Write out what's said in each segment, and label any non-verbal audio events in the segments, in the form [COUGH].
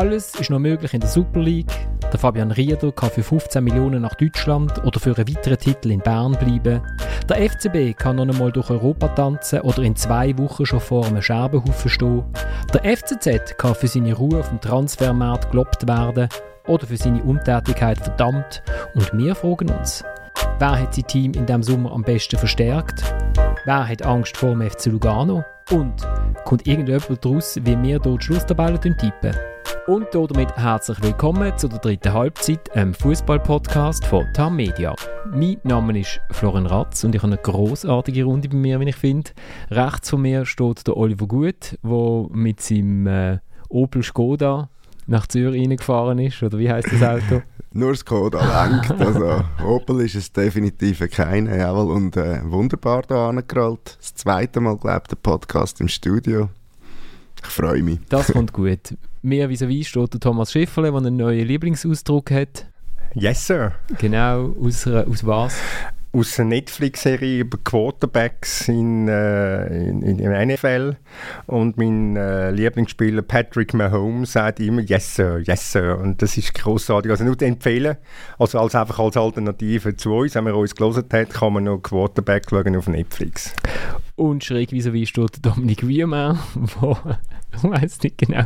Alles ist noch möglich in der Super League. Der Fabian Rieder kann für 15 Millionen nach Deutschland oder für einen weiteren Titel in Bern bleiben. Der FCB kann noch einmal durch Europa tanzen oder in zwei Wochen schon vor einem Scherbenhaufen stehen. Der FCZ kann für seine Ruhe auf dem Transfermarkt gelobt werden oder für seine Untätigkeit verdammt. Und wir fragen uns, wer hat sein Team in diesem Sommer am besten verstärkt? Wer hat Angst vor dem FC Lugano? Und kommt irgendjemand daraus, wie wir hier die Schlusstabelle tippen? Und damit herzlich willkommen zu der dritten Halbzeit, einem Fußball-Podcast von TAM Media. Mein Name ist Florian Ratz und ich habe eine großartige Runde bei mir, wie ich finde. Rechts von mir steht der Oliver Gut, der mit seinem äh, Opel Skoda nach Zürich reingefahren ist. Oder wie heißt das Auto? [LAUGHS] Nur Skoda lenkt. Also Opel ist es definitiv keine. Jawohl, und äh, wunderbar da angerollt. Das zweite Mal, glaube ich, der Podcast im Studio. Ich freue mich. Das kommt gut. Mir vis-à-vis steht der Thomas Schifferle, der einen neuen Lieblingsausdruck hat. Yes, sir. Genau, aus, aus was? aus einer Netflix-Serie über Quarterbacks in, äh, in, in, in NFL und mein äh, Lieblingsspieler Patrick Mahomes sagt immer Yes Sir, Yes Sir und das ist großartig. Also nur zu empfehlen, also als einfach als Alternative zu uns, wenn man uns gelesen hat, kann man noch Quarterback schauen auf Netflix. Und schräg wie steht Dominik Wiemer, [LAUGHS] der ich weiß nicht genau,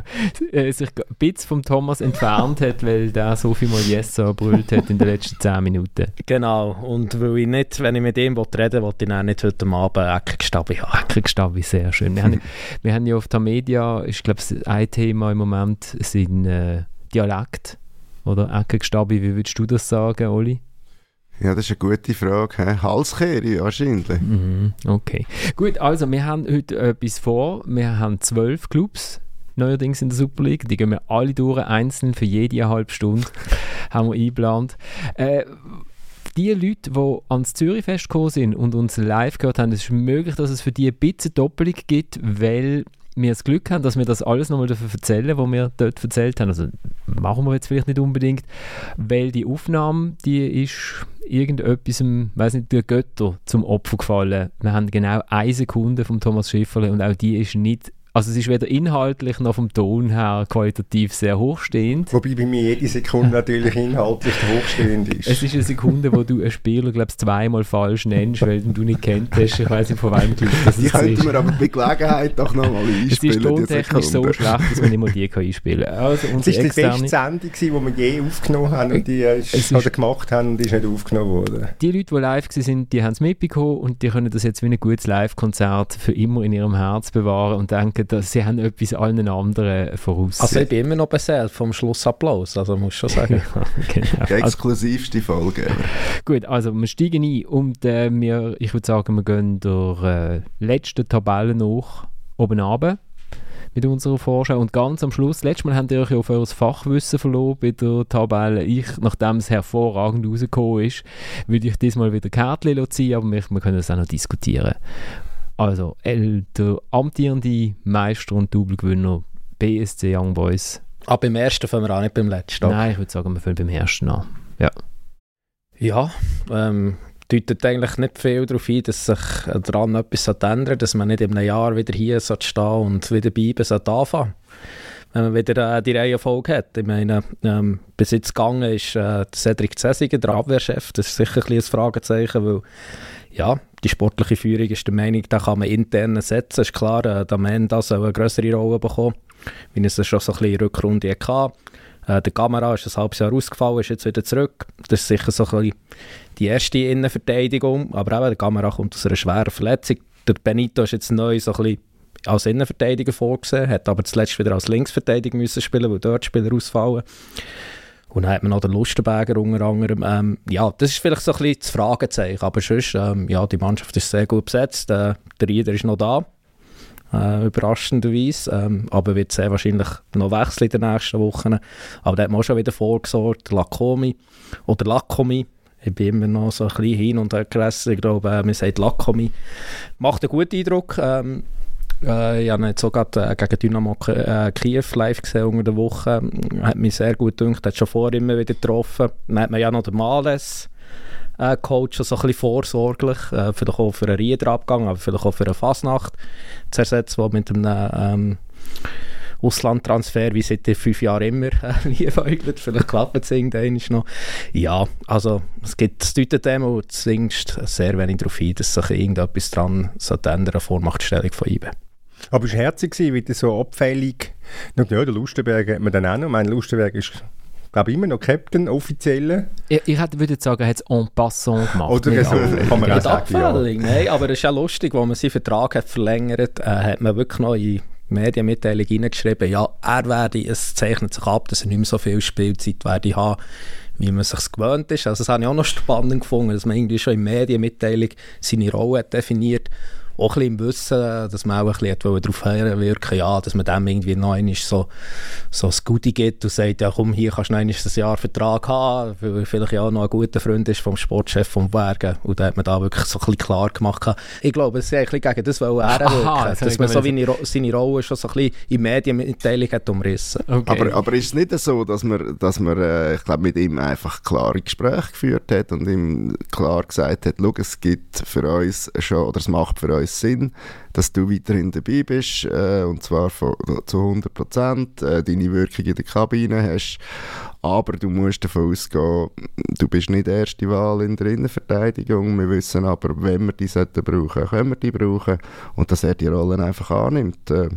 äh, sich ein bisschen vom Thomas entfernt hat, weil der so viel mal Yes brüllt hat in den letzten 10 Minuten. Genau, und weil ich nicht, wenn ich mit ihm reden will, wollte ich nicht heute Abend Eckigstabi haben. Eckigstabi, sehr schön. Wir haben, wir haben ja auf der Media, ich glaube, ein Thema im Moment sind äh, Dialekt oder Eckigstabi. Wie würdest du das sagen, Oli? Ja, das ist eine gute Frage. He? Halskehre wahrscheinlich. Mhm, okay. Gut, also wir haben heute etwas vor. Wir haben zwölf Clubs neuerdings in der Super League. Die gehen wir alle durch, einzeln für jede halbe Stunde. [LAUGHS] haben wir eingeplant. Äh, die Leute, die ans Zürichfest gekommen sind und uns live gehört haben, es ist möglich, dass es für die ein bisschen Doppelung gibt, weil wir das Glück haben, dass wir das alles nochmal erzählen was wir dort erzählt haben. Also machen wir jetzt vielleicht nicht unbedingt, weil die Aufnahme, die ist irgendetwas, weiß nicht, der Götter zum Opfer gefallen. Wir haben genau eine Sekunde von Thomas Schifferle und auch die ist nicht also es ist weder inhaltlich noch vom Ton her qualitativ sehr hochstehend. Wobei bei mir jede Sekunde natürlich inhaltlich hochstehend ist. Es ist eine Sekunde, wo du einen Spieler, glaube ich, zweimal falsch nennst, weil du nicht kennt hast. Ich weiß nicht, von wem du das [LAUGHS] Die könnten wir aber bei Gelegenheit doch nochmal einspielen. Es ist tontechnisch so schlecht, dass man nicht mal die kann einspielen kann. Also es war die beste Sendung, die wir je aufgenommen haben und die ist, oder gemacht haben und die ist nicht aufgenommen worden. Die Leute, die live waren, die haben es mitbekommen und die können das jetzt wie ein gutes Live-Konzert für immer in ihrem Herz bewahren und denken, dass sie haben etwas allen anderen voraus. Also ich bin immer noch beseelt vom Schlussapplaus, also muss ich schon [LAUGHS] sagen. ja, genau. Die exklusivste Folge. Gut, also wir steigen ein und äh, wir, ich würde sagen, wir gehen der äh, letzten Tabelle nach oben runter mit unserer Vorschau. Und ganz am Schluss, letztes Mal habt ihr euch auf euer Fachwissen verloren bei der Tabelle. Ich, nachdem es hervorragend rausgekommen ist, würde ich diesmal wieder Kärtchen ziehen, aber wir, wir können das auch noch diskutieren. Also, El, der amtierende Meister und Doublegewinner BSC Young Boys. Ah, beim ersten fangen wir auch nicht beim letzten. Nein, ich würde sagen, wir fangen beim ersten an. Ja. Ja, ähm, deutet eigentlich nicht viel darauf ein, dass sich daran etwas ändert, dass man nicht in einem Jahr wieder hier stehen und wieder bleiben sollte anfangen. Wenn man wieder äh, die Reihenfolge hat. Ich meine, ähm, bis jetzt gegangen ist äh, Cedric Zesiger, der Abwehrchef. Das ist sicher ein, ein Fragezeichen, weil ja, die sportliche Führung ist der Meinung, da kann man intern setzen. Ist klar, äh, der Mann soll eine größere Rolle bekommen, wie es schon so ein bisschen in Rückrunde hatte. Äh, der Kamera ist ein halbes Jahr ausgefallen, ist jetzt wieder zurück. Das ist sicher so ein bisschen die erste Innenverteidigung, aber auch der Kamera kommt aus einer schweren Verletzung. Der Benito ist jetzt neu so ein bisschen als Innenverteidiger vorgesehen, hat aber zuletzt wieder als Linksverteidiger müssen spielen, weil dort Spieler ausfallen. Und dann hat man noch den Lustenberger unter anderem. Ähm, ja, das ist vielleicht so ein bisschen das Fragezeichen. Aber sonst, ähm, ja, die Mannschaft ist sehr gut besetzt. Äh, der Rieder ist noch da. Äh, überraschenderweise. Ähm, aber wird sehr wahrscheinlich noch wechseln in den nächsten Wochen. Aber da hat man auch schon wieder vorgesorgt. Lakomi oder Lakomi. Ich bin immer noch so ein bisschen hin und her gerissen. Ich glaube, äh, man sagt Lakomi. Macht einen guten Eindruck. Ähm, äh, ich habe jetzt sogar äh, gegen Dynamo äh, Kiew live gesehen unter der Woche. Hat mich sehr gut gedacht, hat schon vorher immer wieder getroffen. Dann hat man ja noch den Males äh, Coach, so ein bisschen vorsorglich, äh, vielleicht auch für einen Riederabgang, aber vielleicht auch für eine Fasnacht zu ersetzen, der mit einem ähm, Auslandtransfer wie seit fünf Jahren immer [LAUGHS] äh, liefäugelt. Vielleicht klappt es irgendwann noch. Ja, also es gibt es deutet dem und zwingst sehr wenig darauf ein, dass sich irgendetwas dran so ändern vor Machtstellung von IBE. Aber es war herzig, wie das so abfällig. Ja, der Lustenberg hat man dann auch noch. Mein Lustenberg ist glaube immer noch Captain, offiziell. Ich, ich würde sagen, er hat es en passant gemacht. Oder so, kann man auch sagen, ja. Nein, aber es ist ja lustig, als man seinen Vertrag hat verlängert äh, hat man wirklich noch in Medienmitteilung hineingeschrieben, ja, er werde, es zeichnet sich ab, dass er nicht mehr so viel Spielzeit werde haben, wie man sich gewöhnt ist. Also das habe ich auch noch spannend gefunden, dass man irgendwie schon in Medienmitteilung seine Rolle hat definiert auch ein bisschen im Wissen, dass man auch ein bisschen darauf wirken ja, dass man dem irgendwie noch einmal so, so ein Goodie gibt und sagt, ja komm, hier kannst du noch ein Jahr Vertrag haben, weil er vielleicht ja auch noch ein guter Freund ist vom Sportchef vom Bergen und da hat man da wirklich so ein bisschen klar gemacht. Ich glaube, es ist ein bisschen gegen das, weil er Aha, wirken, dass man so wie seine Rolle schon so ein bisschen in Medienmitteilung hat umrissen. Okay. Aber, aber ist es nicht so, dass man, dass man äh, ich glaube, mit ihm einfach klare Gespräche geführt hat und ihm klar gesagt hat, es gibt für uns schon, oder es macht für uns uns Sinn, dass du weiterhin dabei bist äh, und zwar zu 100 Prozent, äh, deine Wirkung in der Kabine hast, aber du musst davon ausgehen, du bist nicht die erste Wahl in der Innenverteidigung, wir wissen aber, wenn wir die brauchen, können wir die brauchen und dass er die Rollen einfach annimmt. Äh,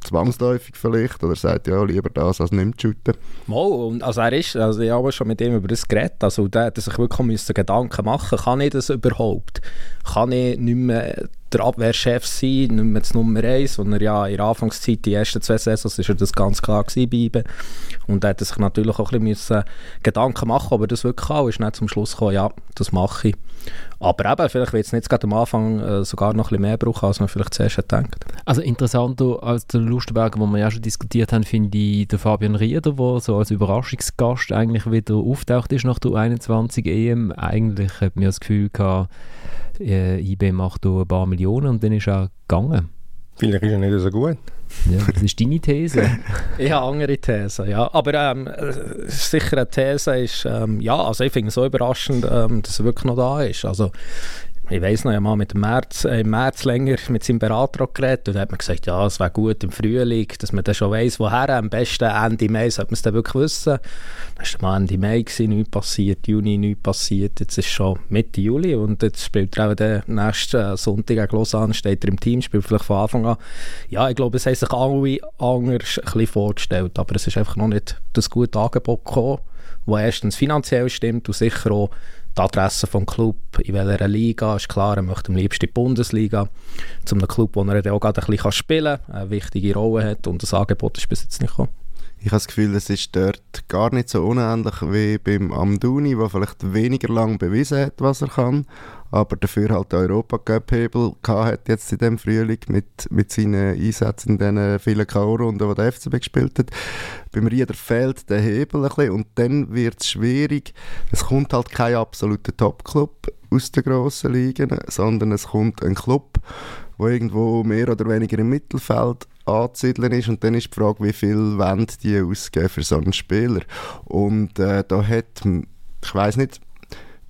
zwangsläufig vielleicht oder sagt ja lieber das als nicht shooten. Mal, also er ist, also ich habe schon mit ihm über das geredet, also der hat sich wirklich Gedanken machen, kann ich das überhaupt? Kann ich nicht mehr der Abwehrchef sein, nicht mehr das Nummer 1, und er ja in der Anfangszeit, die ersten zwei Saisons, ist er das ganz klar gewesen. Und er hat sich natürlich auch ein bisschen Gedanken machen, ob er das wirklich und ist nicht zum Schluss gekommen, ja, das mache ich. Aber eben, vielleicht wird es nicht gerade am Anfang äh, sogar noch ein bisschen mehr brauchen, als man vielleicht zuerst hat gedacht. Also interessant als der Lustenberger, wo wir ja schon diskutiert haben, finde ich den Fabian Rieder, der so als Überraschungsgast eigentlich wieder auftaucht ist nach der 21 EM. Eigentlich hat mir das Gefühl gehabt, äh, IB macht da ein paar Millionen und dann ist er gegangen. Vielleicht ist er nicht so gut. Ja, das ist deine These. [LAUGHS] ich habe andere Thesen, ja. Aber ähm, sicher eine These ist, ähm, ja, also ich finde es so überraschend, ähm, dass er wirklich noch da ist. Also ich weiß noch, ich mal mit dem März, äh, im März länger mit seinem Berater geredet und hat man gesagt, ja, es wäre gut im Frühling, dass man dann schon weiss, woher. Am besten Ende Mai sollte man es dann wirklich wissen. Dann war mal Ende Mai, gewesen, nichts passiert, Juni nichts passiert, jetzt ist schon Mitte Juli und jetzt spielt er auch den nächsten Sonntag gegen Lausanne, steht er im Team, spielt vielleicht von Anfang an. Ja, ich glaube, es haben sich alle anders ein bisschen vorgestellt, aber es ist einfach noch nicht das gute Angebot gekommen, das erstens finanziell stimmt und sicher auch die Adresse vom Club, in welcher Liga, ist klar, er möchte am liebsten die Bundesliga, zu einem Club, wo er dann auch gerade ein bisschen spielen kann, eine wichtige Rolle hat und das Angebot ist bis jetzt nicht gekommen. Ich habe das Gefühl, es ist dort gar nicht so unähnlich wie beim Amduni, der vielleicht weniger lang bewiesen hat, was er kann, aber dafür halt Europa Cup Hebel hat jetzt in dem Frühling mit, mit seinen Einsätzen in den vielen K.O.-Runden, die der FCB gespielt hat. Beim Rieder fehlt der Hebel ein bisschen und dann wird es schwierig. Es kommt halt kein absoluter Top-Club aus den grossen Ligen, sondern es kommt ein Club, wo irgendwo mehr oder weniger im Mittelfeld anzusiedeln ist und dann ist die Frage, wie viel wollen die ausgeben für so einen Spieler und äh, da hat, ich weiß nicht,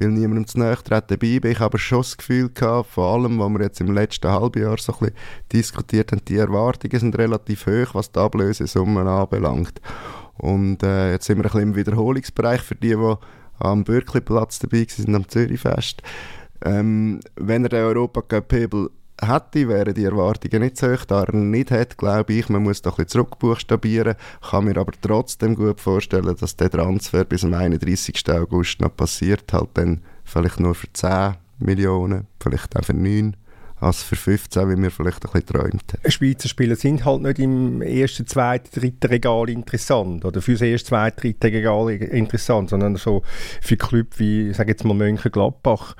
will niemandem zu nahe treten bei Ich habe aber schon das Gefühl gehabt, vor allem, was wir jetzt im letzten halben Jahr so ein bisschen diskutiert haben, die Erwartungen sind relativ hoch, was die Ablösesummen anbelangt. Und äh, jetzt sind wir ein bisschen im Wiederholungsbereich für die, die am Bürkliplatz dabei waren, am Zürichfest. Ähm, wenn er den Europa Cup hätte, wären die Erwartungen nicht so hoch. Da er nicht hat, glaube ich, man muss da ein bisschen zurückbuchstabieren. Kann mir aber trotzdem gut vorstellen, dass der Transfer bis am 31. August noch passiert, halt dann vielleicht nur für 10 Millionen, vielleicht auch für 9 als für 15, wie wir vielleicht ein bisschen träumt Schweizer Spieler sind halt nicht im ersten, zweiten, dritten Regal interessant oder für das erste, zweite, dritte Regal interessant, sondern so für Clubs wie, sage jetzt mal Mönchengladbach.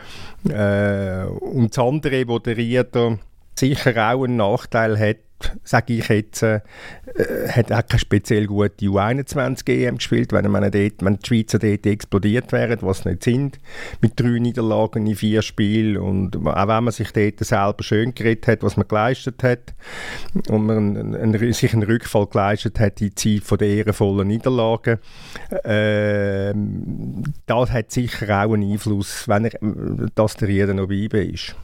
Äh, und das andere, wo der Rieder sicher auch einen Nachteil hat, sage ich jetzt, äh, hat auch keine speziell gute U21-EM gespielt, wenn, man dort, wenn die Schweizer dort explodiert wären, was nicht sind, mit drei Niederlagen in vier Spielen und auch wenn man sich dort selber schön geredet hat, was man geleistet hat und man einen, einen, sich einen Rückfall geleistet hat in Zeit von der ehrenvollen Niederlagen, äh, das hat sicher auch einen Einfluss, wenn er, dass der jeder noch bei ist.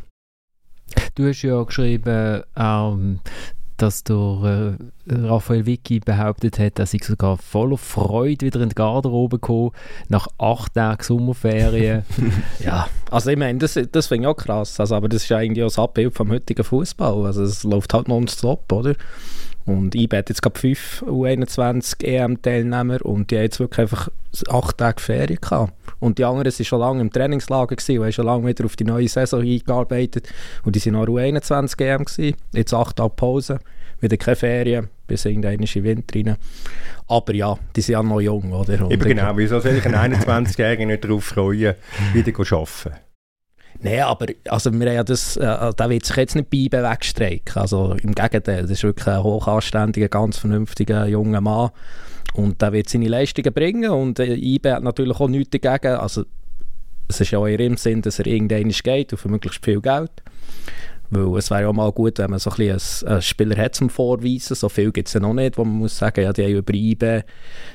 Du hast ja geschrieben, ähm, dass der äh, Raphael Vicky behauptet hat, dass ich sogar voller Freude wieder in die Garderobe gekommen nach acht Tagen Sommerferien. [LAUGHS] ja, also ich meine, das, das finde ich auch krass. Also, aber das ist eigentlich auch das Abbild vom heutigen Fußball. Also es läuft halt nonstop, oder? Und IB hat jetzt gerade fünf U21 EM-Teilnehmer und die haben jetzt wirklich einfach acht Tage Ferien gehabt. Und die anderen waren schon lange im Trainingslager gewesen, und haben schon lange wieder auf die neue Saison eingearbeitet. Und die waren noch U21 EM gewesen. Jetzt acht Tage Pause, wieder keine Ferien, bis irgendwann in den Winter rein. Aber ja, die sind ja noch jung, oder? Und Eben genau, wieso soll sich ein 21-Jähriger nicht darauf freuen, wieder zu arbeiten? Nein, aber also wir haben ja das, äh, da wird sich jetzt nicht Beibe wegstreiken. Also im Gegenteil, das ist wirklich ein hochanständiger, ganz vernünftiger junger Mann. Und der wird seine Leistungen bringen und äh, IBE hat natürlich auch nichts dagegen. Also es ist ja auch in ihrem Sinn, dass er irgendwann geht und für möglichst viel Geld. Weil es wäre ja mal gut, wenn man so ein bisschen einen, Spieler hat zum Vorweisen. So viel gibt es ja noch nicht, wo man muss sagen, ja, die haben über IBE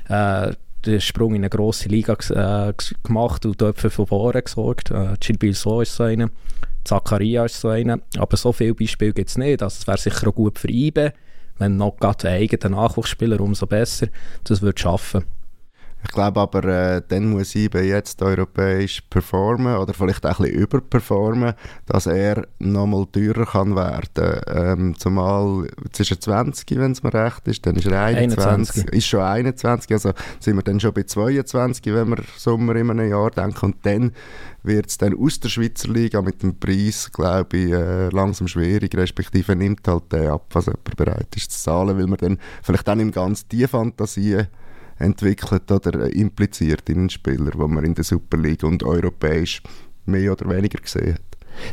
äh, den Sprung in eine grosse Liga äh, gemacht und dort für Furore gesorgt. Äh, Gilles So ist so einer, Zakaria ist so einer. Aber so viele Beispiele gibt es nicht. Also es wäre sicher auch gut für IBE, wenn noch gerade ein eigener Nachwuchsspieler, umso besser, das würde schaffen. Ich glaube aber, äh, dann muss IBE jetzt europäisch performen oder vielleicht auch ein bisschen überperformen, dass er nochmal teurer kann werden. Ähm, zumal, jetzt ist er 20, wenn es mir recht ist, dann ist er 21, 21. ist schon 21, also sind wir dann schon bei 22, wenn wir Sommer in einem Jahr denken und dann wird es dann aus der Schweizer Liga mit dem Preis, glaube ich, äh, langsam schwierig, respektive nimmt halt der ab, was jemand bereit ist zu zahlen, weil man dann vielleicht dann im ganz die Fantasie entwickelt oder impliziert in einen Spieler, den man in der Super League und europäisch mehr oder weniger gesehen hat.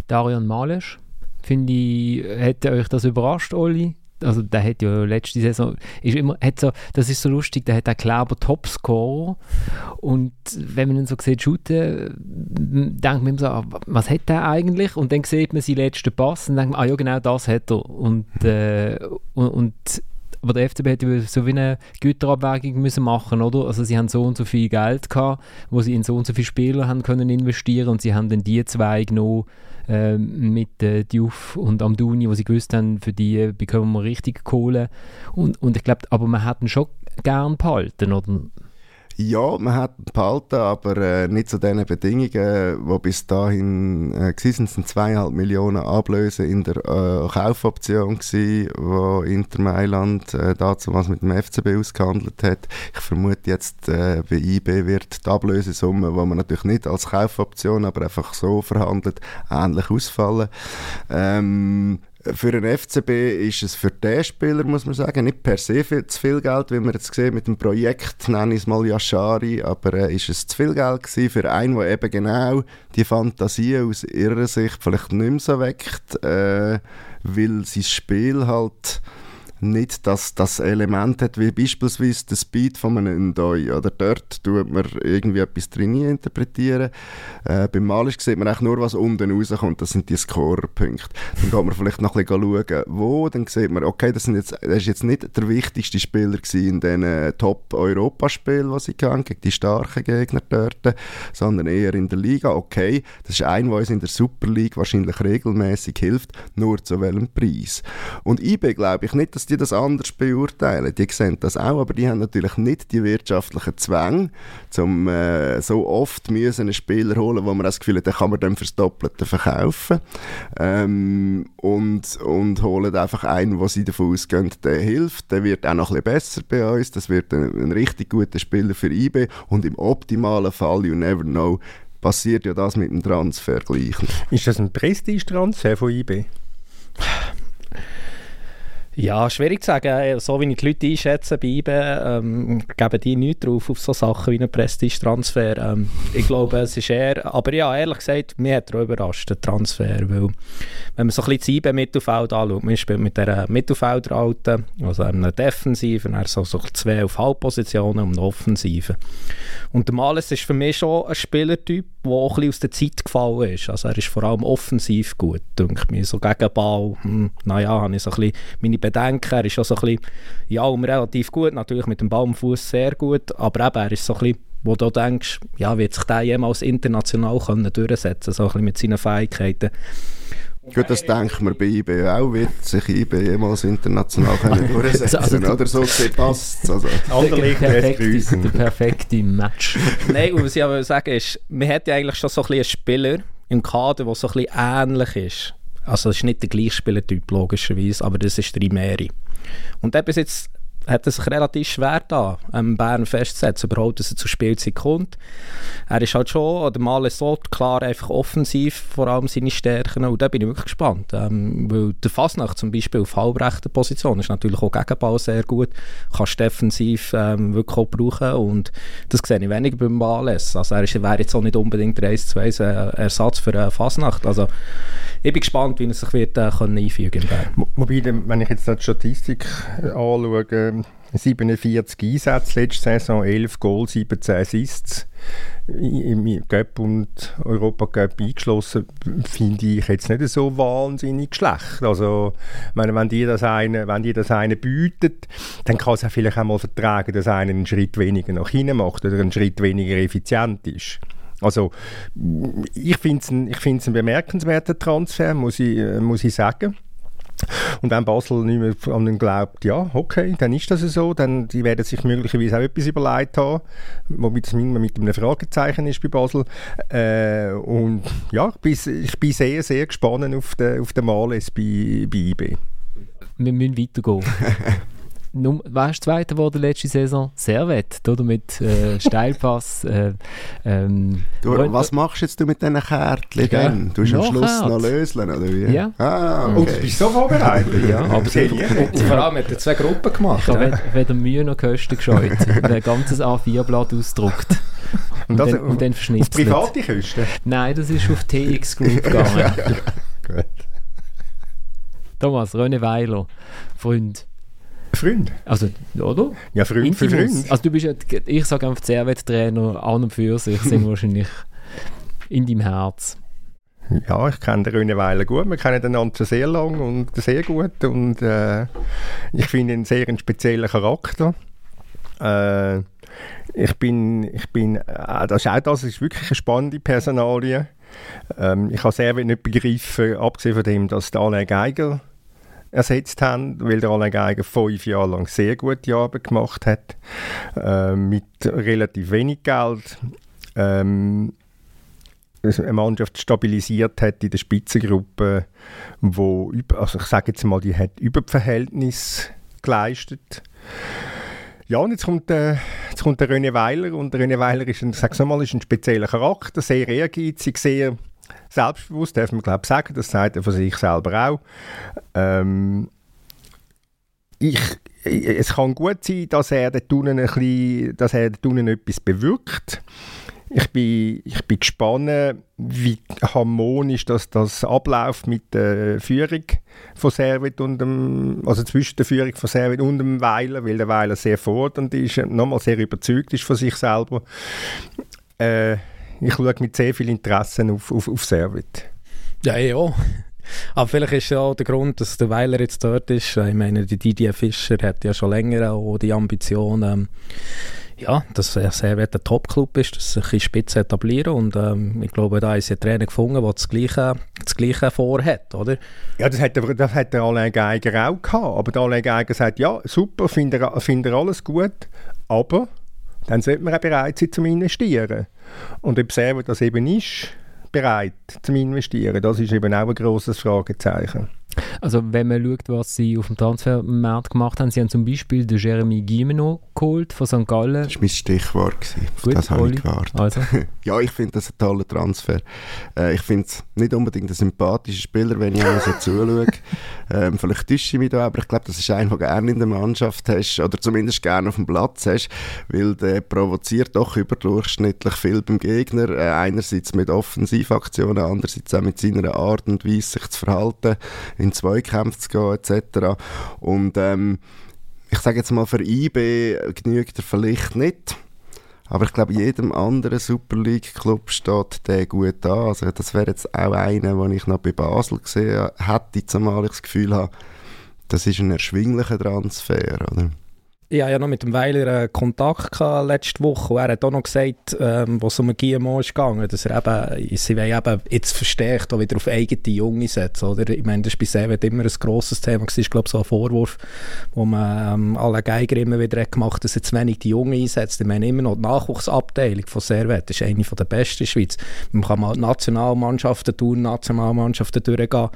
Darian Malesch, finde ich, hätte euch das überrascht, Oli? Also der hat ja letzte Saison, ist immer, hat so, das ist so lustig, der hat einen Klauber Topscorer und wenn man ihn so sieht shooten, denkt man so, ah, was hat der eigentlich? Und dann sieht man seinen letzten Pass und denkt man, ah ja genau das hat er. Und, äh, und, und aber der FCB hätte so wie eine Güterabwägung müssen machen, oder? Also sie haben so und so viel Geld gehabt, wo sie in so und so viele Spieler haben können investieren und sie haben dann die zwei genommen äh, mit äh, Diouf und Amdouni, wo sie gewusst haben, für die bekommen wir richtig Kohle und, und ich glaube, aber man hat schon gern behalten, oder? Ja, man hat behalten, aber äh, nicht zu den Bedingungen, die bis dahin äh, waren. Es sind zweieinhalb Millionen Ablöse in der äh, Kaufoption gewesen, wo Inter Mailand äh, dazu was mit dem FCB ausgehandelt hat. Ich vermute jetzt, äh, bei IB wird die Ablösesumme, die man natürlich nicht als Kaufoption, aber einfach so verhandelt, ähnlich ausfallen. Ähm, für den FCB ist es für den Spieler, muss man sagen, nicht per se viel, zu viel Geld, wie man jetzt sehen mit dem Projekt, nenne ich es mal Yashari, aber äh, ist es zu viel Geld gewesen für einen, der eben genau die Fantasie aus ihrer Sicht vielleicht nicht mehr so weckt, äh, weil sein Spiel halt nicht das, das Element hat, wie beispielsweise der Speed von einem Ndoi. Oder dort tut man irgendwie etwas drin interpretieren. Äh, beim Malisch sieht man eigentlich nur, was unten rauskommt. Das sind die Scorerpunkte. Dann geht man vielleicht noch ein bisschen schauen, wo. Dann sieht man, okay, das, sind jetzt, das ist jetzt nicht der wichtigste Spieler in äh, Top-Europaspielen, die sie hatten, gegen die starken Gegner dort, sondern eher in der Liga. Okay, das ist ein, uns in der Super League wahrscheinlich regelmäßig hilft, nur zu welchem Preis. Und IB glaube ich nicht, dass die das anders beurteilen. Die sehen das auch, aber die haben natürlich nicht die wirtschaftlichen Zwänge, um äh, so oft müssen einen Spieler holen, wo man das Gefühl hat, den kann man dann fürs Doppelte verkaufen. Ähm, und, und holen einfach einen, wo sie davon ausgehen, der hilft. Der wird auch noch ein bisschen besser bei uns. Das wird ein, ein richtig guter Spieler für IB. Und im optimalen Fall, you never know, passiert ja das mit dem Transfer gleich. Ist das ein Prestige-Transfer von IB? Ja, schwierig zu sagen. Äh, so wie ich die Leute einschätze bei IBE, ähm, geben die nichts drauf auf so Sachen wie einen Prestige-Transfer. Ähm, ich glaube, es ist eher, aber ja, ehrlich gesagt, mich hat er überrascht, der Transfer, weil wenn man so ein bisschen das IBE-Mittelfeld anschaut, man spielt mit dieser Mittelfeldralte, also einer Defensiven, er so, so zwei auf Halbpositionen und eine Offensive. Und der Males ist für mich schon ein Spielertyp, der auch ein bisschen aus der Zeit gefallen ist. Also er ist vor allem offensiv gut, denke ich. So gegen Ball, hm, naja, habe ich so ein bisschen meine bedenken. Er ist auch so ein bisschen, ja, um relativ gut, natürlich mit dem Baumfuß sehr gut, aber eben, er ist so ein bisschen, wo du denkst, ja, wird sich der jemals international können durchsetzen so ein bisschen mit seinen Fähigkeiten. Gut, das denkt man bei IB auch, wird sich IB jemals international [LAUGHS] können durchsetzen also, also, oder so passt also. [LAUGHS] Anderlecht perfekte, der perfekte Match. [LAUGHS] Nein, was ich aber sagen ist, man hat ja eigentlich schon so ein einen Spieler im Kader, der so ein bisschen ähnlich ist. Also es ist nicht der gleiche Spielertyp, logischerweise, aber das ist der Imeri. Und der bis jetzt hat es sich relativ schwer da, ähm, Bern festzusetzen, überhaupt, dass er zur Spielzeit kommt. Er ist halt schon, oder mal so klar einfach offensiv, vor allem seine Stärken, und da bin ich wirklich gespannt, ähm, weil der Fasnacht zum Beispiel auf halbrechter Position ist natürlich auch Gegenball sehr gut, kannst defensiv ähm, wirklich auch brauchen. Und das sehe ich weniger beim Males, also er wäre jetzt auch nicht unbedingt der 1 2 Ersatz für äh, Fasnacht, also ich bin gespannt, wie er sich wird, äh, einfügen kann. Wobei, wenn ich jetzt die Statistik anschaue, 47 Einsätze letzte Saison, 11 Goals, 17 Assists im Cup und Europacup eingeschlossen, finde ich jetzt nicht so wahnsinnig schlecht. Also, meine, wenn die das eine, wenn die das eine bietet, dann kann es auch vielleicht auch mal vertragen, dass einer einen Schritt weniger nach hinten macht oder einen Schritt weniger effizient ist. Also ich finde es ein, ein bemerkenswerter Transfer, muss ich, äh, muss ich sagen. Und wenn Basel nicht mehr an den glaubt, ja, okay, dann ist das so, dann die werden sich möglicherweise auch etwas überlegt haben, wobei das mit einem Fragezeichen ist bei Basel. Äh, und ja, ich bin, ich bin sehr, sehr gespannt auf den, auf den Males bei, bei IB. Wir müssen weitergehen. [LAUGHS] Num weißt Zweiter wurde letzte Saison? Servet, oder? Mit äh, [LAUGHS] Steilpass. Äh, ähm, du, was machst jetzt du mit diesen Kärtchen ja. dann? Du hast am Schluss Kärtchen. noch löseln, oder wie? Ja. Ah, okay. Und du bist so vorbereitet? ja, sie vor allem hat er zwei Gruppen gemacht. Ich habe weder Mühe noch Kosten gescheut. [LAUGHS] ein ganzes A4-Blatt ausgedruckt. Und, und, das, dann, und dann verschnitzelt. Private Kosten? Nein, das ist auf TX Group [LAUGHS] gegangen. Gut. Thomas, René Weiler, Freund. Freund. Also, oder? Ja, Freund für Freund. Also du bist ja, ich sage einfach Servet-Trainer an und für sich sind [LAUGHS] wahrscheinlich in deinem Herz. Ja, ich kenne den René Weiler gut. Wir kennen einander sehr lang und sehr gut. Und äh, ich finde ihn sehr einen speziellen Charakter. Äh, ich bin, ich bin, äh, das ist auch das ist wirklich eine spannende Personalie. Ähm, ich habe sehr nicht begriffen, abgesehen von dem, dass der Alain Geiger ersetzt haben, weil der Alain Geiger fünf Jahre lang sehr gute Arbeit gemacht hat, äh, mit relativ wenig Geld. Ähm, eine Mannschaft stabilisiert hat in der Spitzengruppe, wo also ich sage jetzt mal, die hat Überverhältnis geleistet. Ja, und jetzt kommt, äh, jetzt kommt der René Weiler und der René Weiler ist ein, sag's mal, ist ein spezieller Charakter, sehr ehrgeizig, sehr selbstbewusst, darf man glaube sagen, das sagt er von sich selber auch. Ähm, ich, es kann gut sein, dass er dort unten, unten etwas bewirkt. Ich bin, ich bin gespannt, wie harmonisch das, das abläuft mit der Führung von Servet und dem, also zwischen der Führung von Servet und dem Weiler, weil der Weiler sehr fordernd ist, nochmal sehr überzeugt ist von sich selber. Äh, ich schaue mit sehr viel Interesse auf, auf, auf Servet. Ja, ja. Aber vielleicht ist ja auch der Grund, dass der Weiler jetzt dort ist. Ich meine, die Didier Fischer hat ja schon länger auch die Ambition, ähm, ja, dass Servet ein Top-Club ist, dass sich in Spitze etablieren und ähm, ich glaube, da ist ein Trainer gefunden, der das Gleiche, das Gleiche vorhat, oder? Ja, das hat, der, das hat der Alain Geiger auch gehabt, aber der Alain Geiger sagt, ja, super, finde find alles gut, aber dann sollte man auch bereit sein zum Investieren. Und ob Servo das eben ist, bereit zum Investieren, das ist eben auch ein grosses Fragezeichen. Also wenn man schaut, was sie auf dem Transfermarkt gemacht haben, sie haben zum Beispiel den Jeremy Gimeno geholt von St. Gallen. Das war mein Stichwort. Gut, das habe ich gewartet. Also. [LAUGHS] ja, ich finde das ein toller Transfer. Äh, ich finde es nicht unbedingt ein sympathischer Spieler, wenn ich einmal so [LAUGHS] zuschaue. Ähm, vielleicht täusche ich mich da, aber ich glaube, das ist einer, den du gerne in der Mannschaft hast oder zumindest gerne auf dem Platz hast, weil der provoziert doch überdurchschnittlich viel beim Gegner. Äh, einerseits mit Offensivaktionen, andererseits auch mit seiner Art und Weise, sich zu verhalten, in Zweikämpfe zu gehen etc. Und ähm, ich sage jetzt mal, für IB genügt er vielleicht nicht. Aber ich glaube, jedem anderen Super League-Club steht der gut an. Also das wäre jetzt auch einer, den ich noch bei Basel gesehen hätte, zumal ich das Gefühl habe, das ist ein erschwinglicher Transfer, oder? Ich hatte ja noch mit dem Weiler äh, Kontakt letzte Woche und er hat auch noch gesagt, ähm, was um GMO ist gegangen, dass er eben, sie wollen eben jetzt verstärkt auch wieder auf eigene Junge setzen, oder? Ich meine, das war bei Servet immer ein grosses Thema, das ist glaube ich so ein Vorwurf, wo man ähm, alle Geiger immer wieder hat gemacht dass zu wenig die Jungen einsetzt. Ich meine, immer noch die Nachwuchsabteilung von Servet ist eine der besten in der Schweiz. Man kann mal Nationalmannschaften tun, Nationalmannschaften durchgehen,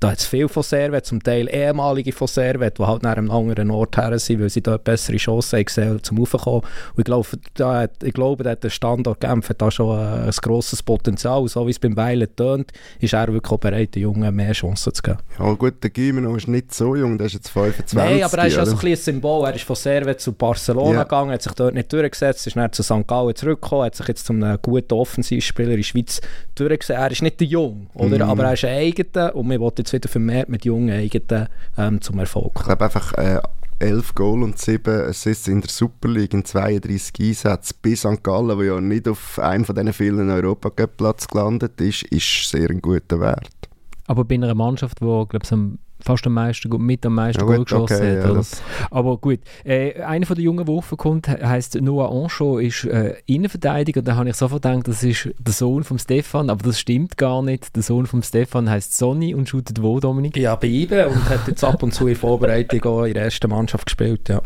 da hat es viel von Servet, zum Teil ehemalige von Servet, die halt nach einem anderen Ort her sind, weil sie dort bessere Chancen gesehen zum Raufkommen. Und ich glaube, da, ich glaube, der Standort Genf hat da schon ein, ein grosses Potenzial. So wie es beim Weilen tönt, ist er wirklich auch bereit, den Jungen mehr Chancen zu geben. Ja gut, der Gimeno ist nicht so jung, der ist jetzt 25. Nein, aber er ist also ein, ein Symbol. Er ist von Servet zu Barcelona ja. gegangen, hat sich dort nicht durchgesetzt, ist dann zu St. Gallen zurückgekommen, hat sich jetzt zu einem guten Offensivspieler in der Schweiz durchgesetzt. Er ist nicht der Jung, oder? Mm. aber er ist ein eigener und wir wollen jetzt wieder vermehrt mit jungen Eigenen ähm, zum Erfolg Ich glaube einfach äh, 11 Goal und 7 Assists in der Super League in 32 Einsätzen bei St. Gallen, der ja nicht auf einem von diesen vielen Europacup-Platz gelandet ist, ist sehr ein guter Wert. Aber bei einer Mannschaft, die glaube ich, fast am meisten, mit am meisten ja, Goal geschossen okay, hat. Ja, Aber gut, äh, einer von den jungen, der raufkommt, heisst Noah Ancho, ist äh, Innenverteidiger. Da habe ich sofort gedacht, das ist der Sohn von Stefan, aber das stimmt gar nicht. Der Sohn von Stefan heißt Sonny und shootet wo, Dominik? Ja, bei IBE und hat jetzt ab und zu in Vorbereitung auch in der ersten Mannschaft gespielt, ja.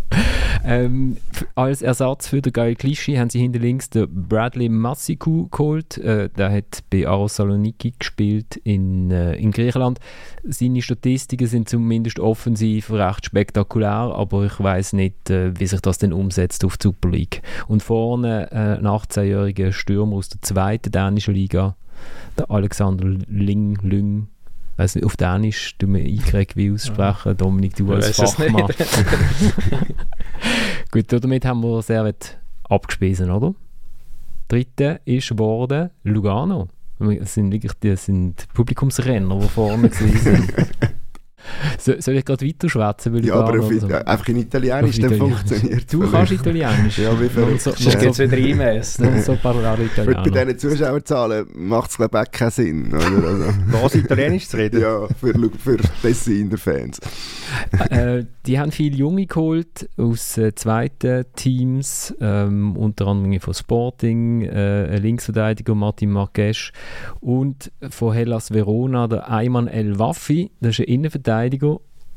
Ähm, als Ersatz für den Gael Clichy haben sie hinter links den Bradley Massiku geholt. Äh, der hat bei Aros Saloniki gespielt in, äh, in Griechenland. Seine Statistiken sind zumindest offensiv recht spektakulär, aber ich weiß nicht, äh, wie sich das denn umsetzt auf die Super League. Und vorne äh, ein 18-jähriger Stürmer aus der zweiten dänischen Liga, der Alexander Ling, Lüng, weiß nicht, auf Dänisch tun wir einkriegen, wie aussprechen. Dominik, du als Fachmann. [LAUGHS] Gut, damit haben wir sehr abgespiesen, oder? Dritte ist geworden Lugano. Das sind wirklich das sind Publikumsrenner, die vorne sind. [LAUGHS] So, soll ich gerade weiter schwätzen? Ja, aber auf, so? einfach in Italienisch, dann funktioniert Du kannst Italienisch? ja, wie viel? So, Sonst gibt es wieder E-Mails. so Parlare Italiano. Bei diesen Zuschauerzahlen macht es glaube ich keinen Sinn. Oder? Also. Was, Italienisch zu reden? Ja, für, für Tessiner Fans. äh, die haben viele Junge geholt aus äh, zweiten Teams, ähm, unter anderem von Sporting, äh, Linksverteidiger Martin Marques und von Hellas Verona der Ayman El Waffi, das ist ein Innenverteidiger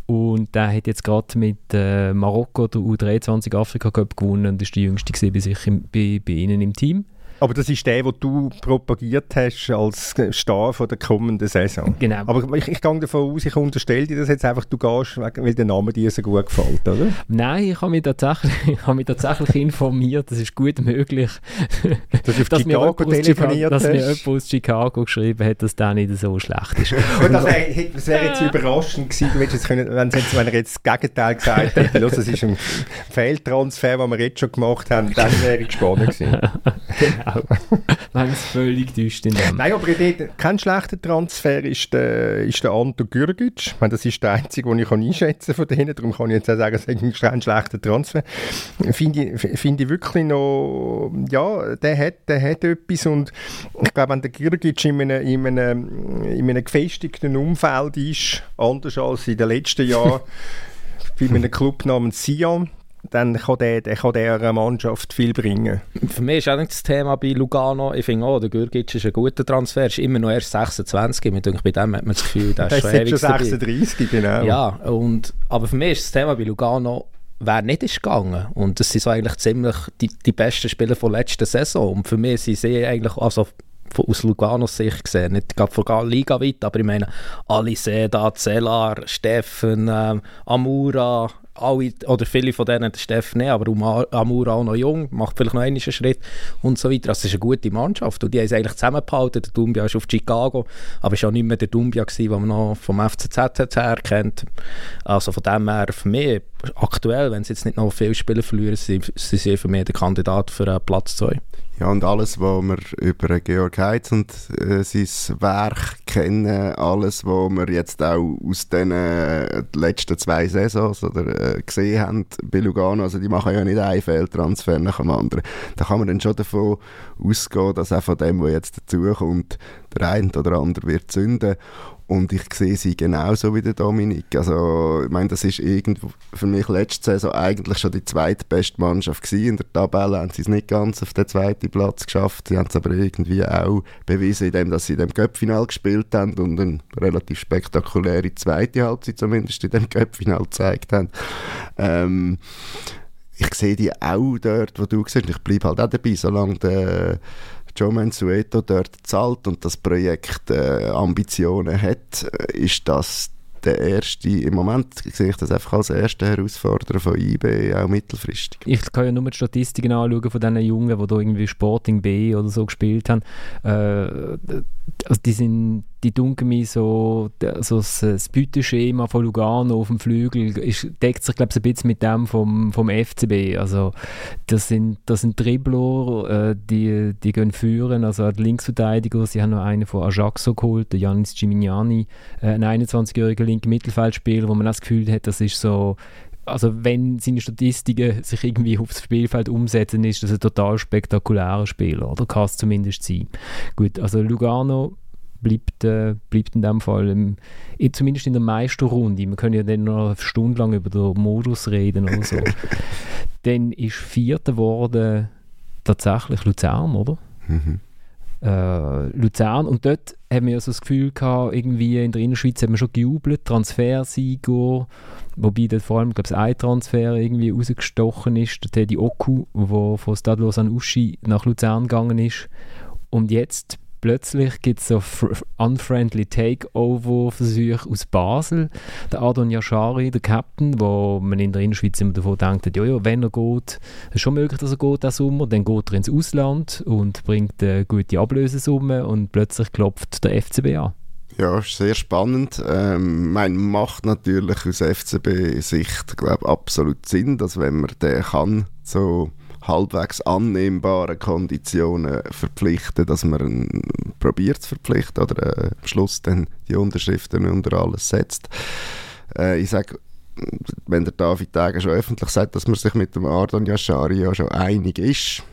und der hat jetzt gerade mit äh, Marokko der U23 Afrika Cup gewonnen und ist die jüngste bei, sich im, bei, bei ihnen im Team. Aber das ist der, den du propagiert hast als Star von der kommenden Saison. Genau. Aber ich, ich gehe davon aus, ich unterstelle dir das jetzt einfach, du gehst, weil der Name dir so gut gefällt, oder? Nein, ich habe mich tatsächlich, [LAUGHS] ich habe mich tatsächlich informiert, das ist gut möglich, dass, auf [LAUGHS] dass, Chicago mir Chicago, dass mir jemand aus Chicago geschrieben hat, dass der nicht so schlecht ist. [LAUGHS] das wäre wär jetzt überraschend gewesen, du jetzt können, wenn, jetzt, wenn er jetzt das Gegenteil gesagt hätte, los, es ist ein Fehltransfer, den wir jetzt schon gemacht haben, dann wäre ich gespannt gewesen. genau [LAUGHS] Nein, es völlig täuscht in dem. Nein, aber dort, kein schlechter Transfer ist der, ist der Anto Gürgic. Ich meine, das ist der einzige, den ich einschätzen kann von denen. Darum kann ich jetzt auch sagen, es ist ein schlechter Transfer. Finde ich, find ich wirklich noch, ja, der hat, der hat etwas und ich glaube, wenn der Gürgic in einem, in, einem, in einem gefestigten Umfeld ist, anders als in den letzten Jahren, [LAUGHS] bei einem Club namens Sion, dann kann der, der kann der einer Mannschaft viel bringen. Für mich ist auch nicht das Thema bei Lugano. Ich finde auch, der Gürgic ist ein guter Transfer. Er ist immer noch erst 26. Ich denke, bei dem hat man das Gefühl, der [LAUGHS] ist schon ewig schon 36, genau. Ja, und, aber für mich ist das Thema bei Lugano, wer nicht ist gegangen. Und das sind so eigentlich ziemlich die, die besten Spieler von letzter Saison. Und für mich sind sie eigentlich, also aus Luganos Sicht gesehen, nicht gerade von Liga weit, aber ich meine, Aliseda, Zellar, Steffen, ähm, Amura, alle, oder viele von denen, der Steffen nicht, aber Amur auch noch jung, macht vielleicht noch einen Schritt und so weiter. Also es ist eine gute Mannschaft und die haben es eigentlich zusammengehalten. Der Dumbia ist auf Chicago, aber es war auch nicht mehr der Dumbia, gewesen, den man noch vom FCZ her kennt. Also von dem her für mich aktuell, wenn sie jetzt nicht noch viele Spiele verlieren, sind sie für mich der Kandidat für Platz 2. Ja, und alles, was wir über Georg Heitz und äh, sein Werk kennen, alles, was wir jetzt auch aus den äh, letzten zwei Saisons oder, äh, gesehen haben bei Lugano, also die machen ja nicht einen Fehltransfer nach dem anderen, da kann man dann schon davon ausgehen, dass auch von dem, was jetzt dazukommt, der eine oder andere wird zünden. Und ich sehe sie genauso wie der Dominik. Also, ich meine, das ist irgendwo für mich letzte Saison eigentlich schon die zweitbeste Mannschaft gewesen. In der Tabelle haben sie es nicht ganz auf den zweiten Platz geschafft. Sie haben es aber irgendwie auch bewiesen, indem dass sie in dem Cup-Final gespielt haben und eine relativ spektakuläre zweite Halbzeit zumindest in dem Cup-Final gezeigt haben. Ähm, ich sehe die auch dort, wo du siehst. Ich bleibe halt auch dabei, solange der Joe Mansueto dort zahlt und das Projekt äh, Ambitionen hat, äh, ist das der erste, im Moment sehe ich das einfach als erste Herausforderer von IB, auch mittelfristig. Ich kann ja nur die Statistiken anschauen von diesen Jungen, die da irgendwie Sporting B oder so gespielt haben. Äh, also die sind die dunkeln mir so, so das Beuteschema von Lugano auf dem Flügel ist, deckt sich glaube ich ein bisschen mit dem vom, vom FCB. Also das sind, das sind Dribbler, äh, die, die gehen führen, also die Linksverteidiger, sie haben noch einen von Ajaxo geholt, der Janis Gimignani, äh, ein 21-jähriger linker Mittelfeldspieler, wo man das Gefühl hat, das ist so also wenn seine Statistiken sich irgendwie aufs Spielfeld umsetzen, ist das ein total spektakulärer Spieler, oder kann es zumindest sein. Gut, also Lugano bleibt, äh, bleibt in dem Fall im, zumindest in der Meisterrunde. Wir können ja dann noch eine Stunde lang über den Modus reden oder so. [LAUGHS] dann ist Vierter geworden tatsächlich Luzern, oder? Mhm. Äh, Luzern und dort haben wir so das Gefühl gehabt, irgendwie in der Innerschweiz haben wir schon gejubelt, Transfersieger, wobei dort vor allem, glaube ich, ein Transfer irgendwie rausgestochen ist, der Teddy Oku, der von Stade Lausanne Uschi nach Luzern gegangen ist und jetzt plötzlich gibt es so unfriendly Takeover-Versuche aus Basel. Der Adon Yashari, der Captain, wo man in der Innerschweiz immer davon denkt, ja, ja, wenn er geht, ist schon möglich, dass er geht diesen Sommer, dann geht er ins Ausland und bringt eine gute Ablösesumme und plötzlich klopft der FCB an. Ja, ist sehr spannend. Ähm, man macht natürlich aus FCB-Sicht, glaube absolut Sinn, dass wenn man den kann, so halbwegs annehmbaren Konditionen verpflichten, dass man probiert zu verpflichten oder äh, am Schluss dann die Unterschriften unter alles setzt. Äh, ich sage, wenn der David Tage schon öffentlich sagt, dass man sich mit dem Ardon Yashari ja schon einig ist,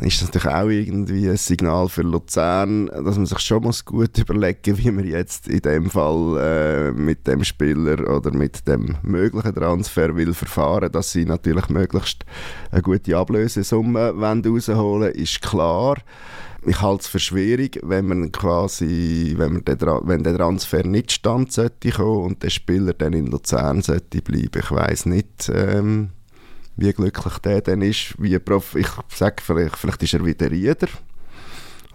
ist das natürlich auch irgendwie ein Signal für Luzern, dass man sich schon muss gut [LAUGHS] überlegen wie man jetzt in dem Fall äh, mit dem Spieler oder mit dem möglichen Transfer will verfahren, dass sie natürlich möglichst eine gute Ablösesumme rausholen ist klar. Ich halte es für schwierig, wenn man quasi, wenn, man den, wenn der Transfer nicht stand sollte kommen und der Spieler dann in Luzern sollte bleiben. Ich weiß nicht, ähm, wie glücklich der dann ist. Wie Prof ich sage vielleicht, vielleicht ist er wieder Rieder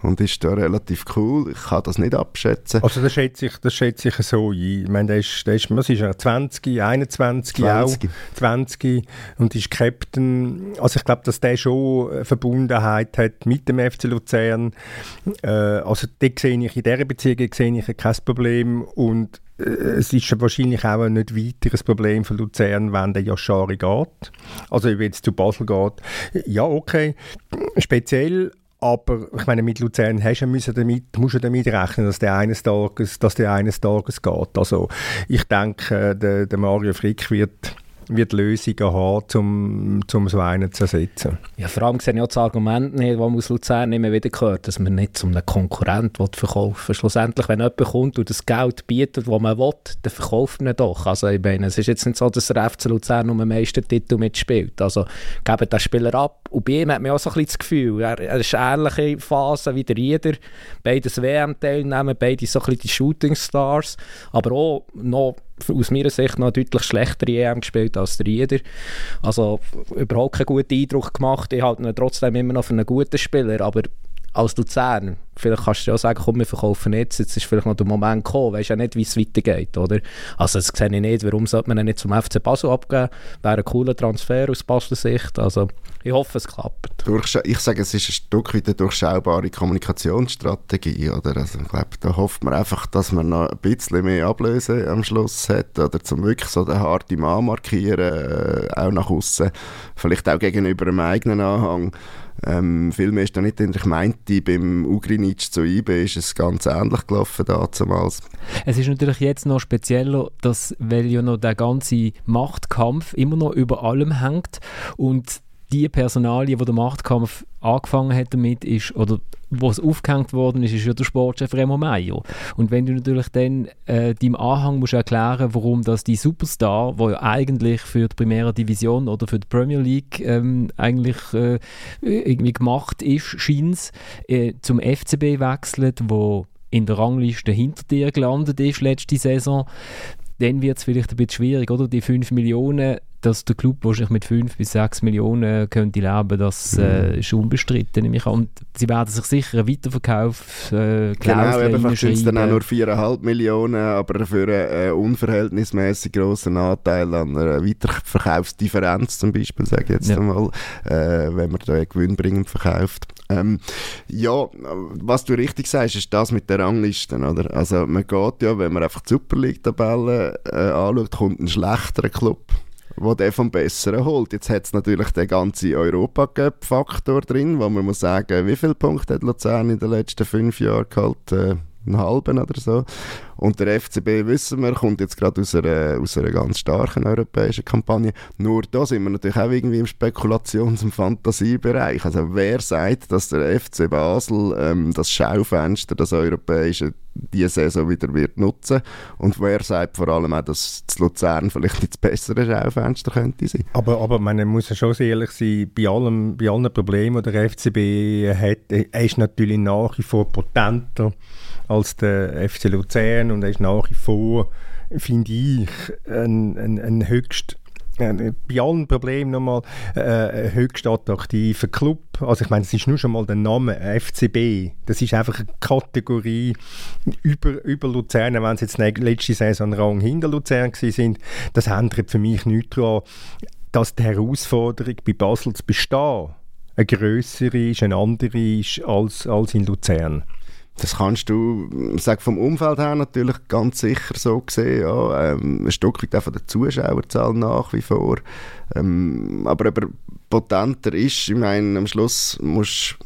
und ist da relativ cool. Ich kann das nicht abschätzen. Also das schätze ich, das schätze ich so ein. Ich meine, der ist, der ist, was ist er, 20, 21 20. auch, 20 und ist Captain. Also ich glaube, dass der schon eine Verbundenheit hat mit dem FC Luzern. Äh, also sehe ich, in dieser Beziehung sehe ich kein Problem und es ist wahrscheinlich auch ein nicht weiteres Problem für Luzern, wenn der Yashari geht. Also wenn es zu Basel geht. Ja, okay. Speziell aber ich meine, mit Luzern hast du damit, musst du damit rechnen, dass der eines Tages, dass der eines Tages geht. Also ich denke, der, der Mario Frick wird wird Lösungen haben, um, um so einen zu ersetzen. Ja, vor allem sehe ich auch das Argument nicht, das man aus Luzern immer wieder gehört, dass man nicht zum einem Konkurrent verkaufen will. Schlussendlich, wenn jemand kommt und das Geld bietet, das man will, dann verkauft man doch. Also ich meine, es ist jetzt nicht so, dass der FC Luzern um den meisten Titel mitspielt. Also geben den Spieler ab. Und bei ihm hat man auch so ein bisschen das Gefühl, er, er ist ähnliche Phase wie der Rieder. Beides WM-Teilnehmer, beide so ein bisschen die Shooting Stars, aber auch noch aus meiner Sicht noch eine deutlich schlechtere EM gespielt als der Rieder. Also überhaupt keinen guten Eindruck gemacht. Ich halte ihn trotzdem immer noch für einen guten Spieler, aber als Luzern, vielleicht kannst du ja sagen, komm, wir verkaufen jetzt, jetzt ist vielleicht noch der Moment gekommen, weißt ja nicht, wie es weitergeht, oder? Also das sehe ich nicht, warum sollte man ihn nicht zum FC Basel abgeben, wäre ein cooler Transfer aus Basler Sicht, also ich hoffe, es klappt. Ich sage, es ist ein Stück weit eine durchschaubare Kommunikationsstrategie, oder? Also ich glaube, da hofft man einfach, dass man noch ein bisschen mehr Ablöse am Schluss hat, oder zum wirklich so den harten Mann markieren, äh, auch nach außen, vielleicht auch gegenüber dem eigenen Anhang, ähm, viel mehr ist da nicht. Ich meinte, beim Ugrinic zu IB ist es ganz ähnlich gelaufen damals. Es ist natürlich jetzt noch spezieller, dass, weil ja noch der ganze Machtkampf immer noch über allem hängt und die Personalie, wo der Machtkampf angefangen hat damit, ist, oder wo es aufgehängt worden ist, ist ja der Sportchef Remo Meier. Und wenn du natürlich dann äh, deinem Anhang musst erklären, warum das die Superstar, wo ja eigentlich für die Primäre Division oder für die Premier League ähm, eigentlich äh, irgendwie gemacht ist, scheint äh, zum FCB wechselt, wo in der Rangliste hinter dir gelandet ist letzte Saison, dann wird es vielleicht ein bisschen schwierig, oder? Die 5 Millionen dass der Club wahrscheinlich mit 5 bis 6 Millionen könnte leben, das äh, mhm. ist unbestritten. Nämlich. Und sie werden sich sicher einen Weiterverkauf äh, Genau, eben vielleicht sind es dann auch nur 4,5 Millionen, aber für einen äh, unverhältnismäßig grossen Anteil an einer Weiterverkaufsdifferenz zum Beispiel, sage ich jetzt ja. einmal, äh, wenn man da gewinnbringend verkauft. Ähm, ja, was du richtig sagst, ist das mit der Rangliste, oder? Also man geht ja, wenn man einfach die Super League-Tabelle äh, anschaut, kommt ein schlechterer Club wo der vom Besseren holt. Jetzt hat es natürlich den ganzen Europacup-Faktor drin, wo man muss sagen, wie viele Punkte hat Luzern in den letzten fünf Jahren gehabt? Einen halben oder so. Und der FCB, wissen wir, kommt jetzt gerade aus einer, aus einer ganz starken europäischen Kampagne. Nur da sind wir natürlich auch irgendwie im Spekulations- und Fantasiebereich. Also wer sagt, dass der FC Basel ähm, das Schaufenster, das europäische, diese Saison wieder wird nutzen und wer sagt vor allem auch, dass das Luzern vielleicht das bessere Schaufenster könnte sein. Aber, aber man muss ja schon ehrlich sein, bei, allem, bei allen Problemen, die der FCB hat, er ist natürlich nach wie vor potenter als der FC Luzern und er ist nach wie vor, finde ich, ein, ein, ein höchst bei allen Problemen nochmal äh, höchst attraktiver Club. Also ich meine, es ist nur schon mal der Name FCB. Das ist einfach eine Kategorie über, über Luzern, wenn sie jetzt letzte Saison Rang hinter Luzern sind. Das ändert für mich nichts daran, dass die Herausforderung bei Basel zu bestehen eine größere ist, eine andere ist als, als in Luzern. Das kannst du, sag vom Umfeld her natürlich ganz sicher so sehen, ja, ähm, ein Stück weit auch von der Zuschauerzahl nach wie vor. Ähm, aber aber potenter ist, ich meine, am Schluss musst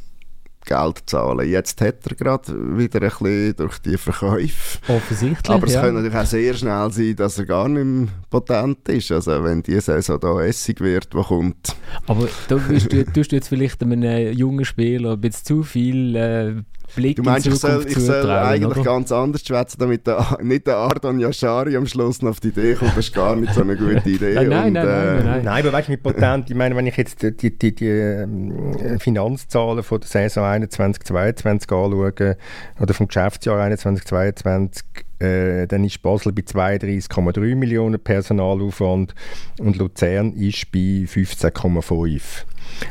Geld zahlen. Jetzt hat er gerade wieder ein bisschen durch die Verkäufe. Offensichtlich, Aber es ja. könnte natürlich auch sehr schnell sein, dass er gar nicht mehr potent ist. Also wenn die Saison da Essig wird, wo kommt. Aber da bist du, tust du jetzt vielleicht einem jungen Spieler ein bisschen zu viel äh, Blick Du meinst, in ich soll, ich soll eigentlich oder? ganz anders schwätzen, damit der, nicht der Ardon Yashari am Schluss noch auf die Idee kommt. Das ist gar nicht so eine gute [LAUGHS] Idee. Nein, nein, Und, nein, äh, nein, nein. Nein, aber weißt du, mit Potent, ich meine, wenn ich jetzt die, die, die, die ähm, Finanzzahlen von der Saison 21-22 anschaue, oder vom Geschäftsjahr 21-22, äh, dann ist Basel bei 32,3 Millionen Personalaufwand und Luzern ist bei 15,5.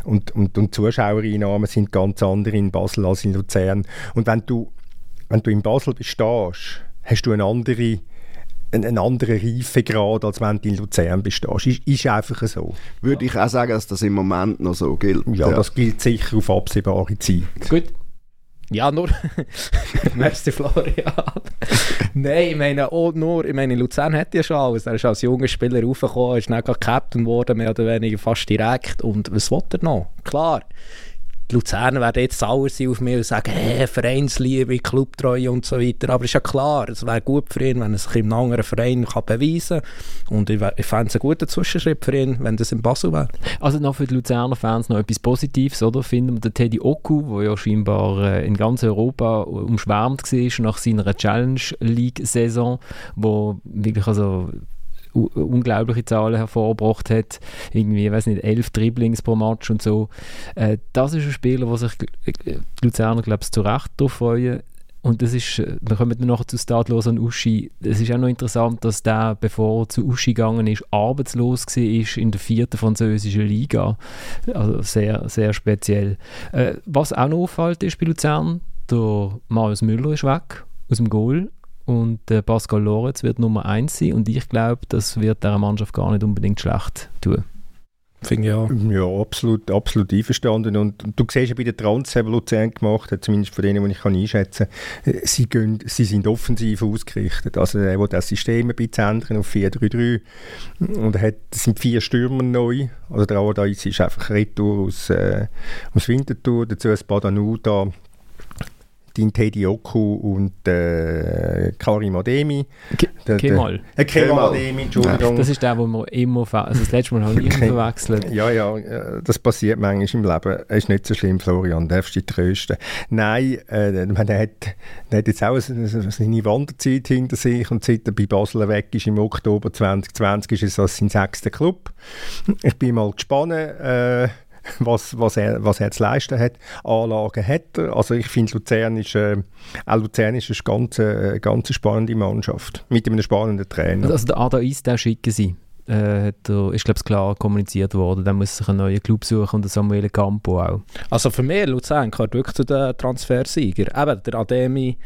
Und, und, und Zuschauereinnahmen sind ganz andere in Basel als in Luzern. Und wenn du, wenn du in Basel bestehst, hast du eine andere einen anderen Reifegrad, als wenn du in Luzern bestehst. Ist, ist einfach so. Würde ich auch sagen, dass das im Moment noch so gilt. Ja, das gilt sicher auf absehbare Zeit. Gut. Ja, nur. [LAUGHS] Merci, Florian. Nein, ich meine, auch nur, ich meine, Luzern hat ja schon alles. Er ist als junger Spieler raufgekommen, ist dann gerade Captain geworden, mehr oder weniger fast direkt. Und was will er noch? Klar, die Luzerner werden jetzt sauer sein auf mich und sagen, hey, Vereinsliebe, Clubtreue und so weiter. Aber ist ja klar, es wäre gut für ihn, wenn er sich im anderen Verein kann beweisen kann. Und ich, ich fände es einen guten Zwischenschritt für ihn, wenn das in Basel wäre. Also noch für die Luzerner Fans noch etwas Positives, oder? Finden wir den Teddy Oku, der ja scheinbar äh, in ganz Europa umschwärmt war nach seiner Challenge League-Saison, wo wirklich also unglaubliche Zahlen hervorgebracht hat. Irgendwie, ich weiß nicht, elf Dribblings pro Match und so. Äh, das ist ein Spieler, wo sich die Luzerner, glaube ich, zu Recht darauf freuen. Und das ist, äh, wir kommen dann nachher zu Stadlos und Uschi. Es ist auch noch interessant, dass der, bevor er zu Uschi gegangen ist, arbeitslos war in der vierten französischen Liga. Also sehr, sehr speziell. Äh, was auch noch auffällt ist bei Luzern, der Marius Müller ist weg aus dem Goal und der Pascal Lorenz wird Nummer 1 sein und ich glaube, das wird der Mannschaft gar nicht unbedingt schlecht tun. Finde ich auch. Ja, absolut, absolut einverstanden. Und du siehst ja bei den Transfer, die Luzern gemacht zumindest von denen, die ich kann einschätzen kann, äh, sie, gehen, sie sind offensiv ausgerichtet. Also er will das System ein bisschen ändern auf 4-3-3 und er hat, es sind vier Stürmer neu. Also der Allardyce ist einfach Retour aus, äh, aus Winterthur, dazu ein Badanuda. Kapitän Teddy Oku und äh, Karim Ademi. Kemal. Äh, Kemal Ademi, Entschuldigung. Das ist der, wo wir immer, also das letzte Mal haben wir immer verwechselt. Ja, ja, äh, das passiert manchmal im Leben. Es ist nicht so schlimm, Florian, darfst dich trösten. Nein, äh, der, hat, der hat jetzt auch seine Wanderzeit hinter sich und seit er bei Basel weg ist im Oktober 2020 ist es das sein sechster Club. Ich bin mal gespannt, äh, [LAUGHS] was, was, er, was er zu leisten hat. Anlagen hat er. Also ich finde, Luzern ist, äh, auch Luzern ist eine ganz, äh, ganz spannende Mannschaft. Mit einem spannenden Trainer. Also der Ada Is, der schicken sie äh, der, ist glaube klar kommuniziert worden. Dann muss sich einen neuen Club suchen und Samuel Campo auch. Also für mich, Luzern gehört wirklich zu den Transfersieger. Eben, der Ademi,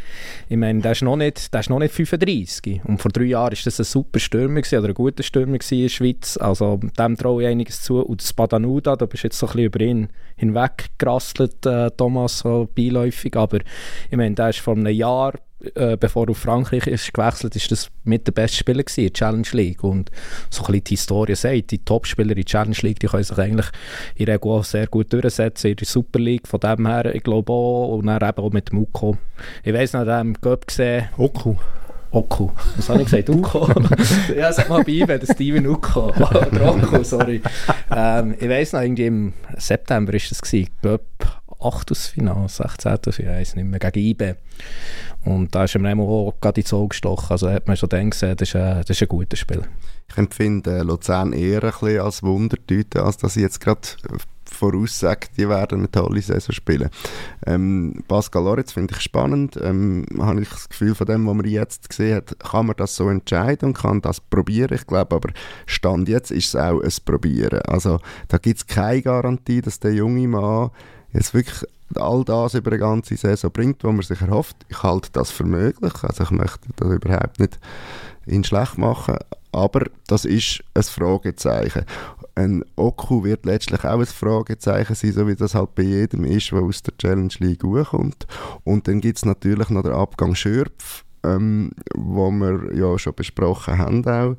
ich meine, der ist, noch nicht, der ist noch nicht 35. Und vor drei Jahren war das ein super Stürmer gewesen, oder ein guter Stürmer in der Schweiz. Also dem traue ich einiges zu. Und das Badanuda, da bist du jetzt so ein bisschen über ihn hinweggerasselt, äh, Thomas, so beiläufig. Aber ich meine, der ist vor einem Jahr äh, bevor auf Frankreich ist gewechselt ist, das mit der beste Spieler gewesen, in Challenge League. Und so ein bisschen die Historie sagt, die Topspieler in Challenge League, die können sich eigentlich in der sehr gut durchsetzen in der Super League. Von dem her, ich glaube auch, und dann eben auch mit dem Uko. Ich weiss noch, dem Göpp gesehen. Oku. Oku. Was habe ich gesagt? [LAUGHS] Uko? ja, sag mal bei ihm, der Steven Uko. [LAUGHS] Oder Oku, sorry. Ähm, ich weiss noch, irgendwie im September war das gewesen. Göpp Achtelfinale, 16. ich weiß nicht mehr, gegen IBE. Und da ist ihm auch gerade ins Auge gestochen. Also hat man schon dann gesehen, das ist, ein, das ist ein guter Spieler. Ich empfinde Luzern eher ein bisschen als Wundertüte, als dass ich jetzt gerade voraussagt, die werden eine tolle Saison spielen. Ähm, Pascal Lorenz finde ich spannend. Ähm, habe ich das Gefühl, von dem, was man jetzt gesehen hat, kann man das so entscheiden und kann das probieren. Ich glaube aber, Stand jetzt ist es auch ein Probieren. Also da gibt es keine Garantie, dass der junge Mann jetzt wirklich all das über eine ganze Saison bringt, was man sich erhofft. Ich halte das für möglich. Also ich möchte das überhaupt nicht ihn schlecht machen, aber das ist ein Fragezeichen. Ein Oku wird letztlich auch ein Fragezeichen sein, so wie das halt bei jedem ist, der aus der Challenge League kommt. Und dann gibt es natürlich noch den Abgang Schürpf, ähm, wo wir ja schon besprochen haben auch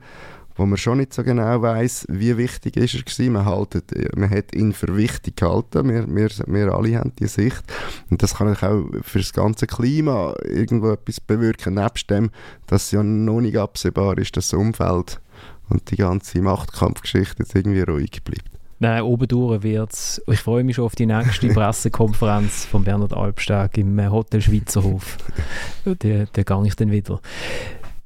wo man schon nicht so genau weiß, wie wichtig ist er gewesen. Man, haltet, man hat ihn für wichtig gehalten, wir, wir, wir alle haben die Sicht. Und das kann auch für das ganze Klima irgendwo etwas bewirken, nebst dem, dass ja noch nicht absehbar ist, dass das Umfeld und die ganze Machtkampfgeschichte jetzt irgendwie ruhig bleibt. Nein, obendurch wird es. Ich freue mich schon auf die nächste [LAUGHS] Pressekonferenz von Bernhard Albstag im Hotel Schweizerhof. [LAUGHS] da, da gehe ich dann wieder.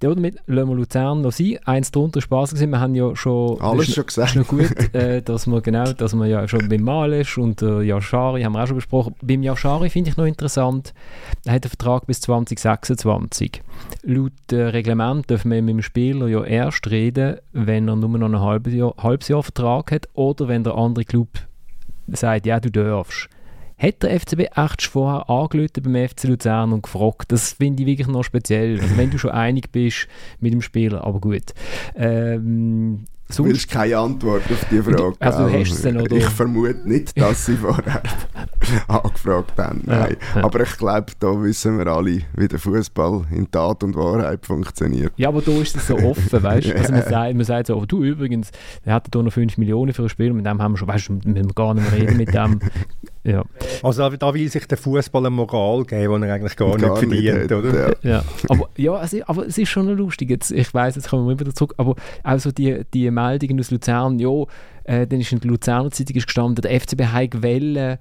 Ja, damit lassen wir Luzern noch sein. Eins drunter Spaß gewesen. Wir haben ja schon... Alles schon gesagt. ist noch gut, äh, dass wir genau, dass wir ja schon beim Malisch und äh, Yashari haben wir auch schon besprochen. Beim Yashari finde ich noch interessant, er hat einen Vertrag bis 2026. Laut äh, Reglement dürfen wir mit dem Spieler ja erst reden, wenn er nur noch ein halbes Jahr, halbes Jahr Vertrag hat oder wenn der andere Club sagt, ja, du darfst. Hat der FCB echt schon vorher angelötet beim FC Luzern und gefragt? Das finde ich wirklich noch speziell. Also wenn du schon einig bist mit dem Spieler, aber gut. Ähm, Du willst keine Antwort auf die Frage. Also hast denn, oder? Ich vermute nicht, dass sie [LAUGHS] vorher angefragt haben. Nein. Ja. Aber ich glaube, da wissen wir alle, wie der Fußball in Tat und Wahrheit funktioniert. Ja, aber da ist es so offen, weißt du? [LAUGHS] Also man, sagt, man sagt so, du übrigens, der hat da noch 5 Millionen für ein Spiel, mit dem haben wir schon, weißt du, wir gar nicht mehr reden mit dem. [LAUGHS] Ja. Also da will sich der Fußball eine Moral geben, die er eigentlich gar, gar nicht verdient, nicht oder? Ja. ja. Aber, ja, es ist, aber es ist schon lustig. Jetzt, ich weiß, jetzt kommen wir wieder zurück, aber also die, die Meldungen aus Luzern, ja, äh, dann ist in der Luzerner Zeitung gestanden, der FCB hat Welle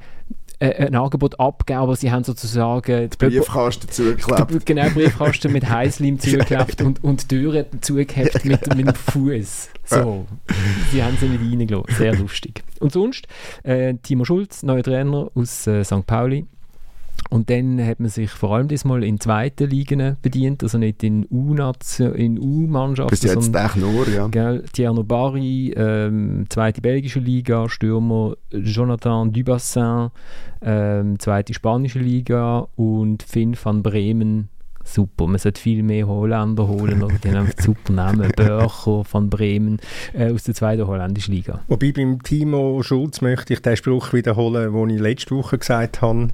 äh, ein Angebot abgeben, aber sie haben sozusagen die Briefkasten zugeklebt. Genau, Briefkasten mit Heißleim [LAUGHS] zugeklebt und, und Türen zugehabt mit, mit dem Fuß. So, sie haben sie nicht reingelassen. Sehr lustig. Und sonst, äh, Timo Schulz, neuer Trainer aus äh, St. Pauli, und dann hat man sich vor allem diesmal in zweiten Ligen bedient, also nicht in U-Mannschaften. Bis jetzt echt nur, ja. Gell, Tierno Barry, ähm, zweite belgische Liga, Stürmer Jonathan Dubassin, ähm, zweite spanische Liga und Finn van Bremen, super. Man sollte viel mehr Holländer holen. Oder? Die haben einfach super Namen. [LAUGHS] Börcher von Bremen äh, aus der zweiten holländischen Liga. Wobei beim Timo Schulz möchte ich den Spruch wiederholen, den ich letzte Woche gesagt habe.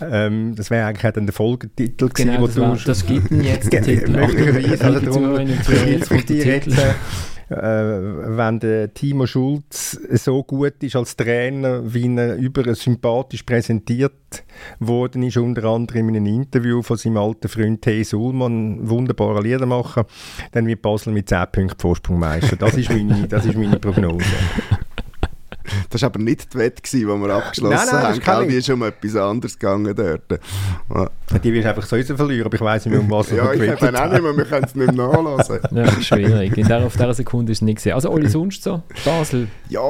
Ähm, das wäre eigentlich dann der Folgetitel genau, gewesen. Das, war, das gibt ihn jetzt den [LAUGHS] Titel. Möglicherweise. Also darum, jetzt, jetzt, äh, wenn der Timo Schulz so gut ist als Trainer, wie er über sympathisch präsentiert worden ist, unter anderem in einem Interview von seinem alten Freund T. Ullmann, wunderbare Lieder machen, dann wird Basel mit 10 Punkten Vorsprung Meister. Das das ist meine Prognose. [LAUGHS] Das war aber nicht die Wette, die wir abgeschlossen nein, nein, haben. Die ist um etwas anderes gegangen dort. Ja. Die wirst einfach so verlieren, aber ich weiss nicht mehr, um was Ja, ich weiß auch nicht mehr, wir können es nicht mehr nachlesen. [LAUGHS] ja, schwierig. In der, auf dieser Sekunde ist es nicht gesehen. Also Oli, sonst so? Basel? Ja,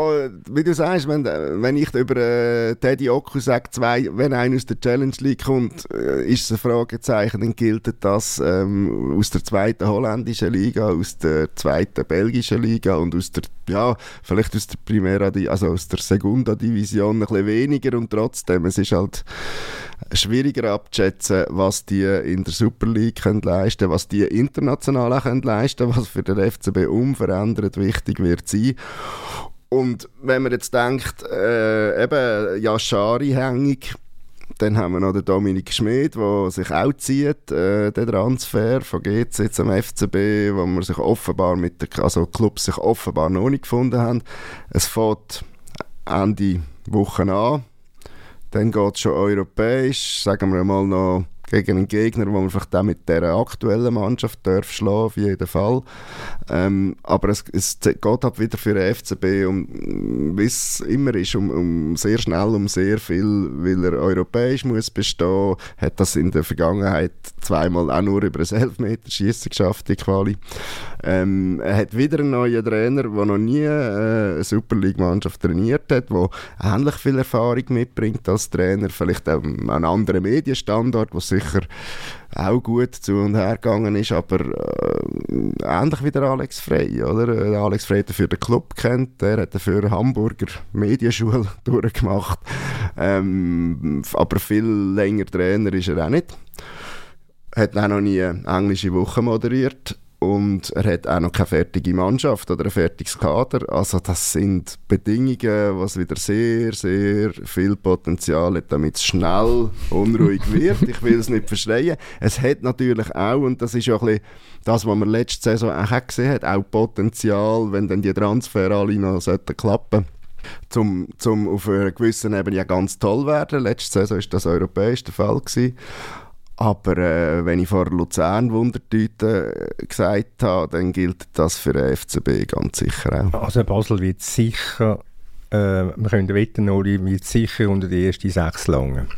wie du sagst, wenn, wenn ich über äh, Teddy Oku sage, zwei, wenn einer aus der Challenge League kommt, äh, ist es ein Fragezeichen, dann gilt das ähm, aus der zweiten holländischen Liga, aus der zweiten belgischen Liga und aus der, ja, vielleicht aus der Primera, also also aus der Segunda Division ein bisschen weniger und trotzdem, es ist halt schwieriger abzuschätzen, was die in der Super League können leisten was die international auch können leisten was für den FCB unverändert wichtig wird sein. Und wenn man jetzt denkt, äh, eben Yashari-hängig, dann haben wir noch den Dominik Schmid, der sich auch zieht, äh, der Transfer von GC zum FCB, wo man sich offenbar mit der, also Clubs sich offenbar noch nicht gefunden haben. Es fährt Ende Woche an. Dann geht es schon europäisch, sagen wir mal noch gegen einen Gegner, wo man vielleicht auch mit der aktuellen Mannschaft darf schlagen, auf jeden Fall. Ähm, aber es, es geht halt wieder für den FCB, um, wie es immer ist, um, um, sehr schnell, um sehr viel, weil er europäisch muss bestehen, hat das in der Vergangenheit zweimal auch nur über ein Elfmeterschießen geschafft, die Quali. Ähm, er hat wieder einen neuen Trainer, der noch nie äh, eine Super League-Mannschaft trainiert hat, der ähnlich viel Erfahrung mitbringt als Trainer, vielleicht auch einen anderen Medienstandort, wo sicher auch gut zu und her gegangen ist, aber äh, ähnlich wie der Alex Frey, oder? Der Alex Frey hat dafür den Club kennt, der hat dafür Hamburger Medienschule [LAUGHS] durchgemacht, ähm, aber viel länger Trainer ist er auch nicht. Hat auch noch nie eine englische Woche moderiert und er hat auch noch keine fertige Mannschaft oder ein fertiges Kader. Also das sind Bedingungen, was wieder sehr, sehr viel Potenzial hat, damit es schnell unruhig wird. Ich will es nicht verschreien. Es hat natürlich auch, und das ist ja ein bisschen das, was man letzte Saison auch gesehen hat, auch Potenzial, wenn dann die Transfer alle noch klappen zum, zum auf einer gewissen Ebene ja ganz toll werden. Letzte Saison war das europäisch der Fall. Gewesen. Aber äh, wenn ich vor Luzern Wundertüte äh, gesagt habe, dann gilt das für den FCB ganz sicher auch. Also Basel wird sicher, äh, wir können wetten, Oli wird sicher unter die ersten sechs langen.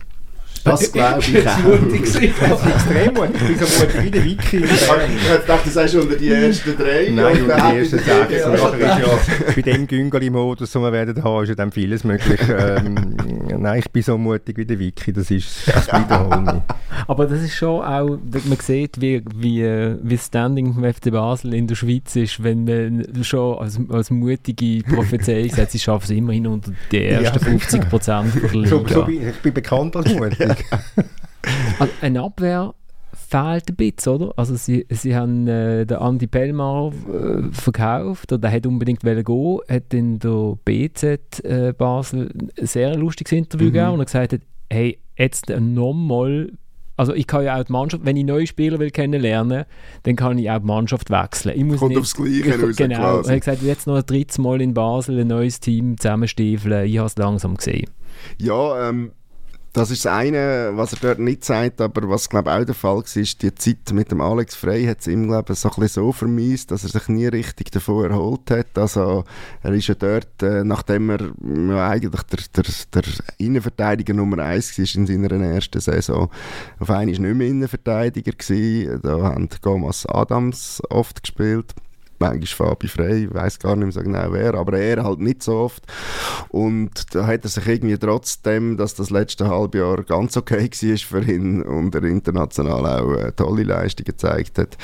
Das [LAUGHS] glaube ich auch. mutig das ist extrem mutig. Ich bin so mutig wie der Wiki. Ich dachte, du sagst unter die ersten drei. Nein, unter die ersten sechs. Ja bei dem Güngeli-Modus, den wir werden haben, ist ja dann vieles möglich. Ähm, nein, ich bin so mutig wie der Wiki. Das ist das wiederholen. Aber das ist schon auch, man sieht, wie, wie, wie Standing vom FC Basel in der Schweiz ist, wenn man schon als, als mutige Prophezeiung setzt, sie schaffen es immerhin unter die ersten ja. 50 Prozent der Liga. So, so bin, ich bin bekannt als mutig. [LAUGHS] [LAUGHS] also eine Abwehr fehlt ein bisschen, oder? Also sie, sie haben äh, den Andi Pellmar äh, verkauft oder hat unbedingt gehen, hat in der BZ äh, Basel ein sehr lustiges Interview mhm. gegeben und gesagt hat, hey, jetzt nochmal also ich kann ja auch die Mannschaft, wenn ich neue Spieler will kennenlernen, dann kann ich auch die Mannschaft wechseln. Ich muss Kommt nicht, aufs Gleiche ich, raus, Genau, er hat gesagt, jetzt noch ein drittes Mal in Basel ein neues Team zusammenstiefeln, ich habe es langsam gesehen. Ja, ähm, das ist das eine, was er dort nicht sagt, aber was glaube auch der Fall war, die Zeit mit dem Alex Frey hat es ihm glaube so ein so vermisst, dass er sich nie richtig davon erholt hat. Also er ist ja dort, äh, nachdem er ja, eigentlich der, der, der Innenverteidiger Nummer 1 war in seiner ersten Saison, auf einmal nicht mehr Innenverteidiger gewesen. Da haben Gomas Adams oft gespielt manchmal Fabi Frey, ich weiß gar nicht mehr so genau wer, aber er halt nicht so oft. Und da hat er sich irgendwie trotzdem, dass das letzte halbe Jahr ganz okay [LAUGHS] war für ihn und er international auch äh, tolle Leistungen gezeigt hat,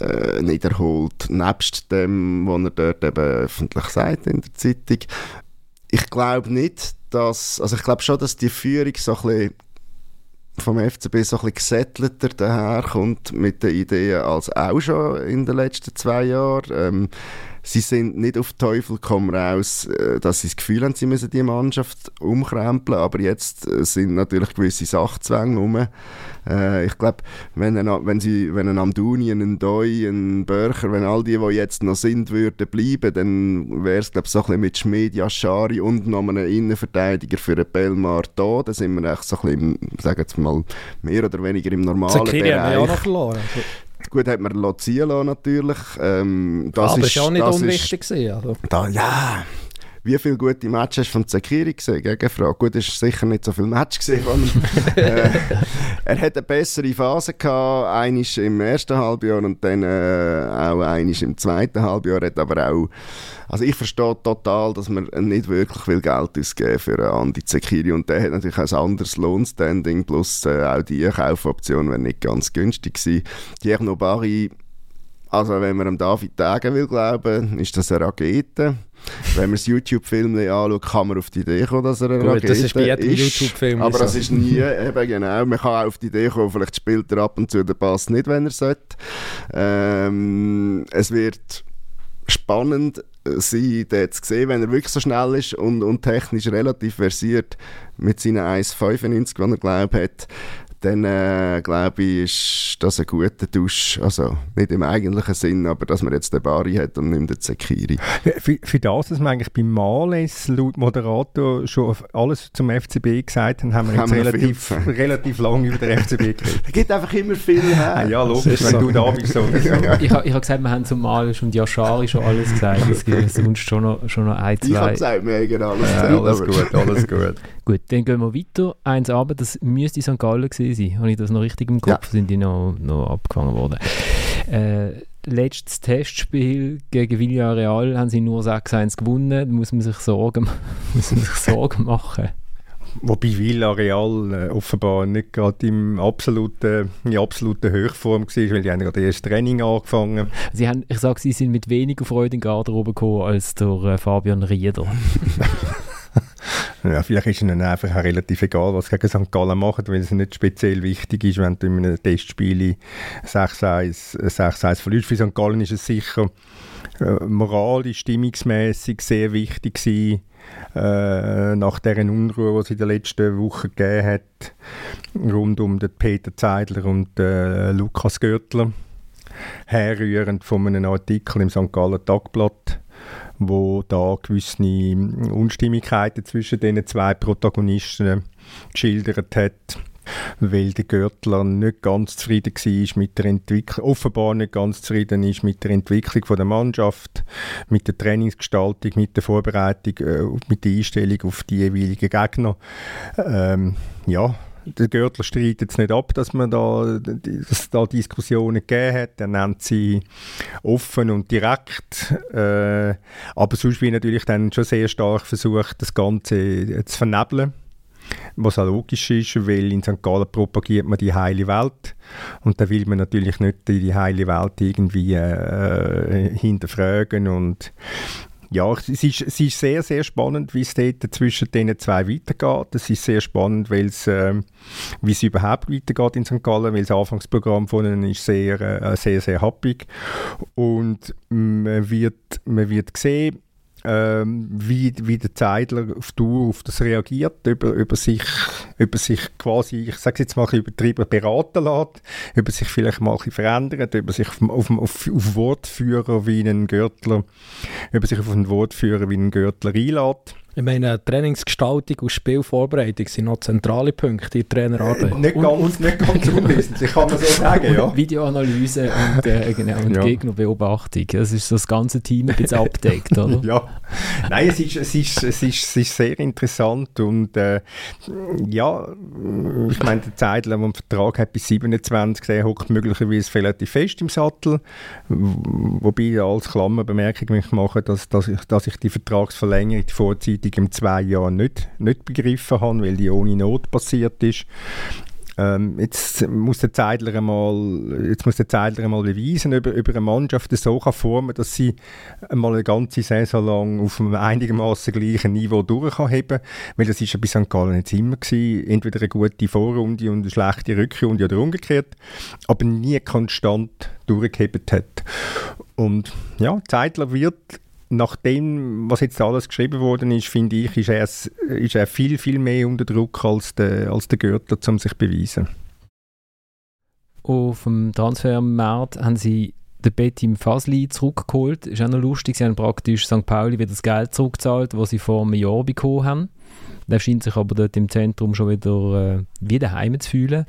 äh, nicht erholt. Nebst dem, was er dort eben öffentlich sagt in der Zeitung. Ich glaube nicht, dass, also ich glaube schon, dass die Führung so ein bisschen vom FCB so ein bisschen gesettelter daherkommt mit den Ideen als auch schon in den letzten zwei Jahren. Ähm, sie sind nicht auf Teufel komm raus, äh, dass sie das Gefühl haben, sie müssen die Mannschaft umkrempeln, aber jetzt äh, sind natürlich gewisse Sachzwänge rum. Äh, ich glaube, wenn, ein, wenn, sie, wenn ein Amduni, ein Doi, ein Börcher, wenn all die, die jetzt noch sind, würden bleiben, dann wäre es glaube so ein bisschen mit Schmid, Yashari und noch einem Innenverteidiger für den Belmar da. Da sind wir echt so ein bisschen, sagen wir mal, mehr oder weniger im normalen Zakiri Bereich. haben wir auch noch verloren. Gut, hat man ziehen lassen, natürlich. Ähm, das aber ist ist auch nicht unwichtig gewesen, also. da, ja, wie viele gute Matches hast du von Zakiri gesehen? Gegenfrage. Gut, es war sicher nicht so viele Matches gesehen von ihm. [LAUGHS] äh, er hatte eine bessere Phase gehabt, einisch im ersten Halbjahr und dann äh, auch einisch im zweiten Halbjahr. Hat aber auch, also ich verstehe total, dass man nicht wirklich viel Geld ausgeben für einen Andi Zakiri und der hat natürlich auch ein anderes Lohnstanding plus äh, auch die Kaufoption wäre nicht ganz günstig gewesen. Thierry Nobari also wenn man dem David Tagen will glauben, ist das eine Rakete. Wenn man das YouTube-Film anschaut, kann man auf die Idee kommen, dass er eine Gut, Rakete das ist bei jedem ist. YouTube-Film Aber so. das ist nie, eben genau, man kann auch auf die Idee kommen, vielleicht spielt er ab und zu den Pass nicht, wenn er sollte. Ähm, es wird spannend sein, den zu sehen, wenn er wirklich so schnell ist und, und technisch relativ versiert mit seinen 1,95, die er glaubt hat, dann äh, glaube ich, ist das ein guter Tausch. Also nicht im eigentlichen Sinn, aber dass man jetzt den Bari hat und nicht den Zekiri. Für, für das, dass wir eigentlich beim Males laut Moderator schon alles zum FCB gesagt haben, haben wir jetzt Haben wir relativ, viel. relativ lang über den FCB [LAUGHS] geredet. Er gibt einfach immer viel her. Ah, ja, logisch, wenn so. du da bist. So. Ich habe ich hab gesagt, wir haben zum Malisch und Yashari schon alles gesagt. Es gibt sonst schon noch, schon noch ein, Ich habe zwei. gesagt, wir haben alles Ja, gesagt, alles aber- gut, alles gut. Gut, dann gehen wir weiter. Eins aber, das müsste St. Gallen gewesen sein. Habe ich das noch richtig im Kopf? Sind die noch, noch abgefangen worden? Äh, letztes Testspiel gegen Villarreal haben sie nur 6-1 gewonnen. Da muss man sich Sorgen, [LAUGHS] muss man sich Sorgen machen. Wobei Villarreal äh, offenbar nicht gerade im absoluten, in absoluten Höchform war, weil die haben gerade erst Training angefangen. Sie haben, ich sage, sie sind mit weniger Freude in die Garderobe gekommen als der äh, Fabian Rieder. [LAUGHS] Ja, vielleicht ist ihnen einfach auch relativ egal, was sie gegen St. Gallen machen, weil es nicht speziell wichtig ist, wenn du in einem Testspiel 6-1 6-1 verlierst. Für St. Gallen ist es sicher äh, moralisch, stimmungsmäßig sehr wichtig gewesen, äh, nach der Unruhe, die es in den letzten Wochen gegeben hat, rund um den Peter Zeidler und äh, Lukas Görtler, herrührend von einem Artikel im St. Gallen Tagblatt, wo da gewisse Unstimmigkeiten zwischen den zwei Protagonisten geschildert hat weil der Görtler nicht ganz zufrieden war mit der Entwicklung, offenbar nicht ganz zufrieden ist mit der Entwicklung der Mannschaft, mit der Trainingsgestaltung, mit der Vorbereitung, äh, mit der Einstellung auf die jeweiligen Gegner. Ähm, ja, der Görtler streitet jetzt nicht ab, dass man da, dass es da Diskussionen gegeben hat. Er nennt sie offen und direkt. Äh, aber sonst wird natürlich dann schon sehr stark versucht, das Ganze zu vernebeln. Was auch logisch ist, weil in St. Gallen propagiert man die heile Welt. Und da will man natürlich nicht die heile Welt irgendwie äh, hinterfragen und ja, es ist, es ist sehr, sehr spannend, wie es dort zwischen diesen zwei weitergeht. Es ist sehr spannend, weil es, ähm, wie es überhaupt weitergeht in St. Gallen, weil das Anfangsprogramm von ihnen ist sehr, äh, sehr, sehr happig. Und man wird, man wird sehen, ähm, wie, wie der Zeidler auf Tour auf das reagiert, über, über, sich, über sich quasi, ich sage jetzt mal übertrieben, beraten lässt, über sich vielleicht mal ein verändert, über sich auf, auf, auf, auf Wortführer wie einen Görtler, über sich auf einen Wortführer wie einen Görtler einlädt. Ich meine, Trainingsgestaltung und Spielvorbereitung sind noch zentrale Punkte in der Trainerarbeit. Nicht Und- ganz, nicht ganz unwesentlich, kann man so sagen, ja. Videoanalyse und, äh, [LAUGHS] genau, und Ja. Gegnerbeobachtung. Das ist so das ganze Team ein bisschen abdeckt, oder? [LAUGHS] Ja, nein, es ist, es ist, es ist, es ist sehr interessant und äh, ja, ich meine, der Zeidler, der einen Vertrag hat bis 27, der hockt möglicherweise relativ fest im Sattel, wobei ich als Klammerbemerkung möchte machen, dass, dass, ich, dass ich die Vertragsverlängerung, die vorzeitig im zwei Jahren nicht, nicht begriffen habe, weil die ohne Not passiert ist. Ähm, jetzt muss der Zeidler einmal, jetzt muss der Zeidler einmal beweisen, ob, er- ob er eine Mannschaft so kann formen dass sie einmal eine ganze Saison lang auf einem einigermaßen gleichen Niveau durchheben Weil das ist ja bei St. Gallen jetzt immer gewesen, entweder eine gute Vorrunde und eine schlechte Rückrunde oder umgekehrt, aber nie konstant durchgehebt hat. Und ja, Zeitler wird nach dem, was jetzt alles geschrieben worden ist, finde ich, ist er, ist er viel, viel mehr unter Druck als der, als der Gürtler, um sich zu beweisen. Auf dem Transfermarkt haben sie den Betim Fasli zurückgeholt. Ist auch noch lustig, sie haben praktisch St. Pauli wieder das Geld zurückgezahlt, das sie vor einem Jahr bekommen haben. Der scheint sich aber dort im Zentrum schon wieder äh, wieder heim zu fühlen.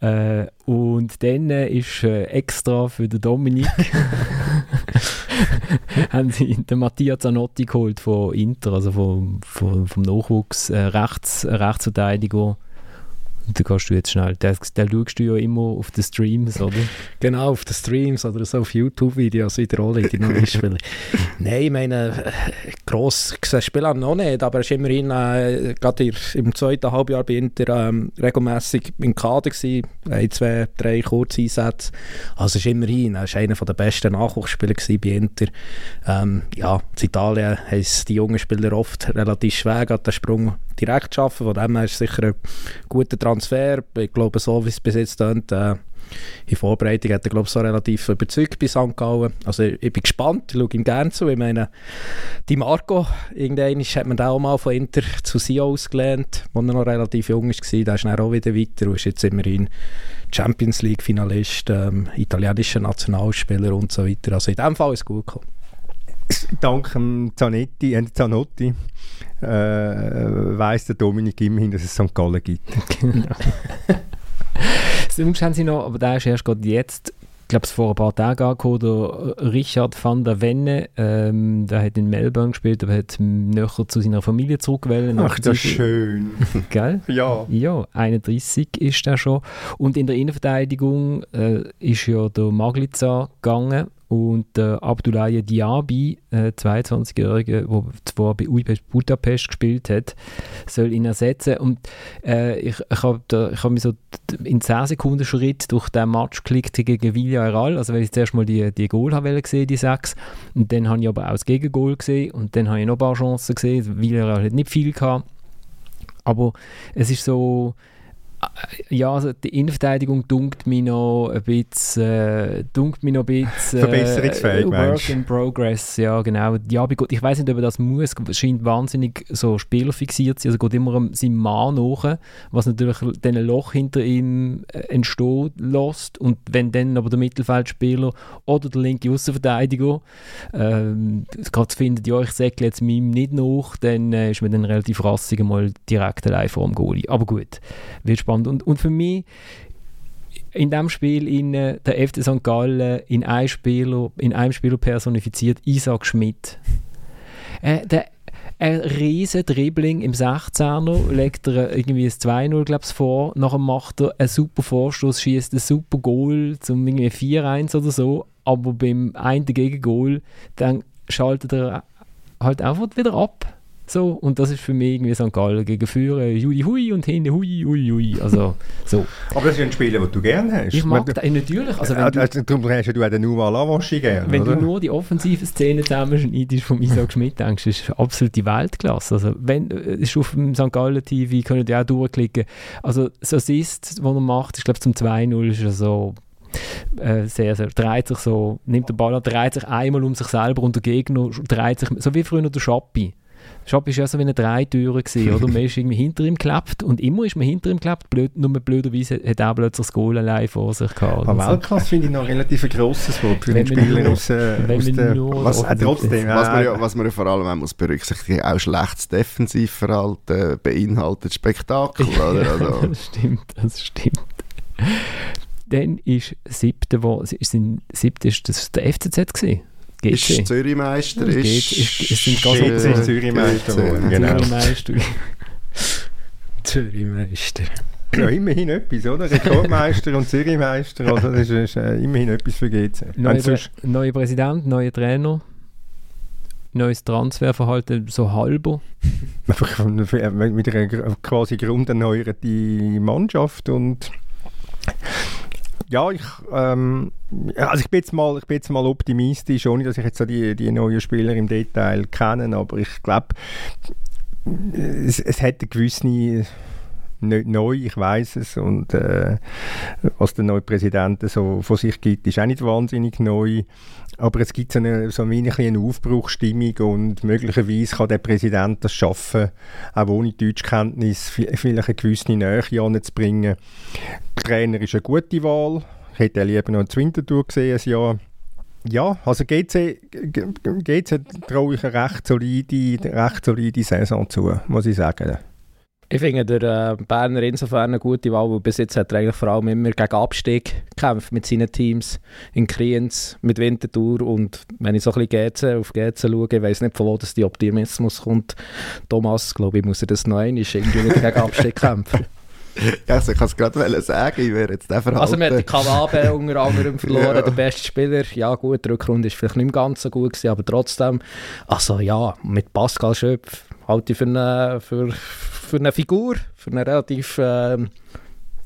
Äh, und dann äh, ist äh, extra für den Dominik [LAUGHS] [LAUGHS] haben sie den Mattia Zanotti geholt von Inter, also vom, vom, vom Nachwuchs äh, Rechts, Rechtsverteidiger da kannst du jetzt schnell, den schaust du ja immer auf den Streams, oder? Genau, auf den Streams oder so auf YouTube-Videos wiederholen, die noch spielen. [LAUGHS] Nein, ich meine, gross gesehen spielen noch nicht, aber er ist immerhin äh, gerade im zweiten Halbjahr bei Inter ähm, regelmäßig im Kader gewesen, ein, zwei, drei Kurzeinsätze. Also ist immerhin, er ist einer der besten Nachwuchsspieler bei Inter. Ähm, ja, in Italien haben die jungen Spieler oft relativ schwer, den Sprung direkt schaffen, von dem her ist es sicher ein guter Transfer. Ich glaube, so wie es bis jetzt klingt, äh, in Vorbereitung hat er, glaube so relativ überzeugt bei St. Gallen. Also ich, ich bin gespannt, ich schaue ihm gerne zu. Ich meine, die Marco, irgendwann hat man auch mal von Inter zu Sion ausgelernt, als er noch relativ jung war. Der ist dann auch wieder weiter und ist jetzt immerhin Champions League-Finalist, ähm, italienischer Nationalspieler und so weiter. Also in dem Fall ist es gut gekommen. Dank dem Zanetti, äh, Zanotti äh, weiss der Dominik immerhin, dass es St. Gallen gibt. genau. [LAUGHS] [LAUGHS] Sonst haben sie noch, aber der ist erst gerade jetzt, ich glaube, es vor ein paar Tagen angekommen, der Richard van der Wenne, ähm, der hat in Melbourne gespielt, aber hat näher zu seiner Familie zurückgewählt. Ach, das ist schön. [LAUGHS] Gell? Ja. Ja, 31 ist er schon. Und in der Innenverteidigung äh, ist ja der Maglica gegangen und der Abdoulaye Diaby, äh, 22-Jährige, der zuvor bei UiP Budapest gespielt hat, soll ihn ersetzen. Und äh, ich, ich habe hab mich so in 10 Sekunden Schritt durch den Match geklickt gegen Villarreal. Also weil ich zuerst mal die, die Goal habe gesehen, die sechs. Und dann habe ich aber auch das Gegengoal gesehen. Und dann habe ich noch ein paar Chancen gesehen. Villarreal hat nicht viel gehabt. Aber es ist so ja, also die Innenverteidigung dunkt mich noch ein bisschen, äh, dunkt mich noch ein bisschen Verbesserungsfähig, äh, Work in Progress, ja genau. Ja, ich weiß nicht, ob er das muss, scheint wahnsinnig so spielerfixiert zu sein, also geht immer seinem Mann nach, was natürlich dann ein Loch hinter ihm äh, entstehen lässt und wenn dann aber der Mittelfeldspieler oder der linke Außenverteidiger ähm, gerade findet, ja, ich sägle jetzt meinem nicht nach, dann äh, ist man dann relativ rassig mal direkt allein vor dem Goalie. Aber gut, wird spannend. Und, und für mich in dem Spiel in der FC St. Gallen in einem Spieler, in einem Spieler personifiziert Isaac Schmidt. Äh, der, ein riesen Dribbling im 16er, legt er irgendwie ein 2-0 glaub's, vor, nachher macht er einen super Vorstoß, schießt ein super Goal zum irgendwie 4-1 oder so, aber beim einen Gegengol dann schaltet er halt einfach wieder ab. So, und das ist für mich irgendwie St. Gallen gegen Führer, Juli hui und hinten hui hui hui. Also, so. Aber das ist ein Spieler, den du gerne hast. Ich mag den natürlich. Also, wenn du, also, darum hast du den Numa Lavaschi gerne, Wenn oder? du nur die offensive Szene zusammenschneidest vom Isaac Schmidt denkst, ist absolut die Weltklasse. Also, wenn, äh, ist auf dem St. Gallen TV, können die auch durchklicken. Also, das Assist, was er macht, ich glaube zum 2-0 ist er so äh, sehr, sehr, dreht sich so, nimmt den Ball dreht sich einmal um sich selber und der Gegner dreht sich, so wie früher der Schappi. Shop war ja so wie eine Dreitüre, gewesen, oder? Man ist irgendwie hinter ihm geklebt und immer ist man hinter ihm geklebt, blöd, nur blöderweise hat er plötzlich das Goal allein vor sich gehabt. Aber Weltklasse finde ich noch relativ ein grosses Wort für den Spieler aus, äh, aus der... Was, äh, trotzdem, was, man ja, was man ja vor allem auch muss berücksichtigen auch schlechtes Defensivverhalten beinhaltet Spektakel, [LAUGHS] oder? Also. das stimmt, das stimmt. Dann ist siebte, wo, ist, siebte ist das der FCZ gewesen. GC. Ist Zürichmeister. Ja, ist, ist, ist, sind GC ist Zürichmeister geworden, genau. Zürichmeister. [LAUGHS] Zürichmeister. Ja, immerhin etwas, oder? Rekordmeister und Zürichmeister, also das ist, ist äh, immerhin etwas für GC. Neuer neue Präsident, neuer Trainer, neues Transferverhalten, so halber. [LAUGHS] Einfach mit einer quasi grunderneuerten Mannschaft und ja, ich, ähm, also ich bin jetzt mal, ich bin jetzt mal optimistisch, ohne dass ich jetzt die, die neuen Spieler im Detail kenne, aber ich glaube, es, es eine gewisse nicht neu, ich weiß es. Und äh, was der neue Präsident so von sich gibt, ist auch nicht wahnsinnig neu. Aber es gibt eine, so eine, eine Aufbruchstimmung und möglicherweise kann der Präsident das schaffen, auch ohne Deutschkenntnis vielleicht eine gewisse Nähe anzubringen. Der Trainer ist eine gute Wahl. Ich hätte lieber noch in Winterthur gesehen, ein Jahr. Ja, also GC, GC traue ich eine recht solide, recht solide Saison zu, muss ich sagen. Ich finde der äh, Berner insofern eine gute Wahl, weil bis jetzt hat er eigentlich vor allem immer gegen Abstieg gekämpft mit seinen Teams in Kriens, mit Winterthur und wenn ich so ein bisschen GC, auf GC schaue, ich weiß nicht, von wo das die Optimismus kommt. Thomas, glaube ich, muss er das noch einmal irgendwie wieder gegen Abstieg kämpfen. [LAUGHS] ja, also ich kann es gerade sagen, ich wäre jetzt der Verhalten. Also wir haben Kawabe unter anderem [LAUGHS] verloren, ja. der beste Spieler. Ja gut, die Rückrunde war vielleicht nicht mehr ganz so gut, gewesen, aber trotzdem, also ja, mit Pascal Schöpf halte ich für eine, für, für eine Figur, für einen relativ äh,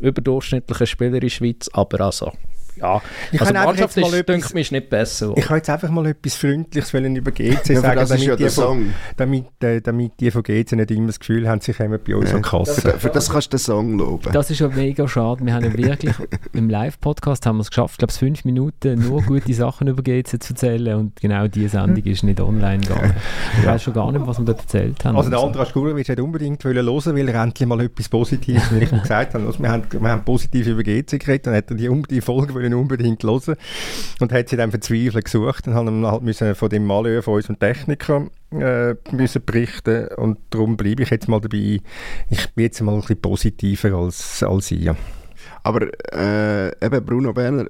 überdurchschnittlichen Spieler in der Schweiz, aber also ja, ich also Mannschaft ist, etwas, denke ich, nicht besser. Ich kann jetzt einfach mal etwas Freundliches über GC ja, sagen, damit, ja die von, damit, äh, damit, die von GC nicht immer das Gefühl haben, sie kommen bei uns ja. an Kasse. Für, für, das kannst du den Song loben. Das ist ja mega schade. Wir haben ja wirklich [LAUGHS] im Live-Podcast haben wir es geschafft, ich glaube fünf Minuten nur gute Sachen über GC zu erzählen und genau diese Sendung ist nicht online gegangen. Ich weiß schon gar nicht, was wir da erzählt haben. Also der Andras Skurowitsch hat unbedingt hören wollen, weil er endlich mal etwas Positives, wie ich gesagt habe. Also wir, haben, wir haben positiv über GC geredet und hat die, die Folge unbedingt hören hören. Und hat sie dann verzweifelt gesucht und haben halt müssen von dem Malheur von unserem Techniker äh, müssen berichten und darum bleibe ich jetzt mal dabei. Ich bin jetzt mal ein bisschen positiver als, als ihr. Aber äh, eben Bruno Berner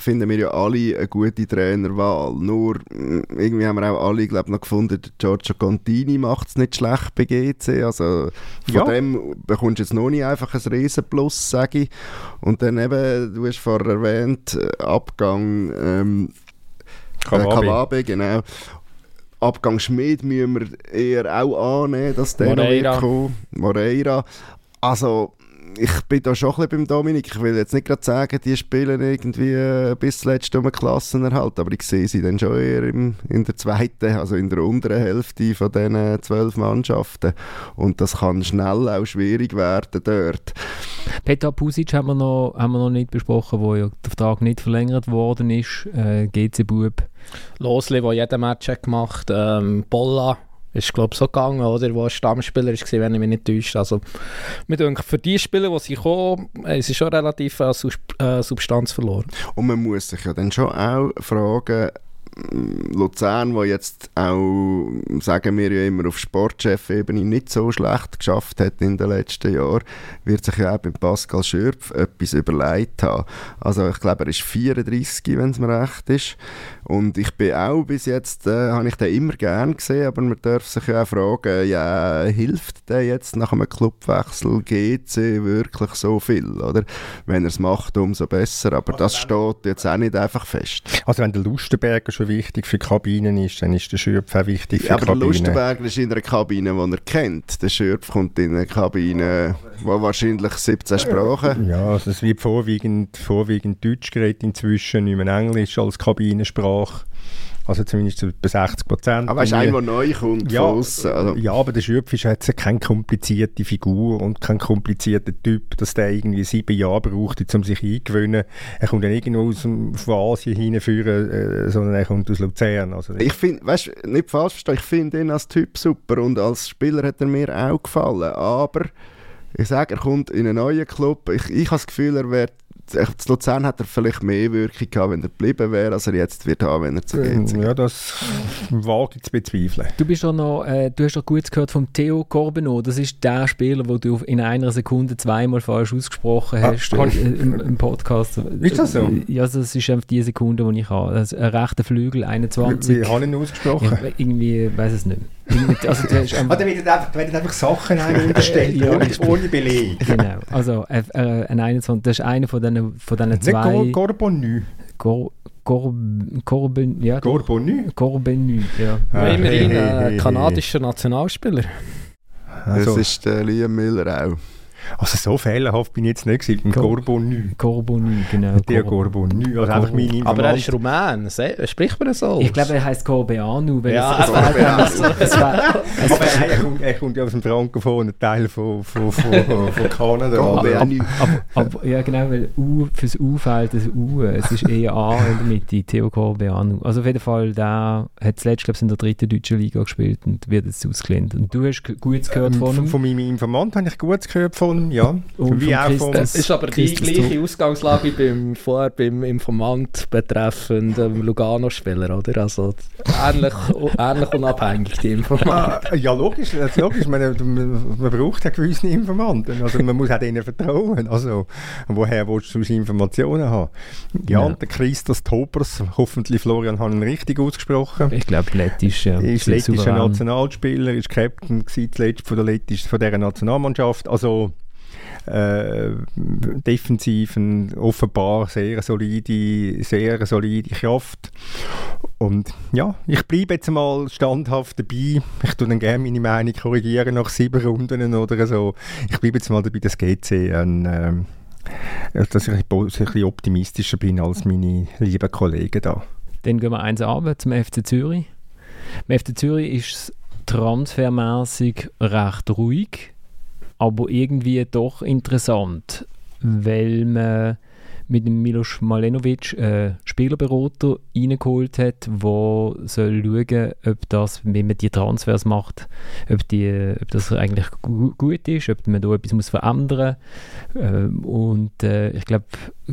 finden wir ja alle eine gute Trainerwahl. Nur mm, irgendwie haben wir auch alle glaub, noch gefunden, Giorgio Contini macht es nicht schlecht bei GC. Also von ja. dem bekommst du jetzt noch nicht einfach ein Riesenplus, sage ich. Und dann eben, du hast vorher erwähnt, äh, Abgang ähm, Kawabe. Äh, genau. Abgang Schmid müssen wir eher auch annehmen, dass der Moreira. noch kommt. Moreira. Also ich bin da schon ein bisschen beim Dominik. Ich will jetzt nicht gerade sagen, die spielen irgendwie äh, bis zuletzt um Klassenerhalt, aber ich sehe sie dann schon eher im, in der zweiten, also in der unteren Hälfte von diesen zwölf Mannschaften. Und das kann schnell auch schwierig werden dort. Petar Pusic haben wir noch, haben wir noch nicht besprochen, wo ja der Vertrag nicht verlängert worden ist. Äh, GC-Bub. Losli, der jeden Match hat gemacht ähm, Bolla ist glaube so gegangen, oder, wo ein Stammspieler ist, wenn ich mich nicht täusche. Also, mir für die Spieler, die sie kommen, haben sie schon relativ äh, Substanz verloren. Und man muss sich ja dann schon auch fragen, Luzern, wo jetzt auch, sagen wir ja immer, auf Sportchef-Ebene nicht so schlecht geschafft hat in den letzten Jahren, wird sich ja auch bei Pascal Schürpf etwas überlegt haben. Also ich glaube, er ist 34, wenn es mir recht ist. Und ich bin auch bis jetzt, äh, habe ich den immer gern gesehen, aber man darf sich ja auch fragen, ja, hilft der jetzt nach einem Clubwechsel GC wirklich so viel, oder? Wenn er es macht, umso besser, aber das steht jetzt auch nicht einfach fest. Also wenn der Lustenberger schon wichtig für Kabinen ist, dann ist der Schürpf auch wichtig für ja, aber Kabinen. Aber der Lustenberger ist in einer Kabine, die er kennt. Der Schürpf kommt in eine Kabine, wo wahrscheinlich 17 Sprachen... Ja, also es wird vorwiegend, vorwiegend Deutsch geredet inzwischen, nicht mehr Englisch als Kabinensprache. Also zumindest bei 60 Prozent. Aber es ist einer, der neu kommt ja, also. Ja, aber der Schöpf ist jetzt keine komplizierte Figur und kein komplizierter Typ, dass der irgendwie sieben Jahre braucht, um sich eingewöhnen. Er kommt dann irgendwo aus dem, von Asien hinführen, äh, sondern er kommt aus Luzern. Also ich finde, weißt du, nicht falsch verstehen, ich finde ihn als Typ super und als Spieler hat er mir auch gefallen, aber ich sage, er kommt in einen neuen Club. Ich, ich habe das Gefühl, er wird zu Luzern hat er vielleicht mehr Wirkung gehabt, wenn er geblieben wäre, als er jetzt wird haben, wenn er zu GC Ja, das wage ich zu bezweifeln. Du, bist auch noch, äh, du hast doch gut gehört vom Theo Corbeno. Das ist der Spieler, den du in einer Sekunde zweimal falsch ausgesprochen ah, hast ah, äh, im, im, Podcast. Ist das so? Ja, das ist einfach die Sekunde, die ich habe. Also, ein rechter Flügel, 21. Wie, wie habe ich ihn ausgesprochen? Ich, irgendwie, weiß es nicht. Also, du hast, ähm, ah, da werden einfach, einfach Sachen [LAUGHS] unterstellt, ja, ohne, ohne Beleg. Genau, also äh, äh, ein 21, das ist einer von diesen, von diesen zwei... Nicht Corbonny. Cor Corben, ja. Corbonny? Corbonny, ja. Ah, immerhin hey, hey, hey, kanadischer Nationalspieler. Also, das ist der Liam Miller auch. Also so fehlerhaft bin ich jetzt nicht gewesen. Corbonny. Corbonny, genau. Der Corbonny. Also einfach meine Information. Aber er ist Rumän. Spricht man das so? Ich glaube, er heißt Corbeanu. Ja, es, es, es, es, [LAUGHS] aber er, kommt, ja aus dem frankophonen Teil von, von, von, von [LAUGHS] Kanada. aber, ja genau, weil U, fürs U fehlt das U. Es ist eher A in der Mitte, Theo Corbeanu. Also auf jeden Fall, der hat zuletzt, glaube ich, in der dritten deutschen Liga gespielt und wird jetzt ausgelehnt. Und du hast Gutes gehört von ihm? Von meinem Informant habe ich Gutes gehört von ihm, ja. Und wie auch von... Es ist aber die gleiche Ausgangslage wie beim, vorher beim Informant betreffend ähm, Lugano-Spieler, oder? Also ähnlich, ähnlich unabhängig, die Informanten. Ah, ja, logisch, logisch. Man, man braucht ja gewisse Informanten. Also man muss auch denen vertrauen. Also, woher willst du Informationen haben? Ja, ja. und der Christos Topers, hoffentlich Florian hat ihn richtig ausgesprochen. Ich glaube, lettisch, ja. Ist lettischer Nationalspieler, ist Captain zuletzt von der, Lettisch, von dieser Nationalmannschaft. Also äh, defensiv ein offenbar sehr solide, sehr solide Kraft. Und ja, ich bleibe jetzt mal standhaft dabei. Ich tue dann gerne meine Meinung korrigieren nach sieben Runden oder so. Ich bleibe jetzt mal dabei, dass GC ein, äh, dass ich ein bisschen optimistischer bin als meine lieben Kollegen da. Dann gehen wir eins ab zum FC Zürich. Im FC Zürich ist es transfermäßig recht ruhig aber irgendwie doch interessant, weil man mit dem Milos Malenovic äh, Spielerberater reingeholt hat, der soll schauen, ob das, wenn man die Transfers macht, ob, die, ob das eigentlich gu gut ist, ob man da etwas muss verändern muss. Ähm, und äh, ich glaube,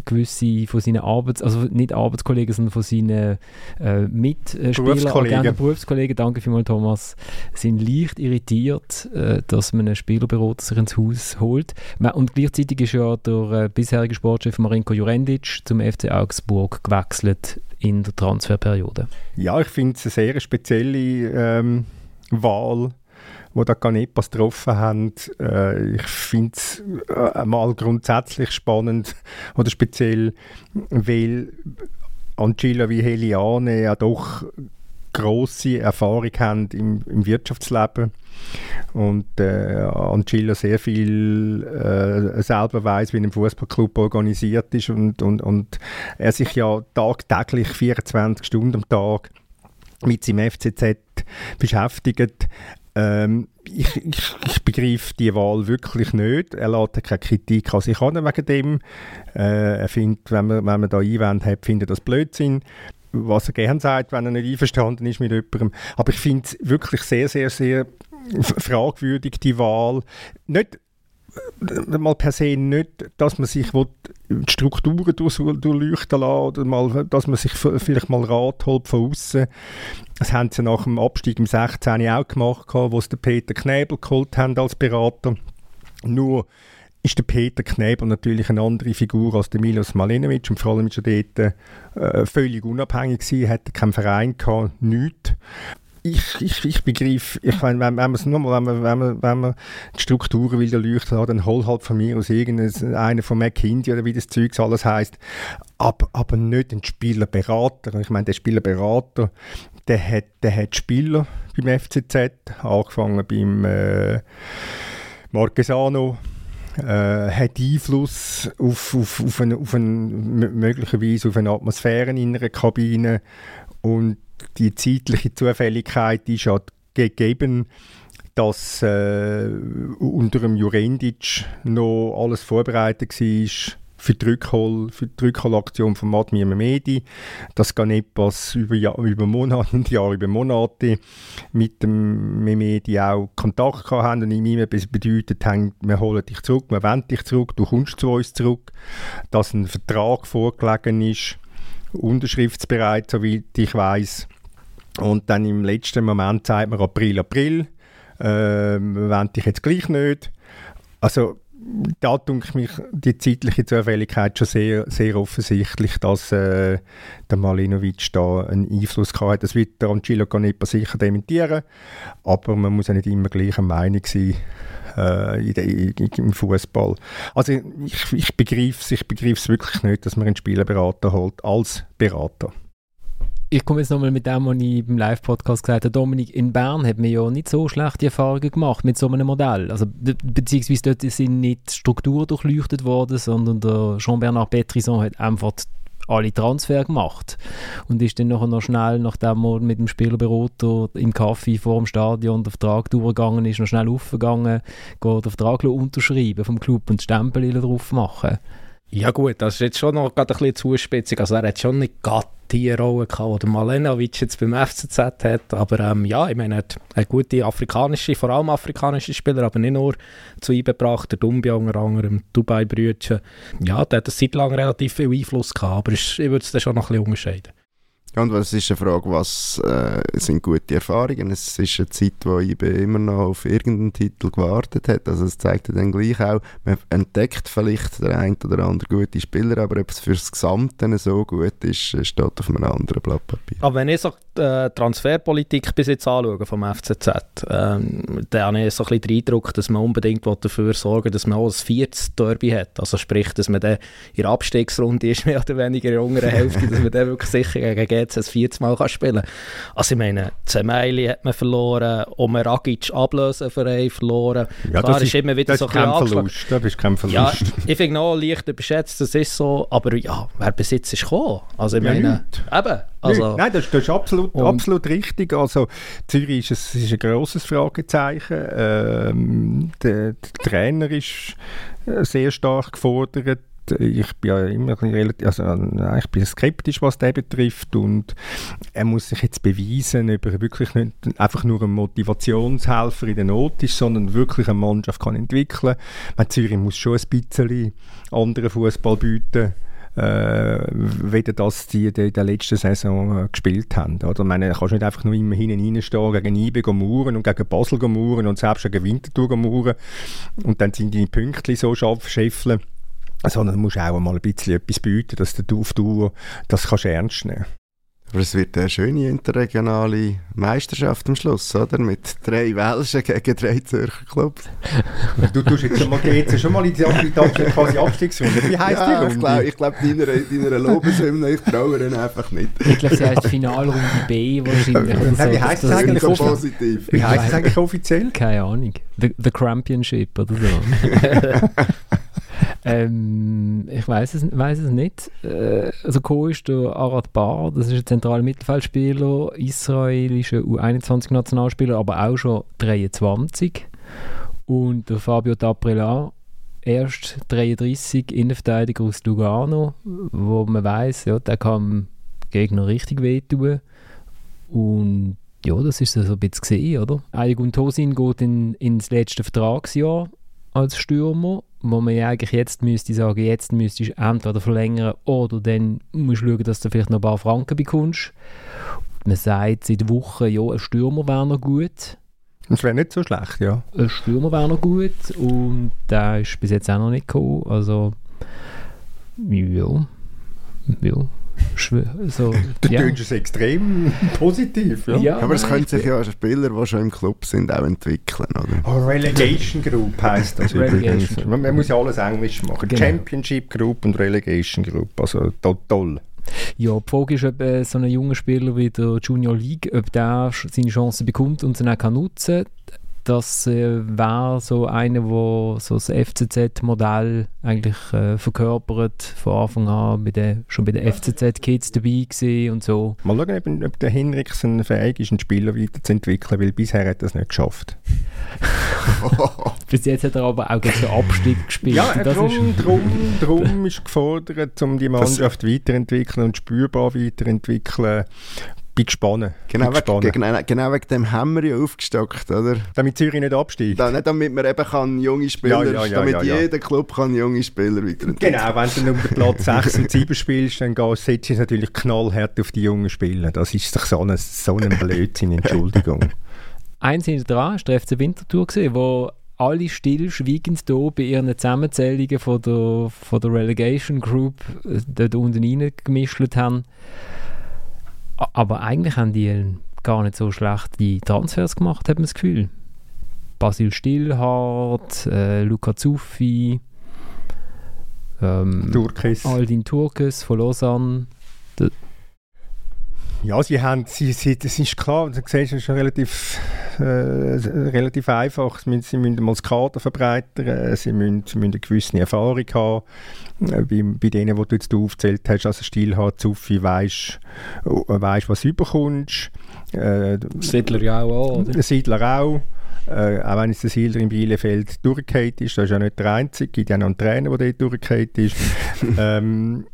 gewisse von seinen Arbeits-, also nicht Arbeitskollegen, sondern von seinen äh, Mitspielern, Berufskollegen. Berufskollegen, danke vielmals Thomas, sind leicht irritiert, äh, dass man einen Spielerberater sich ins Haus holt. Und gleichzeitig ist ja der äh, bisherige Sportchef Marinko Jurendic zum FC Augsburg gewechselt in der Transferperiode. Ja, ich finde es eine sehr spezielle ähm, Wahl wo da Canepas getroffen haben. Äh, ich finde es äh, mal grundsätzlich spannend oder speziell, weil Angela wie Heliane ja doch große Erfahrung haben im, im Wirtschaftsleben und äh, Angela sehr viel äh, selber weiß, wie ein Fußballclub organisiert ist und, und, und er sich ja tagtäglich 24 Stunden am Tag mit seinem FCZ beschäftigt. Ähm, ich, ich, ich begreife die Wahl wirklich nicht. Er lässt keine Kritik an sich an wegen dem. Äh, er findet, wenn man, wenn man da Einwände hat, findet das Blödsinn was er gerne sagt, wenn er nicht einverstanden ist mit jemandem. Aber ich finde es wirklich sehr, sehr, sehr fragwürdig, die Wahl. Nicht äh, mal per se nicht, dass man sich die Strukturen durch, durchleuchten lässt oder mal, dass man sich vielleicht mal Rat holt von außen. Das haben sie nach dem Abstieg im 16. auch gemacht, wo sie den Peter Knebel geholt haben als Berater. Nur ist der Peter Knebel natürlich eine andere Figur als der Milos Malinovic. Und vor allem er dort äh, völlig unabhängig gewesen, hatte keinen Verein gehabt, nichts. Ich, ich, ich begreife, ich meine, wenn, wenn, wenn, man, wenn, wenn man die Strukturen will leuchten hat, dann hol halt von mir aus irgendeiner von McKinsey oder wie das Zeug alles heißt, aber, aber nicht ein Spielerberater. Ich meine, der Spielerberater, der hat, der hat Spieler beim FCZ, angefangen beim äh, Marquesano, äh, hat Einfluss auf, auf, auf, eine, auf eine, möglicherweise auf eine Atmosphäre in einer Kabine. Und die zeitliche Zufälligkeit ist ja gegeben, dass äh, unter dem Jurendic noch alles vorbereitet war für die, Rückhol, für die Rückholaktion von Madmir Medi. Das nicht pass über, Jahr, über Monate [LAUGHS] und Jahre über Monate mit dem Memedi auch Kontakt haben und ihm immer bedeutet haben, wir holen dich zurück, wir wenden dich zurück, du kommst zu uns zurück, dass ein Vertrag vorgelegen ist, unterschriftsbereit, soweit ich weiß und dann im letzten Moment sagt man April, April, äh, wende ich jetzt gleich nicht. Also da denke mich die zeitliche Zufälligkeit schon sehr, sehr offensichtlich, dass äh, der Malinovic da einen Einfluss hat. Das wird der Angelo Canepa sicher dementieren, aber man muss ja nicht immer gleicher Meinung sein äh, in in, im Fußball. Also ich, ich begreife es ich wirklich nicht, dass man einen Spielerberater holt als Berater. Ich komme jetzt nochmal mit dem, was ich beim Live-Podcast gesagt habe. Dominik, in Bern hat man ja nicht so schlechte Erfahrungen gemacht mit so einem Modell. Also, be beziehungsweise dort sind nicht Strukturen durchleuchtet worden, sondern der Jean-Bernard Petrison hat einfach alle Transfer gemacht und ist dann noch schnell, nachdem er mit dem Spielerberater im Kaffee vor dem Stadion der Vertrag durchgegangen ist, noch schnell aufgegangen, geht den Vertrag unterschreiben vom Club und Stempel drauf machen. Ja gut, das ist jetzt schon noch gerade ein bisschen Zuspitzung. Also er hat schon nicht gerade die Rolle gehabt, die Malenovic jetzt beim FCZ hat. Aber ähm, ja, ich meine, er hat gute afrikanische, vor allem afrikanische Spieler, aber nicht nur zu eingebracht. Der Dumbia unter anderem, Dubai-Brütchen. Ja, der hat eine Zeit lang relativ viel Einfluss gehabt, aber ich würde es dann schon noch ein bisschen unterscheiden. Und es ist eine Frage, was äh, sind gute Erfahrungen? Es ist eine Zeit, wo IB immer noch auf irgendeinen Titel gewartet hat. Also es zeigt dann gleich auch, man entdeckt vielleicht der ein oder andere gute Spieler, aber ob es fürs Gesamte so gut ist, steht auf einem anderen Blatt Papier. Aber wenn ich so äh, Transferpolitik bis jetzt anschaue vom FCZ, ähm, dann habe ich so ein bisschen den Eindruck, dass man unbedingt dafür sorgen dass man auch ein viertes Derby hat. Also sprich, dass man dann in der Abstiegsrunde ist, [LAUGHS] mehr oder weniger in der unteren Hälfte, dass man dann wirklich sicher gegen jetzt ein viertes Mal kann spielen kann. Also ich meine, Zemeili hat man verloren, Omer Agic Ablöseverein verloren. Ja, Klar, das ist, immer wieder das so ist kein Verlust. Das ist kein Verlust. Ja, ich finde noch leicht überschätzt, das ist so, aber ja, wer Besitz ist gekommen. Also ich ja, meine, nicht. eben. Also, Nein, das, das ist absolut, absolut richtig. Also Zürich ist ein, ist ein grosses Fragezeichen. Ähm, der, der Trainer ist äh, sehr stark gefordert ich bin ja immer relativ, also, ich bin skeptisch, was das betrifft und er muss sich jetzt beweisen, ob er wirklich nicht einfach nur ein Motivationshelfer in der Not ist, sondern wirklich eine Mannschaft kann entwickeln. Man Zürich muss schon ein bisschen anderen Fußball bieten äh, weder das die, in der letzten Saison äh, gespielt haben. Oder? Ich meine, du kannst nicht einfach nur immer hinten reinstehen, gegen IBE mauern und gegen Basel mauern und selbst gegen Winterthur mauern und dann sind die Punkte so scharf scheffeln sondern du musst auch mal ein bisschen etwas bieten, dass du auf Dauer das kannst ernst nehmen aber es wird eine schöne interregionale Meisterschaft am Schluss, oder? Mit drei Welschen gegen drei Zürcher Clubs. [LAUGHS] du tust jetzt schon mal, jetzt schon mal in die, die quasi Abstiegsrunde. Wie heisst ja, die Ich glaube, glaub, deiner, deiner Lobeshymne, ich traue ihnen einfach nicht. Ich glaube, sie heisst Finalrunde B wahrscheinlich. so, wie heisst es eigentlich, so positiv. Wie heisst es eigentlich offiziell? Keine Ahnung. The, the Championship oder so. [LAUGHS] Ähm, ich weiß es, weiss es nicht. Äh, also Co ist der Arad Bar, das ist ein zentraler Mittelfeldspieler, israelischer U21-Nationalspieler, aber auch schon 23. Und der Fabio D'Aprela, erst 33, Innenverteidiger aus Lugano, wo man weiß, ja, der kann Gegner richtig wehtun. Und ja, das ist so ein bisschen gesehen, oder? Aygun Tosin geht in, ins letzte Vertragsjahr als Stürmer wo man ja eigentlich jetzt müsste sagen, jetzt müsstest du entweder verlängern oder dann musst du schauen, dass du vielleicht noch ein paar Franken bekommst. Man sagt seit Wochen, ja, ein Stürmer wäre noch gut. Das wäre nicht so schlecht, ja. Ein Stürmer wäre noch gut und der ist bis jetzt auch noch nicht gekommen. Also, ja. Ja so, [LAUGHS] du ja. tönst es extrem positiv. Ja. ja aber es könnte sich ja Spieler, die schon im Club sind, auch entwickeln. Oder? Oh, Relegation Group heisst das übrigens. Man, man, muss ja alles Englisch machen. Genau. Championship Group und Relegation Group. Also to toll. Ja, die Frage ist, ob äh, so ein junger Spieler wie der Junior League, ob der seine Chancen bekommt und sie auch kann nutzen kann das äh, wäre so einer, wo so das FCZ-Modell eigentlich äh, verkörpert, von Anfang an bei der, schon bei den FCZ-Kids dabei gewesen und so. Mal schauen, ob, ob der Hinrichsen fähig ist, einen Spieler weiterzuentwickeln, weil bisher hat er es nicht geschafft. [LAUGHS] Bis jetzt hat er aber auch gegen den Abstieg gespielt. Ja, darum, ist drum, drum ist gefordert, um die Mannschaft weiterentwickeln und spürbar weiterentwickeln bin gespannt. Genau, bin gespannt. Wegen, genau, genau wegen dem haben wir ja aufgestockt, oder? Damit Zürich nicht absteigt. Da, nicht damit man eben kann junge Spieler, ja, ja, ja, damit jeder Club kann junge Spieler weiterentwickeln. Genau, wenn du um den Platz 6 und 7 spielst, dann setzt du natürlich knallhart auf die jungen Spieler. Das ist doch so ein, so ein Blödsinn, Entschuldigung. Eins hinter dran war der FC Winterthur, gewesen, wo alle stillschweigend hier bei ihren Zusammenzählungen von der, von der Relegation Group äh, dort unten reingemischt haben. Aber eigentlich haben die gar nicht so schlechte Transfers gemacht, hat man das Gefühl. Basil Stillhardt, äh, Luca Zuffi, ähm, Turkis. Aldin Turkes von Lausanne. Ja, sie haben, sie, sie, das ist klar, du siehst, es ist relativ, äh, relativ einfach. Sie müssen, sie müssen mal das Kader verbreitern, sie müssen, sie müssen eine gewisse Erfahrung haben. Äh, bei, bei denen, die du jetzt aufgezählt hast, also Stilhard, Zuffi, weisst, äh, weisst was du überkommst. Äh, Siedler ja auch, oder? Siedler auch. Äh, auch wenn es der Siedler im Bielefeld durchgefallen ist, das ist ja nicht der Einzige, es gibt ja noch einen Trainer, der dort durchgefallen ist. [LAUGHS] ähm,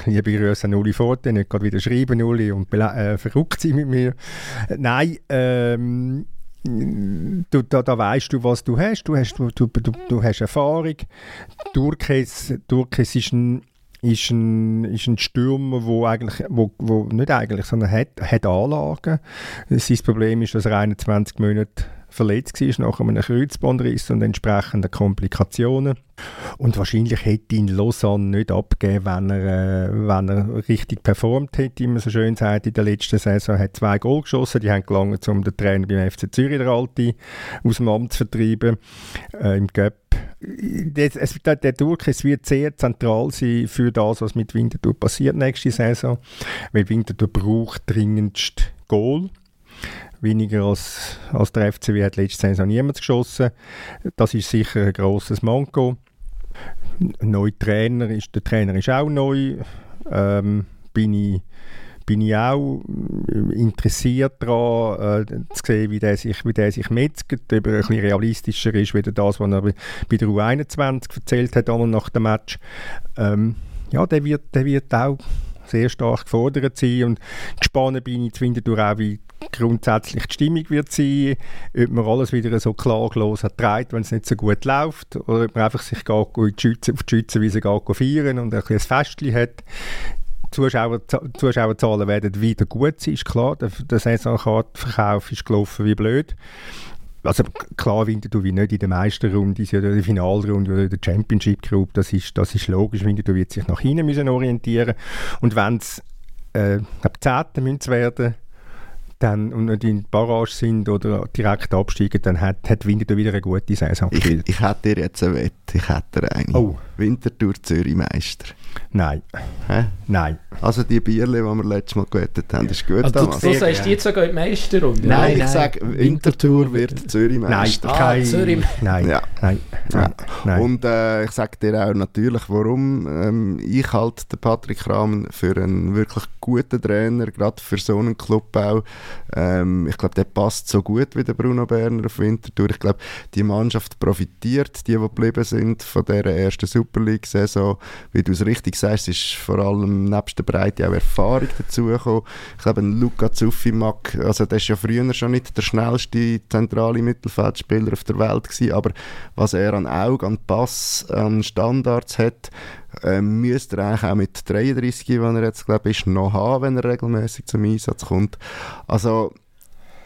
[LAUGHS] liebe Grüße an Uli Forte, nicht gerade wieder schreiben, Uli, und äh, verrückt sein mit mir. Nein, ähm, du, da, da weißt du, was du hast. Du hast, du, du, du, du hast Erfahrung. Durkes, Durkes ist ein ist ein, ist ein Stürmer, wo eigentlich, wo, wo nicht eigentlich, sondern hat, hat Anlagen. Sein Problem ist, dass er 21 Monate verletzt war nach einem Kreuzbandriss und entsprechenden Komplikationen. Und wahrscheinlich hätte ihn Lausanne nicht abgegeben, wenn er, äh, wenn er richtig performt hätte, wie man so schön sagt, in der letzten Saison. Hat zwei Goal geschossen, die haben gelangt, um den Trainer beim FC Zürich, der Alte, aus dem Amt zu vertreiben, äh, im Göpp. Der, der Durchriss wird sehr zentral sein für das, was mit Winterthur passiert nächste Saison, weil Winterthur braucht dringendst Goal weniger als, als der FCW hat letzte Saison niemand geschossen. Das ist sicher ein grosses Manko. Neuer Trainer ist, der Trainer ist auch neu. Ähm, bin ich bin ich auch interessiert daran, äh, zu sehen, wie der sich, wie der sich metzgt, ob er ein bisschen realistischer ist, wie das, was er bei der U21 erzählt hat, nach dem Match. Ähm, ja, der wird, der wird auch sehr stark gefordert sein und gespannt bin ich zwischendurch auch, wie grundsätzlich die Stimmung wird sein, ob man alles wieder so klaglos treibt, wenn es nicht so gut läuft, oder ob man einfach sich geht, in die Schütze, auf die Schützenwiese feiern und ein, ein Festchen hat. Zuschauer, Zuschauerzahlen werden wieder gut sein, ist klar. Der, der Saisonkartenverkauf ist gelaufen wie blöd. Also klar Winterthur wie nicht in der Meisterrunde, in der Finalrunde oder in der Championship Group, das ist, das ist logisch. Winterthur wird sich nach hinten müssen orientieren Und wenn es äh, ab 10. müssen werden dann, und nicht in Barrage sind oder direkt absteigen, dann hat, hat Winterthur wieder eine gute Saison gespielt. Ich, ich hätte dir jetzt eine Wette, ich hätte eine. Oh. Winterthur Zürich Meister. Nein. Hä? Nein. Also die Bierle, die wir letztes Mal gewettet haben, ist gut. Also du, du sagst jetzt sogar die Meisterrunde? Nein, nein, ich sage, Winterthur wird Zürich Meister. Nein, ah, Zürich. Nein. Ja. Nein. Nein. Nein. Und äh, ich sage dir auch natürlich, warum. Ähm, ich halte den Patrick Rahmen für einen wirklich guten Trainer, gerade für so einen Club auch. Ähm, ich glaube, der passt so gut wie der Bruno Berner auf Winterthur. Ich glaube, die Mannschaft profitiert, die, die geblieben sind, von dieser ersten Super League-Saison. Wie du es richtig sagst, ist vor allem nebst der Breite auch Erfahrung dazugekommen. Ich glaube, Luca Zuffimak, also der ist ja früher schon nicht der schnellste zentrale Mittelfeldspieler auf der Welt gewesen, aber was er an Auge, an Pass, an Standards hat, ähm, müsste er eigentlich auch mit 33, wenn er jetzt glaube ist, noch haben, wenn er regelmäßig zum Einsatz kommt. Also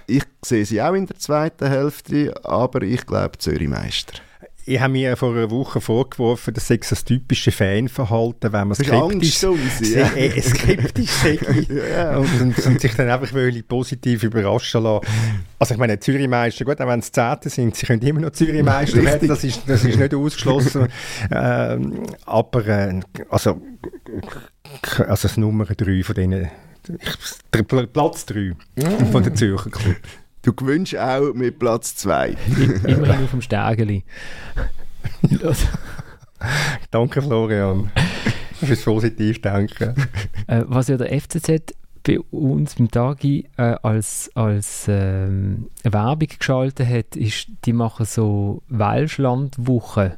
ich sehe sie auch in der zweiten Hälfte, aber ich glaube Zürich Meister ich habe mir vor einer Woche vorgeworfen, das sei das typische Fanverhalten, wenn man skeptisch, Angst, ja. äh, skeptisch sei [LAUGHS] ja. und, und, und, sich dann einfach positiv überraschen lassen. Also ich meine, Zürich-Meister, gut, auch wenn es Zehnte sind, sie können immer noch Zürich-Meister werden, das ist, das ist nicht ausgeschlossen. ähm, aber äh, also, also das Nummer drei von denen, Platz 3 von der Zürcher Club. Du gewünschst auch mit Platz 2. [LAUGHS] Immerhin auf dem Stägeli. [LAUGHS] Danke, Florian, fürs positiv Denken. Äh, was ja der FCZ bei uns beim Tagi äh, als, als ähm, Werbung geschaltet hat, ist, die machen so Welschlandwochen.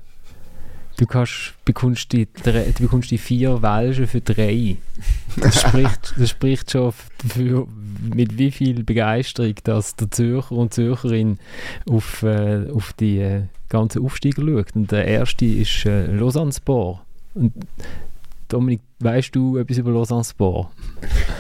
Du kannst, bekommst, die, du bekommst die vier Welschen für drei. Das [LAUGHS] spricht, das spricht schon dafür, mit wie viel Begeisterung dass der Zürcher und Zürcherin auf, äh, auf die äh, ganzen Aufsteiger schaut. Und der erste ist äh, Lausanne Sport. Und Dominik, weißt du etwas über Lausanne Sport?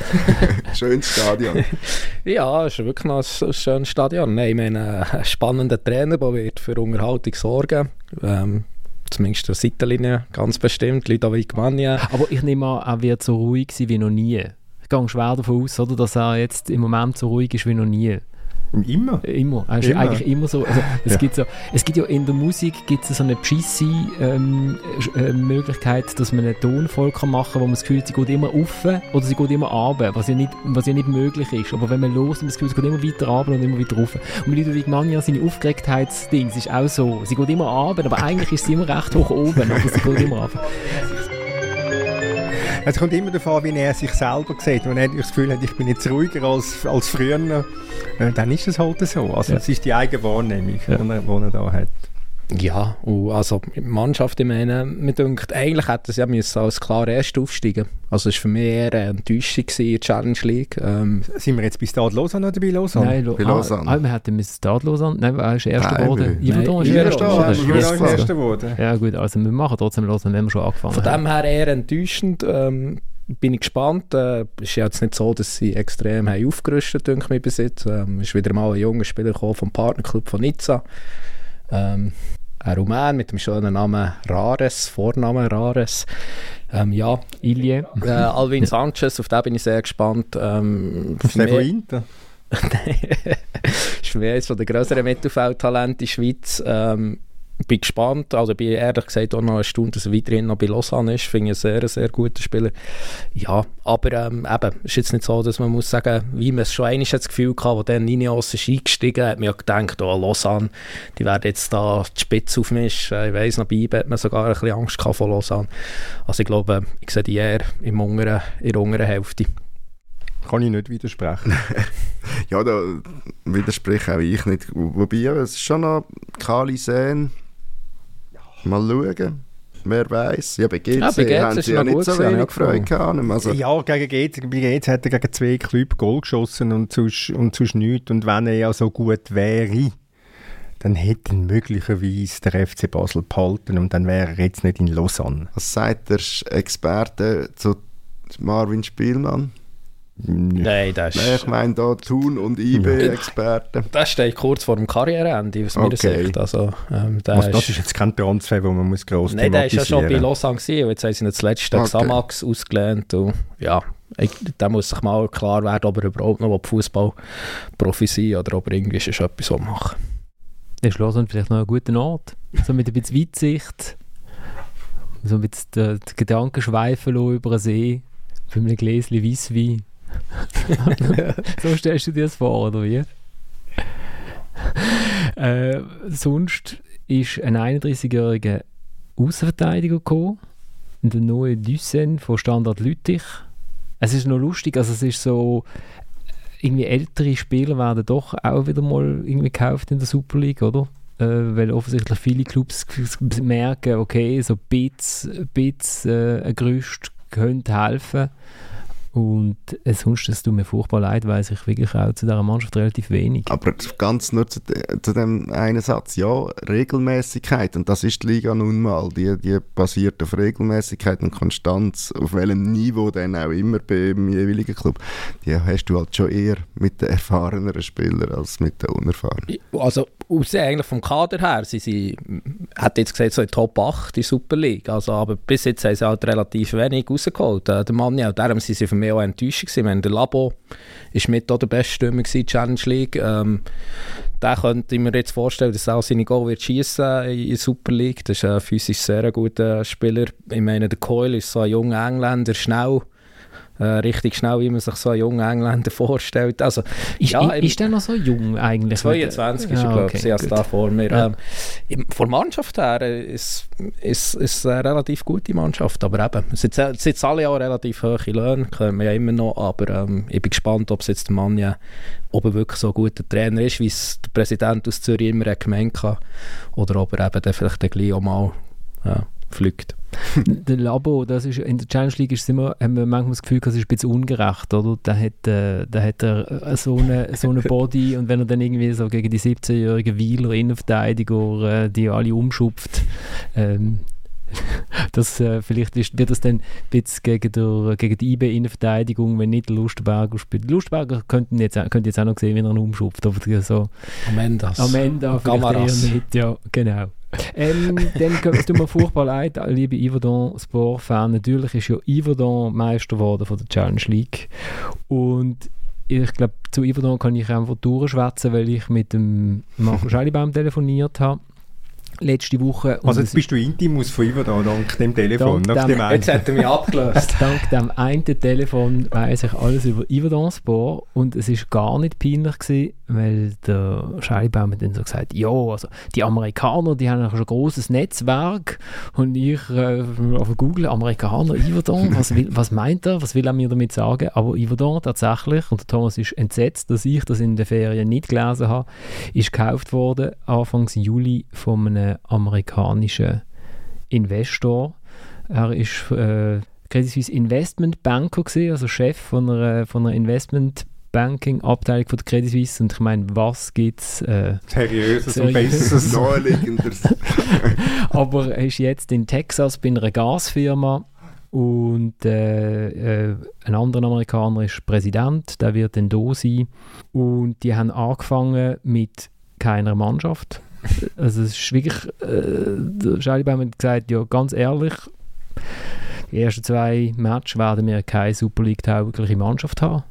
[LAUGHS] Schönes Stadion. [LAUGHS] ja, es ist wirklich noch ein, schönes Stadion. Nein, ich meine, ein spannender Trainer, der wird für Unterhaltung sorgen. Ähm, Zumindest der Seitenlinie, ganz bestimmt. Ludovic Magna. Aber ich nehme an, er wird so ruhig sein wie noch nie. Ich gehe schwer davon aus, oder, dass er jetzt im Moment so ruhig ist wie noch nie. Immer? Immer. Also Immer. eigentlich immer so. Also [LAUGHS] es, Ja. gibt so, es gibt ja in der Musik gibt's so eine beschisse ähm, äh, Möglichkeit, dass man einen Ton voll kann machen kann, wo man das Gefühl hat, sie geht immer rauf oder sie geht immer runter, was ja nicht, was ja nicht möglich ist. Aber wenn man los, man das Gefühl, sie geht immer weiter runter und immer wieder rauf. Und mit Ludwig Manja, seine Aufgeregtheitsdings ist auch so. Sie geht immer runter, aber eigentlich ist sie immer recht hoch oben, aber sie geht immer runter. [LAUGHS] Es kommt immer davon, wie er sich selber sieht. Wenn er das Gefühl hat, ich bin jetzt ruhiger als, als früher, äh, dann ist es halt so. Also Ja. es ist die eigene Wahrnehmung, Ja. die, er, die er da hat. Ja, und also die Mannschaft, ich meine, mir denkt, eigentlich hätte es ja müssen als klar erst aufsteigen Also es war für mich eher eine Enttäuschung in der Challenge League. Ähm, Sind wir jetzt bei Stade Lausanne oder bei Lausanne? Nein, Lo Bei Lausanne. Ah, ah, wir hätten müssen Stade Lausanne. Nein, er ist Erster geworden. wir- Yverdon ist Erster geworden. ja, gut, also wir machen trotzdem Lausanne, wenn wir schon angefangen Von haben. dem her eher enttäuschend. Ähm, bin ich gespannt. Äh, Es ist ja jetzt nicht so, dass sie extrem haben aufgerüstet haben, mich bis jetzt. Ähm, ist wieder mal ein junger Spieler gekommen vom Partnerclub von Nizza. Ähm, ein Rumän mit dem schönen Namen Rares, Vornamen Rares. Ähm, ja, Ilie. äh, Alvin Sanchez, auf den bin ich sehr gespannt. Ähm, Ist der für von mich- Inter? [LAUGHS] ist für mich eines der grösseren Mittelfeldtalente in der Schweiz. Ähm, bin gespannt, also bin ehrlich gesagt auch noch erstaunt, dass er weiterhin noch bei Lausanne ist. Finde ich einen sehr, sehr guten Spieler. Ja, aber ähm, eben, ist jetzt nicht so, dass man muss sagen, wie man es schon einmal das Gefühl hatte, wo dann Ineos ist eingestiegen hat, man ja gedacht, oh, Lausanne, die werden jetzt da die Spitze aufmischen. Ich weiss noch, bei IBE hat man sogar ein bisschen Angst gehabt vor Lausanne. Also ich glaube, ich sehe die eher im unteren, in der unteren Hälfte. Kann ich nicht widersprechen. [LAUGHS] Ja, da widerspreche auch ich nicht. Wobei, es ist schon noch Kali sehen. Mal schauen. Wer weiß. Ja, bei GC, Ja, bei GC haben sie ja nicht so gewesen, wenig Freude gehabt. Also, ja, gegen GC, bei GC hat er gegen zwei Clubs Goal geschossen und sonst, und sonst nichts. Und wenn er ja so gut wäre, dann hätte ihn möglicherweise der FC Basel behalten und dann wäre er jetzt nicht in Lausanne. Was sagt der Experte zu Marvin Spielmann? Nein, das Nein, ich meine da Thun- und IB-Experten. Das steht kurz vor dem Karriereende aus meiner Okay. Sicht. Also, ähm, Also, das ist, ist jetzt kein Transfer, wo man muss gross Nein, der ist ja schon bei. Lausanne gewesen, jetzt haben sie ihn zuletzt den Okay. Xamax ausgelernt und ja, ich, da muss sich mal klar werden, ob er überhaupt noch Fußballprofi sein oder ob er irgendwie schon etwas so machen Ist Lausanne vielleicht noch ein guter Ort? So mit ein bisschen Weitsicht. So ein bisschen den, Gedanken schweifen über den See. Für ein Gläschen Weisswein. [LAUGHS] so stellst du dir das vor, oder wie? äh, sonst ist ein 31-jähriger Außenverteidiger gekommen. Der neue Düssen von Standard Lüttich. Es ist noch lustig, also es ist so irgendwie ältere Spieler werden doch auch wieder mal irgendwie gekauft in der Super League, oder? Äh, weil offensichtlich viele Clubs merken, okay, so Bits, Bits äh, ein Gerüst könnte helfen. Und äh, sonst, es tut mir furchtbar leid, weiß ich wirklich auch zu dieser Mannschaft relativ wenig. Aber ganz nur zu, de- zu dem einen Satz, ja, Regelmäßigkeit, und das ist die Liga nun mal, die, die basiert auf Regelmäßigkeit und Konstanz, auf welchem Niveau dann auch immer beim jeweiligen Club, die hast du halt schon eher mit den erfahreneren Spielern als mit den unerfahrenen. Also, aus, eigentlich vom Kader her, sie sind, hat jetzt gesagt, so in Top 8 in der Super League. Also, aber bis jetzt haben sie halt relativ wenig rausgeholt. Äh, der Mann, ja, darum sind sie für mich auch enttäuscht gewesen. Meine, der Labo ist mit der beste Stürmer der Challenge League. Ähm, der könnte ich mir jetzt vorstellen, dass er auch seine Goal wird schießen in der Super League. Das ist ein physisch sehr guter Spieler. Ich meine, der Coyle ist so ein junger Engländer, schnell. Äh, richtig schnell, wie man sich so einen jungen Engländer [LAUGHS] vorstellt. Also, Ist, ja, i- ist der noch so jung eigentlich? 22 ist er, Ja, glaube okay, ich, gut. da vor mir. Ja. Ähm, von der Mannschaft her ist es ist eine relativ gute Mannschaft, aber eben, es sind, alle auch relativ hohe Löhne, können wir ja immer noch, aber ähm, ich bin gespannt, ob es jetzt der Mann ja, ob er wirklich so ein guter Trainer ist, wie es der Präsident aus Zürich immer gemeint hat, oder ob er eben dann vielleicht dann gleich auch mal ja, fliegt. [LAUGHS] der Labo, das ist, in der Challenge League ist immer, haben wir manchmal das Gefühl, das ist ein bisschen ungerecht, oder? Da hat, äh, da hat er äh, so eine, so eine Body [LAUGHS] und wenn er dann irgendwie so gegen die 17-jährigen Wieler Innenverteidiger, äh, die alle umschupft, ähm, [LAUGHS] das, äh, vielleicht ist, wird das dann ein bisschen gegen, der, gegen die IB-Innenverteidigung, wenn nicht der Lustenberger spielt. Lustenberger könnten jetzt, auch- könnt jetzt auch noch sehen, wie er ihn umschupft, aber so Am Ende. am Ende vielleicht Gamaras. eher nicht, ja, genau. Ähm, dann es tut mir furchtbar leid, liebe Yverdon Sport-Fan. Natürlich ist ja Yverdon Meister geworden von der Challenge League. Und ich glaube, zu Iverdon kann ich einfach durchschwätzen, weil ich mit dem Marco Scheilibaum telefoniert habe letzte Woche. Also jetzt bist du Intimus von Iverdon dank dem Telefon. Dank dem, jetzt hat er mich abgelöst. [LAUGHS] dank dem einen Telefon weiß ich alles über Iverdon Sport und es ist gar nicht peinlich gewesen, weil der Scheibaum hat dann so gesagt, ja, also die Amerikaner, die haben schon ein großes Netzwerk und ich äh, auf Google Amerikaner Iverdon, was, was meint er, was will er mir damit sagen? Aber Iverdon tatsächlich, und der Thomas ist entsetzt, dass ich das in den Ferien nicht gelesen habe, ist gekauft worden Anfang Juli von einem amerikanischen Investor. Er ist äh, Credit Suisse Investment Banker gewesen, also Chef von einer, von einer Investment Banking Abteilung von der Credit Suisse und ich meine, was gibt es äh, seriöses und besseres, naheliegendes. [LAUGHS] Aber er ist jetzt in Texas bei einer Gasfirma und äh, äh, ein anderer Amerikaner ist Präsident, der wird dann da sein und die haben angefangen mit keiner Mannschaft also es ist wirklich, äh, der Schellibaum hat gesagt, ja ganz ehrlich, die ersten zwei Matches werden wir keine Super League-taugliche Mannschaft haben.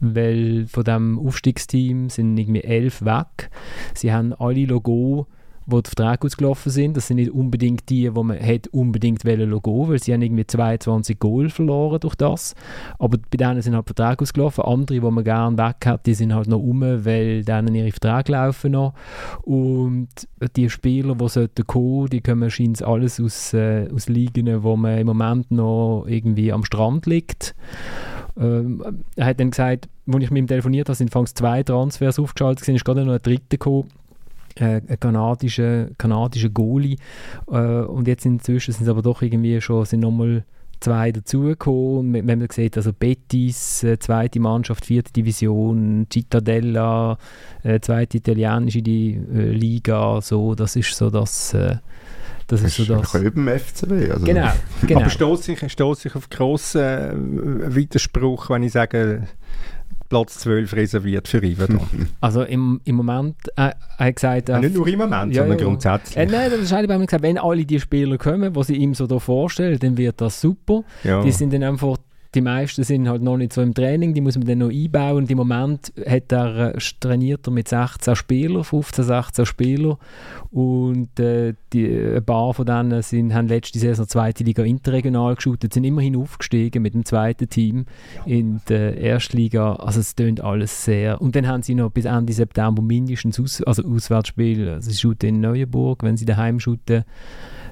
Weil von dem Aufstiegsteam sind irgendwie elf weg. Sie haben alle Logo wo die Verträge ausgelaufen sind. Das sind nicht unbedingt die, wo man hat unbedingt Logo, weil sie haben irgendwie 22 Goal verloren durch das. Aber bei denen sind halt Verträge ausgelaufen. Andere, die man gerne weg hat, die sind halt noch um, weil denen ihre Verträge laufen noch. Und die Spieler, die sollten kommen, die kommen wahrscheinlich alles aus, äh, aus Ligen, wo man im Moment noch irgendwie am Strand liegt. Ähm, er hat dann gesagt, als ich mit ihm telefoniert habe, sind fangs zwei Transfers aufgeschaltet, ist gerade noch ein dritter gekommen äh, ein kanadischer, kanadischer Goalie. Äh, und jetzt inzwischen sind es aber doch irgendwie schon sind nochmal zwei dazugekommen. Wenn man sieht, also Betis, äh, zweite Mannschaft, vierte Division, Cittadella, äh, zweite italienische Liga, so, das ist so das. Das, das ist so das. dem FCB. Also. Genau, [LAUGHS] genau. Aber stoße ich, stoß ich auf grossen äh, Widerspruch, wenn ich sage, Platz 12 reserviert für Iverdon. [LAUGHS] Also im, im Moment, äh, er hat gesagt... Äh, nicht nur im Moment, ja, sondern ja. grundsätzlich. Äh, nein, das ist eigentlich gesagt, wenn alle die Spieler kommen, die sie ihm so da vorstellen, dann wird das super. Ja. Die sind dann einfach die meisten sind halt noch nicht so im Training, die muss man dann noch einbauen. Und im Moment hat er, äh, trainiert er mit 16 Spielern, 15, 16 Spielern. Und äh, die, ein paar von denen sind, haben letzte Saison zweite Liga interregional geschaut, sind immerhin aufgestiegen mit dem zweiten Team in der Erstliga. Also es tönt alles sehr. Und dann haben sie noch bis Ende September mindestens Aus, also Auswärtsspiel. Also sie shooten in Neuenburg, wenn sie daheim shooten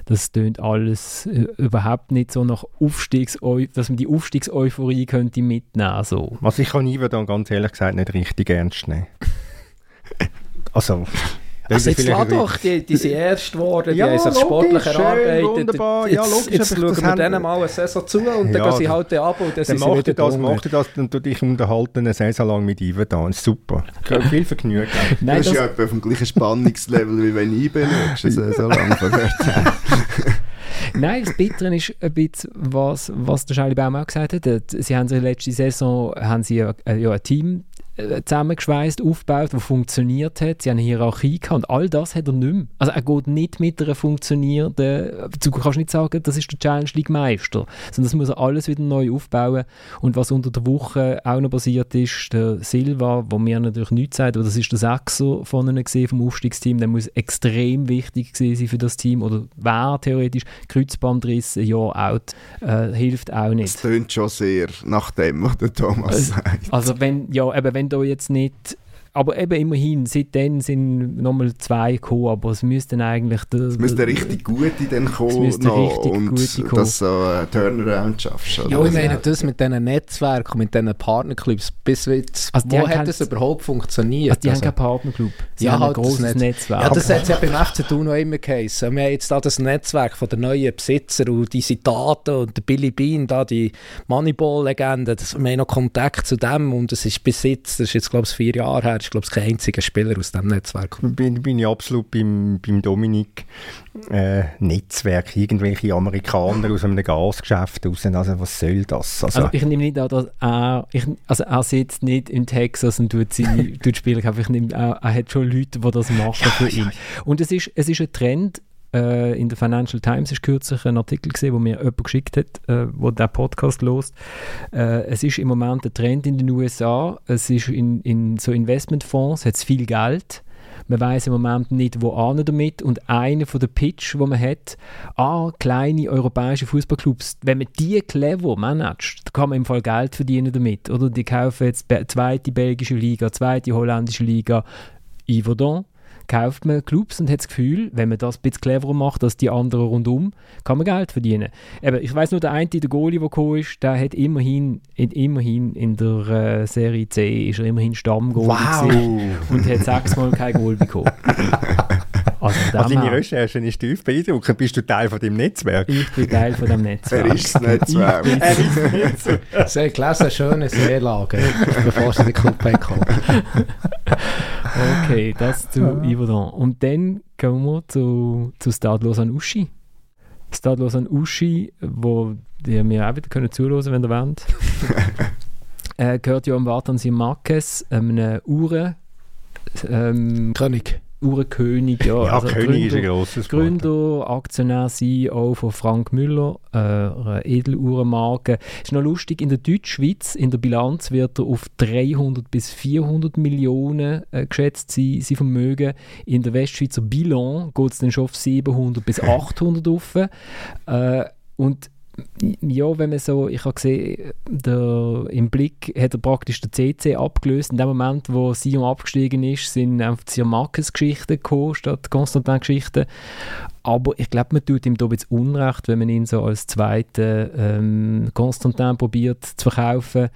das tönt alles äh, überhaupt nicht so nach Aufstiegs dass man die Aufstiegseuphorie könnte mitnehmen so. Was ich kann Ivan dann ganz ehrlich gesagt nicht richtig ernst nehmen. [LAUGHS] also also jetzt lass doch, die, die sind erst geworden, die ja, haben sich sportlich erarbeitet. Wunderbar. Ja, logisch, jetzt schauen wir denen mal eine Saison zu und dann ja, gehen sie halt ab und dann, dann sind sie wieder das, Mach das und du dich unterhalten eine Saison lang mit Ivan da. Super. Viel Vergnügen. [LAUGHS] Nein, das ist ja etwa auf dem gleichen Spannungslevel, wie wenn ich bin, eine [LAUGHS] Saison lang [LAUGHS] Nein, das Bittere ist ein bisschen, was, was der Charlie Baum auch gesagt hat. Sie haben sich letzte Saison haben sie ja, ja ein Team äh, zusammengeschweißt, aufgebaut, das funktioniert hat. Sie haben eine Hierarchie gehabt und all das hat er nicht mehr. Also er geht nicht mit einer funktionierenden, du kannst nicht sagen, das ist der Challenge League Meister, sondern das muss er alles wieder neu aufbauen. Und was unter der Woche auch noch passiert ist, der Silva, wo mir natürlich nichts sagt, aber das ist der Sechser von ihnen gesehen, vom Aufstiegsteam, der muss extrem wichtig sein für das Team oder wäre theoretisch Kreuzbandriss, ein Jahr out, äh, hilft auch nicht. Das tönt schon sehr nach dem, was der Thomas also, sagt. Also wenn, ja, eben wenn jetzt nicht aber eben immerhin, seitdem sind nochmal zwei gekommen, aber es müssten eigentlich... es müsste richtig gute dann kommen es noch richtig und gute kommen. dass so ein Turnaround schaffst. Ja, ich meine, das mit diesen Netzwerken, mit diesen Partnerclubs, bis jetzt, also wo hat das überhaupt funktioniert? Also die also, haben keinen Partnerclub, sie ja, haben halt ein grosses Netz Netzwerk. Ja, das hat es ja beim FC Thun noch immer geheißen. Wir haben jetzt da das Netzwerk von den neuen Besitzer und die Daten und der Billy Bean, da die Moneyball-Legende, wir haben noch Kontakt zu dem und es ist bis jetzt, das ist jetzt glaube ich vier Jahre her, ist, glaube ich, kein einziger Spieler aus diesem Netzwerk. Bin, bin ich absolut beim, beim Dominik. Äh, irgendwelche Amerikaner aus einem Gasgeschäft raus. Also was soll das? Also, also ich nehme nicht an, dass er, ich, also er sitzt nicht in Texas und tut, seine, [LAUGHS] tut kaufen. Ich nehme, er, er hat schon Leute, die das machen ja, für ihn. Ja. Und es ist, es ist ein Trend, Äh, in der Financial Times ist kürzlich ein Artikel gesehen, wo mir jemand geschickt hat, äh, wo der Podcast lost. Äh, es ist im Moment ein Trend in den USA. Es ist in, in so Investmentfonds hat es viel Geld. Man weiß im Moment nicht, wo an damit. Und einer von den Pitch, wo man hat, ah, kleine europäische Fußballclubs, wenn man die clever managt, kann man im Fall Geld verdienen damit. Oder die kaufen jetzt zweite belgische Liga, zweite holländische Liga, Yverdon kauft man Clubs und hat das Gefühl, wenn man das ein bisschen cleverer macht als die anderen rundum, kann man Geld verdienen. Eben, ich weiß nur, der eine, der Goalie, der gekommen ist, der hat immerhin, in, immerhin in der äh, Serie C ist er immerhin Stammgoalie wow. und hat sechsmal kein Goal bekommen. [LAUGHS] Also, also deine Recherche ist tief beeindruckend. Bist du Teil von dem Netzwerk? Ich bin Teil von dem Netzwerk. er ist das Netzwerk. er ist das Netzwerk. [LAUGHS] Haben gelesen, schöne Seelage, bevor sie in den Club kommen. okay, das zu Yverdon. Und dann kommen wir zu, zu Stade Lausanne Uschi. Stade Lausanne Uschi, wo die mir auch wieder können zuhören wenn ihr wollt. [LAUGHS] äh, gehört ja am Wartan Marquez, einem Uhren. Ähm, König. Uhrenkönig, ja. ja also König Gründer, ist ein grosses Gründer, Aktionär, CEO von Frank Müller, äh, eine Edeluhrenmarke. Ist noch lustig, in der Deutschschweiz, in der Bilanz wird er auf 300 bis 400 Millionen äh, geschätzt sein, sein Vermögen. In der Westschweizer Bilan geht es dann schon auf 700 bis [LAUGHS] 800 auf. Äh, und ja, wenn man so, ich habe gesehen, der, im Blick hat er praktisch den CC abgelöst. In dem Moment, wo Sion abgestiegen ist, sind einfach die Marcus-Geschichten gekommen, statt Konstantin-Geschichten. Aber ich glaube, man tut ihm da bisschen Unrecht, wenn man ihn so als zweiten ähm, Konstantin probiert zu verkaufen.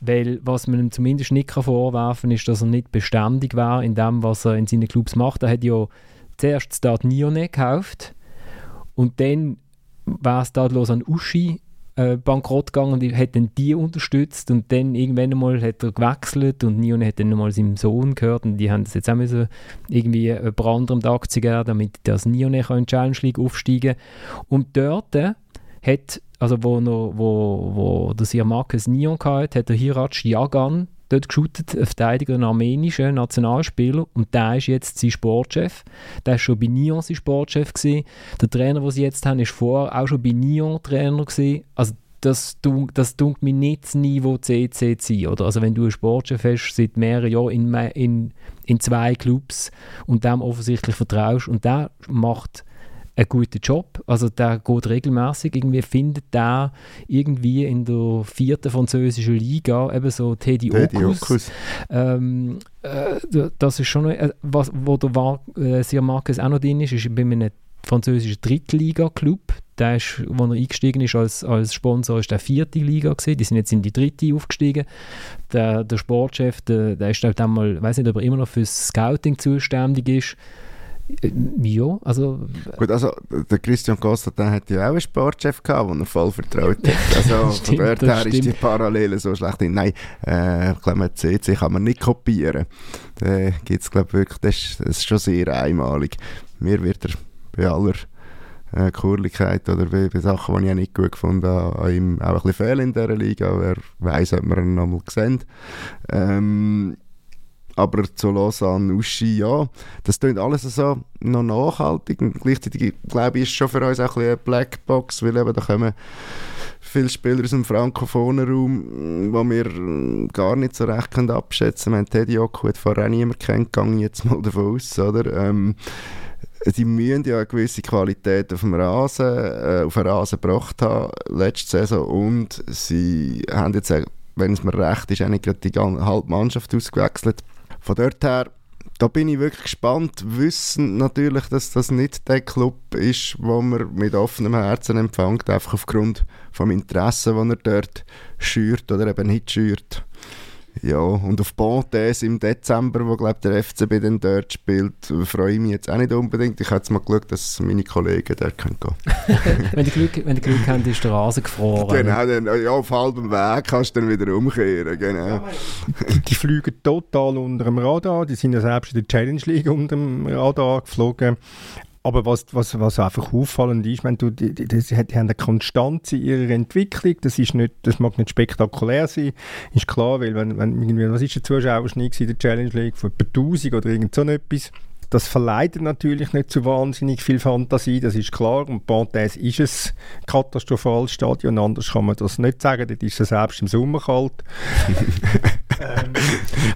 Weil was man ihm zumindest nicht vorwerfen kann, ist, dass er nicht beständig war in dem, was er in seinen Clubs macht. Er hat ja zuerst Start Nione gekauft und dann war es tatlos an Uschi äh, bankrott gegangen und hat dann die unterstützt und dann irgendwann einmal hat er gewechselt und Nion hat dann mal seinem Sohn gehört und die haben das jetzt auch müssen irgendwie jemand anderem die Aktie geben, damit das Nion in Challenge League aufsteigen. Und dort hat, also wo, noch, wo, wo der Sir Marcus Nion hatte, hat der Hirac Jagan dort geshootet, ein Verteidiger, ein armenischer Nationalspieler und der ist jetzt sein Sportchef. Der war schon bei Nyon sein Sportchef. Gewesen. Der Trainer, den sie jetzt haben, ist vorher auch schon bei Nyon Trainer. Gewesen. Also das, das tut mir nicht das Niveau CC sein. Oder? Also wenn du einen Sportchef hast seit mehreren Jahren in, in, in zwei Clubs und dem offensichtlich vertraust und der macht einen guten Job. Also der geht regelmäßig irgendwie findet der irgendwie in der vierten französischen Liga eben so Teddy, Teddy Okus. Ähm, äh, das ist schon äh, was, wo der war, äh, Sir Marcus auch noch drin ist, ist bei einem französischen Drittliga-Club. Der ist, wo er eingestiegen ist als, als Sponsor, ist der vierte Liga gewesen. Die sind jetzt in die dritte aufgestiegen. Der, der Sportchef, der, der ist halt einmal, weiß nicht, ob er immer noch fürs Scouting zuständig ist ja, also... Gut, also der Christian Costa der hat ja auch einen Sportchef gehabt, den er voll vertraut hat. [LAUGHS] Also stimmt, von dort her ist die Parallele so schlecht. Nein, äh, ich glaube, CC kann man nicht kopieren. Da gibt es, glaube wirklich, das ist, das ist schon sehr einmalig. Mir wird er bei aller äh, Kurligkeit oder bei, bei Sachen, die ich nicht gut gefunden habe, an ihm auch ein bisschen fehlen in dieser Liga. Wer weiß, ob wir ihn noch mal sehen. Ähm, aber zu Lausanne, Uschi, ja, das klingt alles so noch nachhaltig und gleichzeitig, glaube ich, ist schon für uns auch ein eine Blackbox, weil eben da kommen viele Spieler aus dem frankophonen Raum, wo wir gar nicht so recht können abschätzen können. Teddy Oku hat vorher auch niemand kennengelernt, jetzt mal davon aus, oder? Ähm, die müssen ja eine gewisse Qualität auf dem Rasen, äh, auf den Rasen gebracht haben, letzte Saison, und sie haben jetzt, wenn es mir recht ist, gerade die halbe Mannschaft ausgewechselt. Von dort her, da bin ich wirklich gespannt, wissen natürlich, dass das nicht der Club ist, wo man mit offenem Herzen empfängt, einfach aufgrund vom Interesse, das er dort schürt oder eben nicht schürt. Ja, und auf Bontes im Dezember, wo glaub, der FCB dann dort spielt, freue ich mich jetzt auch nicht unbedingt. Ich habe jetzt mal geschaut, dass meine Kollegen dort gehen können. [LAUGHS] wenn du Glück, wenn du Glück hast, ist der Rasen gefroren. Genau, dann, ja, auf halbem Weg kannst du dann wieder umkehren. Genau. Die, die fliegen total unter dem Radar. Die sind ja selbst in der Challenge League unter dem Radar geflogen. Aber was, was, was einfach auffallend ist, wenn du, die, die, die, die haben eine Konstanz in ihrer Entwicklung, das, ist nicht, das mag nicht spektakulär sein, ist klar, weil wenn, wenn irgendwie, was ist der Zuschauerschnitt in der Challenge League? Von etwa 1000 oder irgend so etwas, das verleitet natürlich nicht zu wahnsinnig viel Fantasie, das ist klar. Und Pontes ist ein katastrophales Stadion, anders kann man das nicht sagen. Dort ist es selbst im Sommer kalt. ähm,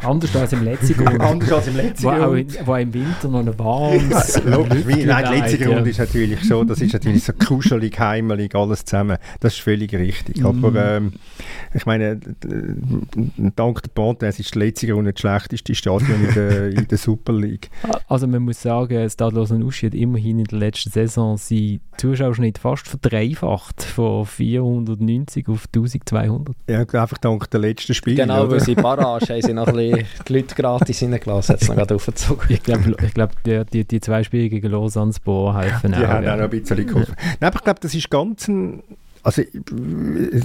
anders als im letzten Grund. anders als im letzten wo, auch, wo im Winter noch ein warmes Nein, der letzte Grund ist natürlich so, das ist natürlich so kuschelig, heimelig, alles zusammen. Das ist völlig richtig. Mm. Aber ähm, ich meine, dank der Pontes ist der letzte Grund das schlechteste Stadion in der, in der Super League. Also man muss sagen, Stadlos Uschi hat immerhin in der letzten Saison seinen Zuschauerschnitt fast verdreifacht, von 490 auf 1200. Ja, einfach dank der letzten Spiele. Genau, oder? weil sie [LAUGHS] Barrage haben sie noch ein bisschen die Leute gratis reingelassen, hat es noch gerade aufgezogen. Ich glaube, ich glaub, die, die, zwei Spiele gegen Lausanne Spor helfen die auch. Die haben ja. auch noch ein bisschen geholfen. Nein, aber ich glaube, das ist ganz ein also,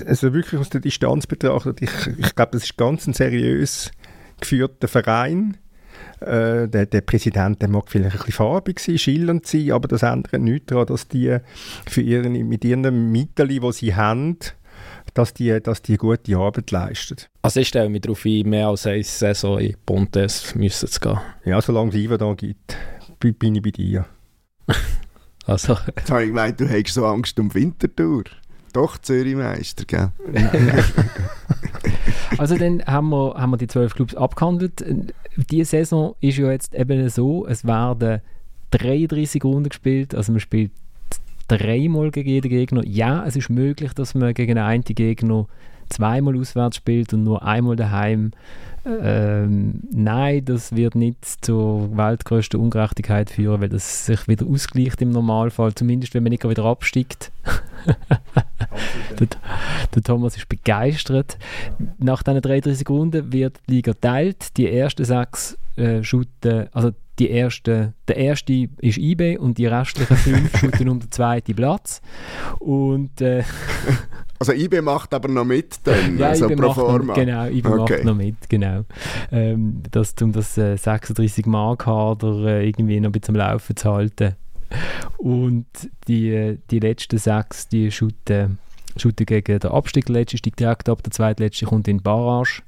also wirklich aus der Distanz betrachtet, ich, ich glaube, das ist ganz ein seriös geführter Verein. Äh, der, der, Präsident der mag vielleicht ein bisschen farbig sein, schillernd sein, aber das ändert nichts daran, dass die für ihre, mit ihren Mitteln, die sie haben, dass die, dass die gute Arbeit leisten. Also ich stelle mich darauf ein, mehr als eine Saison in Pontes müssen zu gehen. Ja, solange es Iva da gibt, bin ich bei dir. [LAUGHS] also. Jetzt habe ich gemeint, du hättest so Angst um Wintertour. Doch, Zürich-Meister, gell? [LAUGHS] [LAUGHS] also dann haben wir, haben wir die zwölf Clubs abgehandelt. Diese Saison ist ja jetzt eben so, es werden 33 Runden gespielt, also man spielt dreimal gegen jeden Gegner. Ja, es ist möglich, dass man gegen einen Gegner zweimal auswärts spielt und nur einmal daheim. Ähm, nein, das wird nicht zur weltgrößten Ungerechtigkeit führen, weil das sich wieder ausgleicht im Normalfall, zumindest wenn man nicht wieder absteigt. der, [LAUGHS] der, Thomas ist begeistert. Nach diesen 33 Runden wird die Liga geteilt. Die ersten sechs äh, shooten, also die erste, der erste ist IB und die restlichen fünf [LAUGHS] shooten um den zweiten Platz. Und, äh, [LAUGHS] also IB macht aber noch mit dann, ja, also IB pro forma. Noch, genau, IB okay. macht noch mit, genau. Ähm, das, um das äh, 36 Mark Kader äh, irgendwie noch ein bisschen am Laufen zu halten. Und die, die letzten sechs, die shooten, shooten gegen den Abstieg. Der letzte steigt direkt ab, der zweitletzte kommt in die Barrage.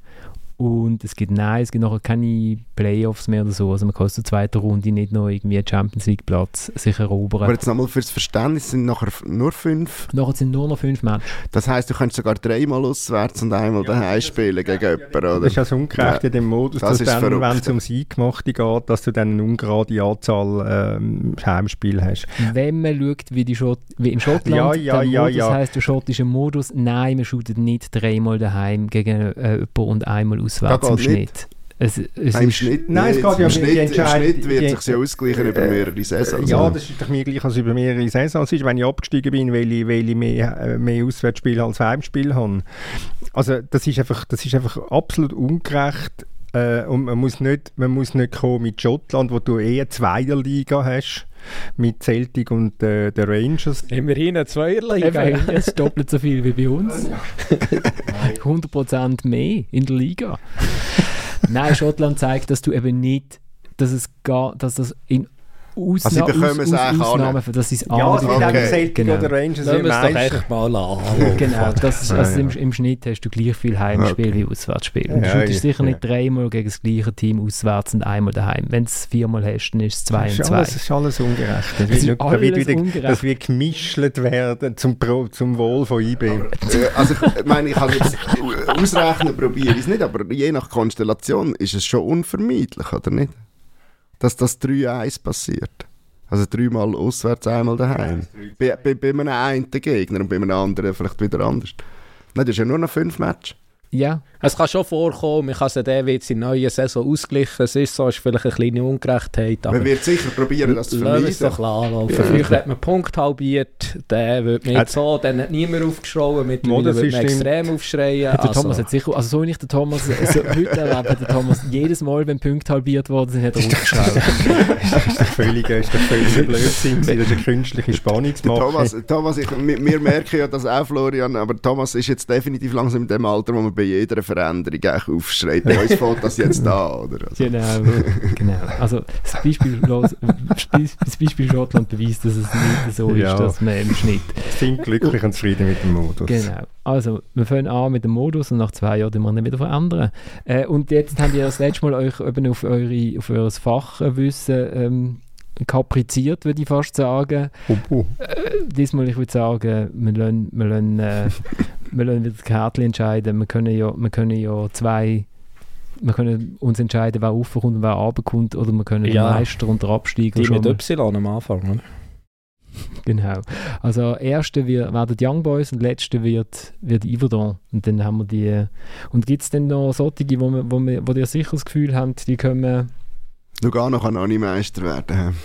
Und es gibt, nein, es gibt nachher keine Playoffs mehr oder so. Also man kann aus der zweiten Runde nicht noch irgendwie einen Champions League Platz sich erobern. Aber jetzt nochmal fürs Verständnis, sind nachher nur fünf? Nachher sind nur noch fünf Matches. Das heisst, du kannst sogar dreimal auswärts und einmal ja, daheim spielen gegen jemanden, oder? Das ist also ungerecht ja. in dem Modus, das dass dann, wenn es ums Eingemachte geht, dass du dann eine ungerade Anzahl ähm, Heimspiele hast. Wenn man schaut, wie, die Schott wie in Schottland ja, ja, ja, Modus ja. heisst, der schottische Modus, nein, man shootet nicht dreimal daheim gegen äh, jemanden und einmal auswärts im Schnitt. Es, es Nein, im Schnitt, Nein, es geht ja im Schnitt, Im Schnitt wird sich ja ausgleichen äh, über mehrere Saisons. Ja, das ist doch mir gleich als über mehrere Saisons ist, wenn ich abgestiegen bin, weil ich, weil ich mehr, äh, mehr Auswärtsspiele als Heimspiele habe. Also das ist einfach, das ist einfach absolut ungerecht äh, und man muss, nicht, man muss nicht kommen mit Schottland, wo du eher Zweierliga hast mit Celtic und äh, den Rangers. Immerhin eine Zweierliga. Es ist doppelt so viel wie bei uns. [LAUGHS] 100% [LAUGHS] mehr in der Liga. [LAUGHS] Nein, Schottland zeigt, dass du eben nicht, dass es gar, dass das in Ausna also sie bekommen aus, es eigentlich Ausnahmen, für das ist Ja, also okay. okay. Celtic genau. oder Rangers Lassen wir es doch echt mal an. [LAUGHS] genau, das ist, also im, im, Schnitt hast du gleich viel Heimspiel okay. wie Auswärtsspiel. Und du ja, ja, sicher ja. nicht dreimal gegen das gleiche Team auswärts und einmal daheim. Wenn du es viermal hast, dann ist es zwei und zwei. Das ist alles ungerecht. Das, wird, nicht, alles wieder, ungerecht. das wird gemischt werden zum, Pro, zum Wohl von IB. also ich meine, ich habe jetzt ausrechnen probiere ich es nicht, aber je nach Konstellation ist es schon unvermeidlich, oder nicht? Dass das 3-1 passiert. Also dreimal auswärts, einmal daheim. Bei, bei, bei einem einen Gegner und bei einem anderen vielleicht wieder anders. Nein, das ist ja nur noch fünf Matches. Ja. Es kann schon vorkommen, man kann es dann wird in der neuen Saison ausgleichen. Es ist so, ist vielleicht eine kleine Ungerechtheit. man wird sicher probieren, das zu vermeiden. Lass es doch laufen. Ja. Früher hat man Punkt halbiert, dann wird man jetzt so, dann hat niemand aufgeschraubt, mittlerweile wird man extrem aufschreien. Der also. Thomas hat sicher, also so ich den Thomas so heute erlebe, der Thomas jedes Mal, wenn Punkte halbiert worden sind, hat er aufgeschraubt. das [LAUGHS] ist doch völlig, ist doch völlig Blödsinn das ist eine künstliche Spannung zu machen. Thomas, Thomas ich, wir merken ja das auch, Florian, aber Thomas ist jetzt definitiv langsam in dem Alter, wo man bei jeder Veränderung eigentlich aufschreit. Bei uns fällt das jetzt da, oder? Also. Genau, genau. Also das Beispiel, das Beispiel Schottland beweist, dass es nicht so ist, Ja. dass man im Schnitt... Sind glücklich und zufrieden mit dem Modus. Genau. Also, wir fangen an mit dem Modus und nach zwei Jahren wir ihn wieder verändern. Äh, und jetzt habt ihr das letzte Mal euch eben auf, eure, auf euer Fachwissen ähm, kapriziert, würde ich fast sagen. Hubu. Diesmal, ich würde sagen, wir lassen, wir lassen, äh, wir lassen wieder die Kärtchen entscheiden. Wir können ja, wir können ja zwei... Wir können uns entscheiden, wer raufkommt und wer runterkommt. Oder wir können Ja. den Meister und den Absteiger Die schon mit Y am Anfang, oder? [LAUGHS] Genau. Also erste wird, werden die Young Boys und letzte wird, wird Yverdon. Und dann haben wir die. Und gibt es dann noch solche, wo, wir, wo, wir, wo ihr sicher das Gefühl habt, die können. Lugano kann auch nicht Meister werden.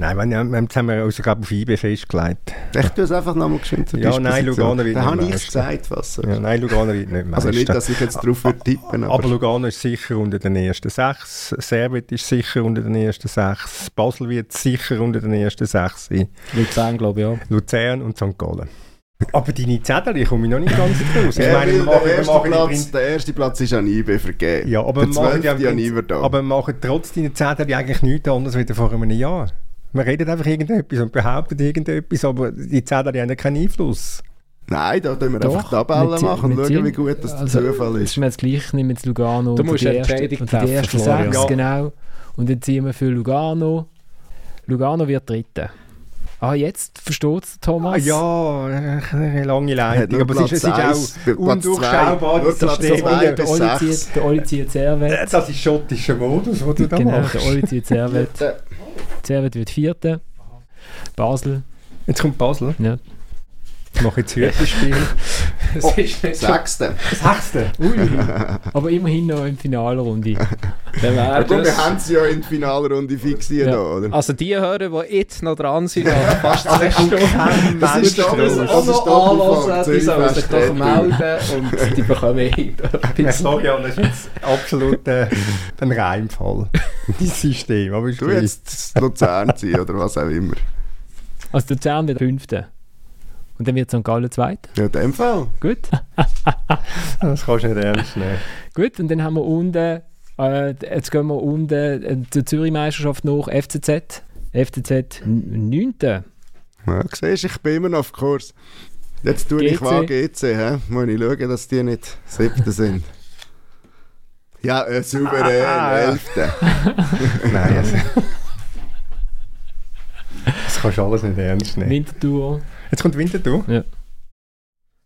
Nein, wir, haben- jetzt haben wir uns gerade auf IB festgelegt. Ich tue es einfach nochmal geschwind zur Ja, nein. Lugano wird Da nicht habe ich Meister. gesagt, was. Ja, nein, Lugano wird nicht Also nicht, dass ich jetzt drauf würde tippen, aber, Aber Lugano ist sicher unter den ersten sechs. Servet ist sicher unter den ersten sechs. Basel wird sicher unter den ersten sechs sein. Luzern, glaube ich, auch. Luzern und St. Gallen. Aber deine Zettel, die komme ich noch nicht ganz raus. Ich Ja, meine, wir machen, der, wir erste machen im Platz, der erste Platz ist an IB vergeben. Ja, aber der wir machen ja, aber wir machen trotz deiner Zettel eigentlich nichts anderes als vor einem Jahr. Wir reden einfach irgendetwas und behaupten irgendetwas, aber die die haben ja keinen Einfluss. Nein, da tun wir Doch, einfach Tabellen machen und schauen, wie gut das der Also, Zufall Das ist. ist mir jetzt gleich, ich nehme jetzt Lugano. Du und musst die Entscheidung und die ersten sechs, Ja. genau. Und dann ziehen wir für Lugano. Lugano wird Dritter. Ah, jetzt versteht es Ah, Thomas. ja, eine lange Leitung, aber es ist, es ist eins, auch undurchschaubar, das System. der, Oli zieht, Servet. Das ist schottischer Modus, den du da Genau, machst. der Oli zieht Servet. Servet wird Vierter. Basel. Jetzt kommt Basel. Ja. Ich mache jetzt Hüttenspiel. [LAUGHS] Es Oh. ist nicht so. Sechste. Sechste. Ui. [LAUGHS] Aber immerhin noch in Finalrunde. [LAUGHS] Dann Ja, wäre gut, wir das- haben sie ja in die Finalrunde fixiert, Ja. oder? Also die Hörer, die jetzt noch dran sind, nach fast Also, zwei Stunden, Das ist doch- das das ist doch von die sollen sich doch melden und die bekommen etwas. Florian, das ist jetzt absolut äh, ein Reimfall. Dein System. Aber Du jetzt Luzern ziehen oder was auch immer. Also Luzern wird Fünfter. Und dann wird St. Gallen Zweiter. Ja, in dem Fall. Gut. [LAUGHS] Das kannst du nicht ernst nehmen. Gut, und dann haben wir unten, äh, jetzt gehen wir unten äh, zur Zürich-Meisterschaft nach, FCZ. FCZ 9. Ja, siehst, ich bin immer noch auf Kurs. Jetzt tue ich GC. mal GC, hä? Muss ich schauen, dass die nicht siebte sind. Ja, äh, souverän, Ah, elfte. [LAUGHS] Nein, also. Das kannst du alles nicht ernst nehmen. Winterthur. Jetzt kommt Winterthur.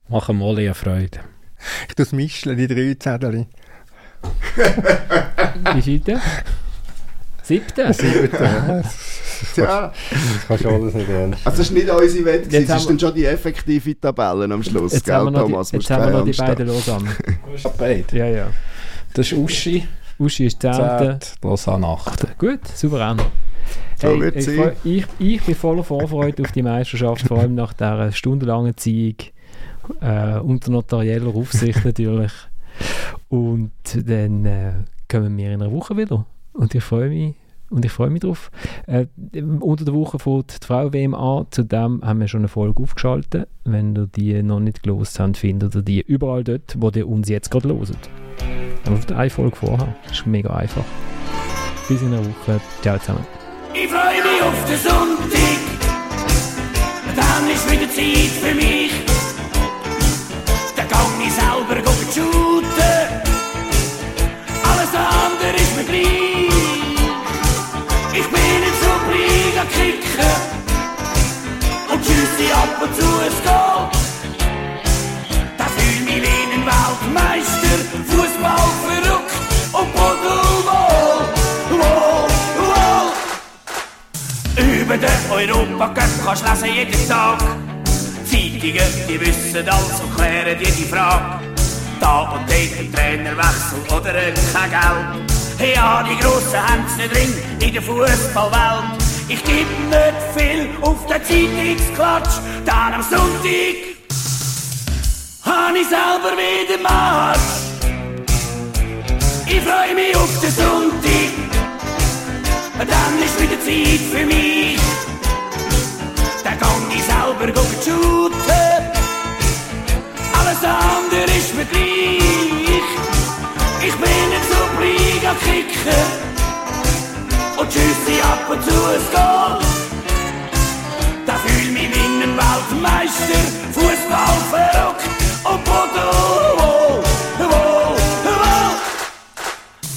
Machen Molly eine Freude. Ich tue es mischen, die drei Zettel. Wie vielte? Siebte. Siebte. Tja, Das kannst du alles nicht ernst also das ist nicht unsere Wette, Jetzt gewesen, haben es ist dann schon die effektive Tabelle am Schluss, Jetzt gell, haben wir noch Thomas? die, jetzt haben wir noch die beiden. Beide. [LAUGHS] Ja, ja. Das ist Uschi, Uschi ist 10. Zert, Lausanne 8. Gut, souverän. So wird's ich, ich, ich bin voller Vorfreude auf die Meisterschaft, vor allem nach dieser stundenlangen Ziehung äh, unter notarieller Aufsicht natürlich. Und dann äh, kommen wir in einer Woche wieder. Und ich freue mich. Und ich freue mich drauf. Äh, unter der Woche fängt die Frau-WM an. Zudem haben wir schon eine Folge aufgeschaltet. Wenn ihr die noch nicht gelost habt, findet ihr die überall dort, wo ihr uns jetzt gerade loset. Aber eine Folge vorher. Ist mega einfach. Bis in einer Woche. Ciao zusammen. Ich freu mich auf den Sonntag, dann ist wieder Zeit für mich. Und schüsse ab und zu ein Goal. Da fühl mich wie ein Weltmeister, Fußball verrückt und Pudelwohl. Wohl, wohl. Über den Europacup kannst du jeden Tag. Zeitungen, die wissen alles und klären jede Frage. Da und dort ein Trainerwechsel oder ein kein Geld. Ja, die Grossen haben's drin in der Fußballwelt. Ich geb nicht viel auf den Zeitungsklatsch, dann am Sonntag hab ich selber wieder Marsch. Ich freu mich auf den Sonntag, dann ist wieder Zeit für mich. Dann gang ich selber shooten, alles andere ist mir gleich. Ich bin nicht so Obliga-Kicker. Und tschüssi ab und zu ein Goal. Da fühl mich wie ein Weltmeister, Fußball verrückt und Bodo. Wow, wow, wow.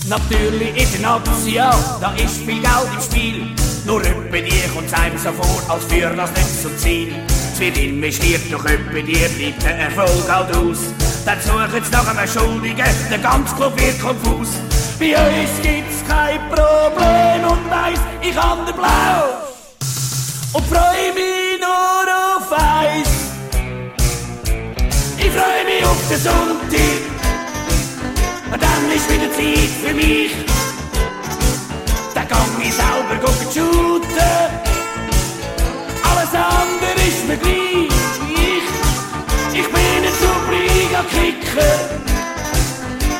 Natürlich in der Nation, da ist viel Geld im Spiel. Nur öppe die kommt's einem so vor, als führt das nicht zum Ziel. Es wird investiert, doch öppe die bleibt der Erfolg halt aus. Dann suchen sie nach einem Schuldigen, der ganze Club wird konfus. Bei uns gibt's kein Problem und weiss, ich hab den Blau. Und freu mich nur auf eins. Ich freu mich auf den Sonntag. Und dann ist wieder Zeit für mich. Dann gang ich selber gucken shooten. Alles andere ist mir gleich. Ich bin ein Superliga-Kicker.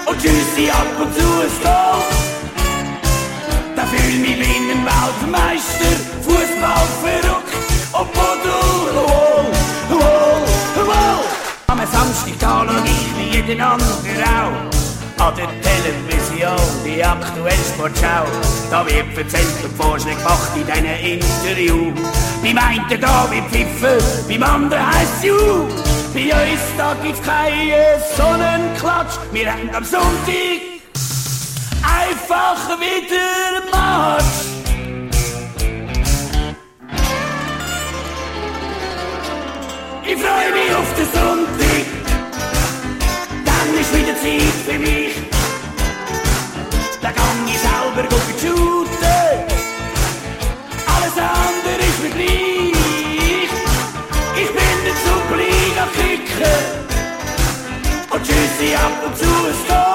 Und tschüssi ab und zu ein Goal. Da fühl mich wie ein Weltmeister, Fußball verrückt. Und Bodo, wow, wow, wow. Am Samstag da schau ich wie jeden anderen auch. An der Television, die aktuelle Sportschau. Da wird erzählt und Vorschläge gemacht in diesen Interview. Beim einen da wird pfiffen, beim anderen heisst Ju. Bei uns da gibt's keinen Sonnenklatsch. Wir haben am Sonntag einfach wieder Marsch. Ich freu mich auf den Sonntag, dann ist wieder Zeit für mich. Da kann ich selber gucken, the apple to a stone.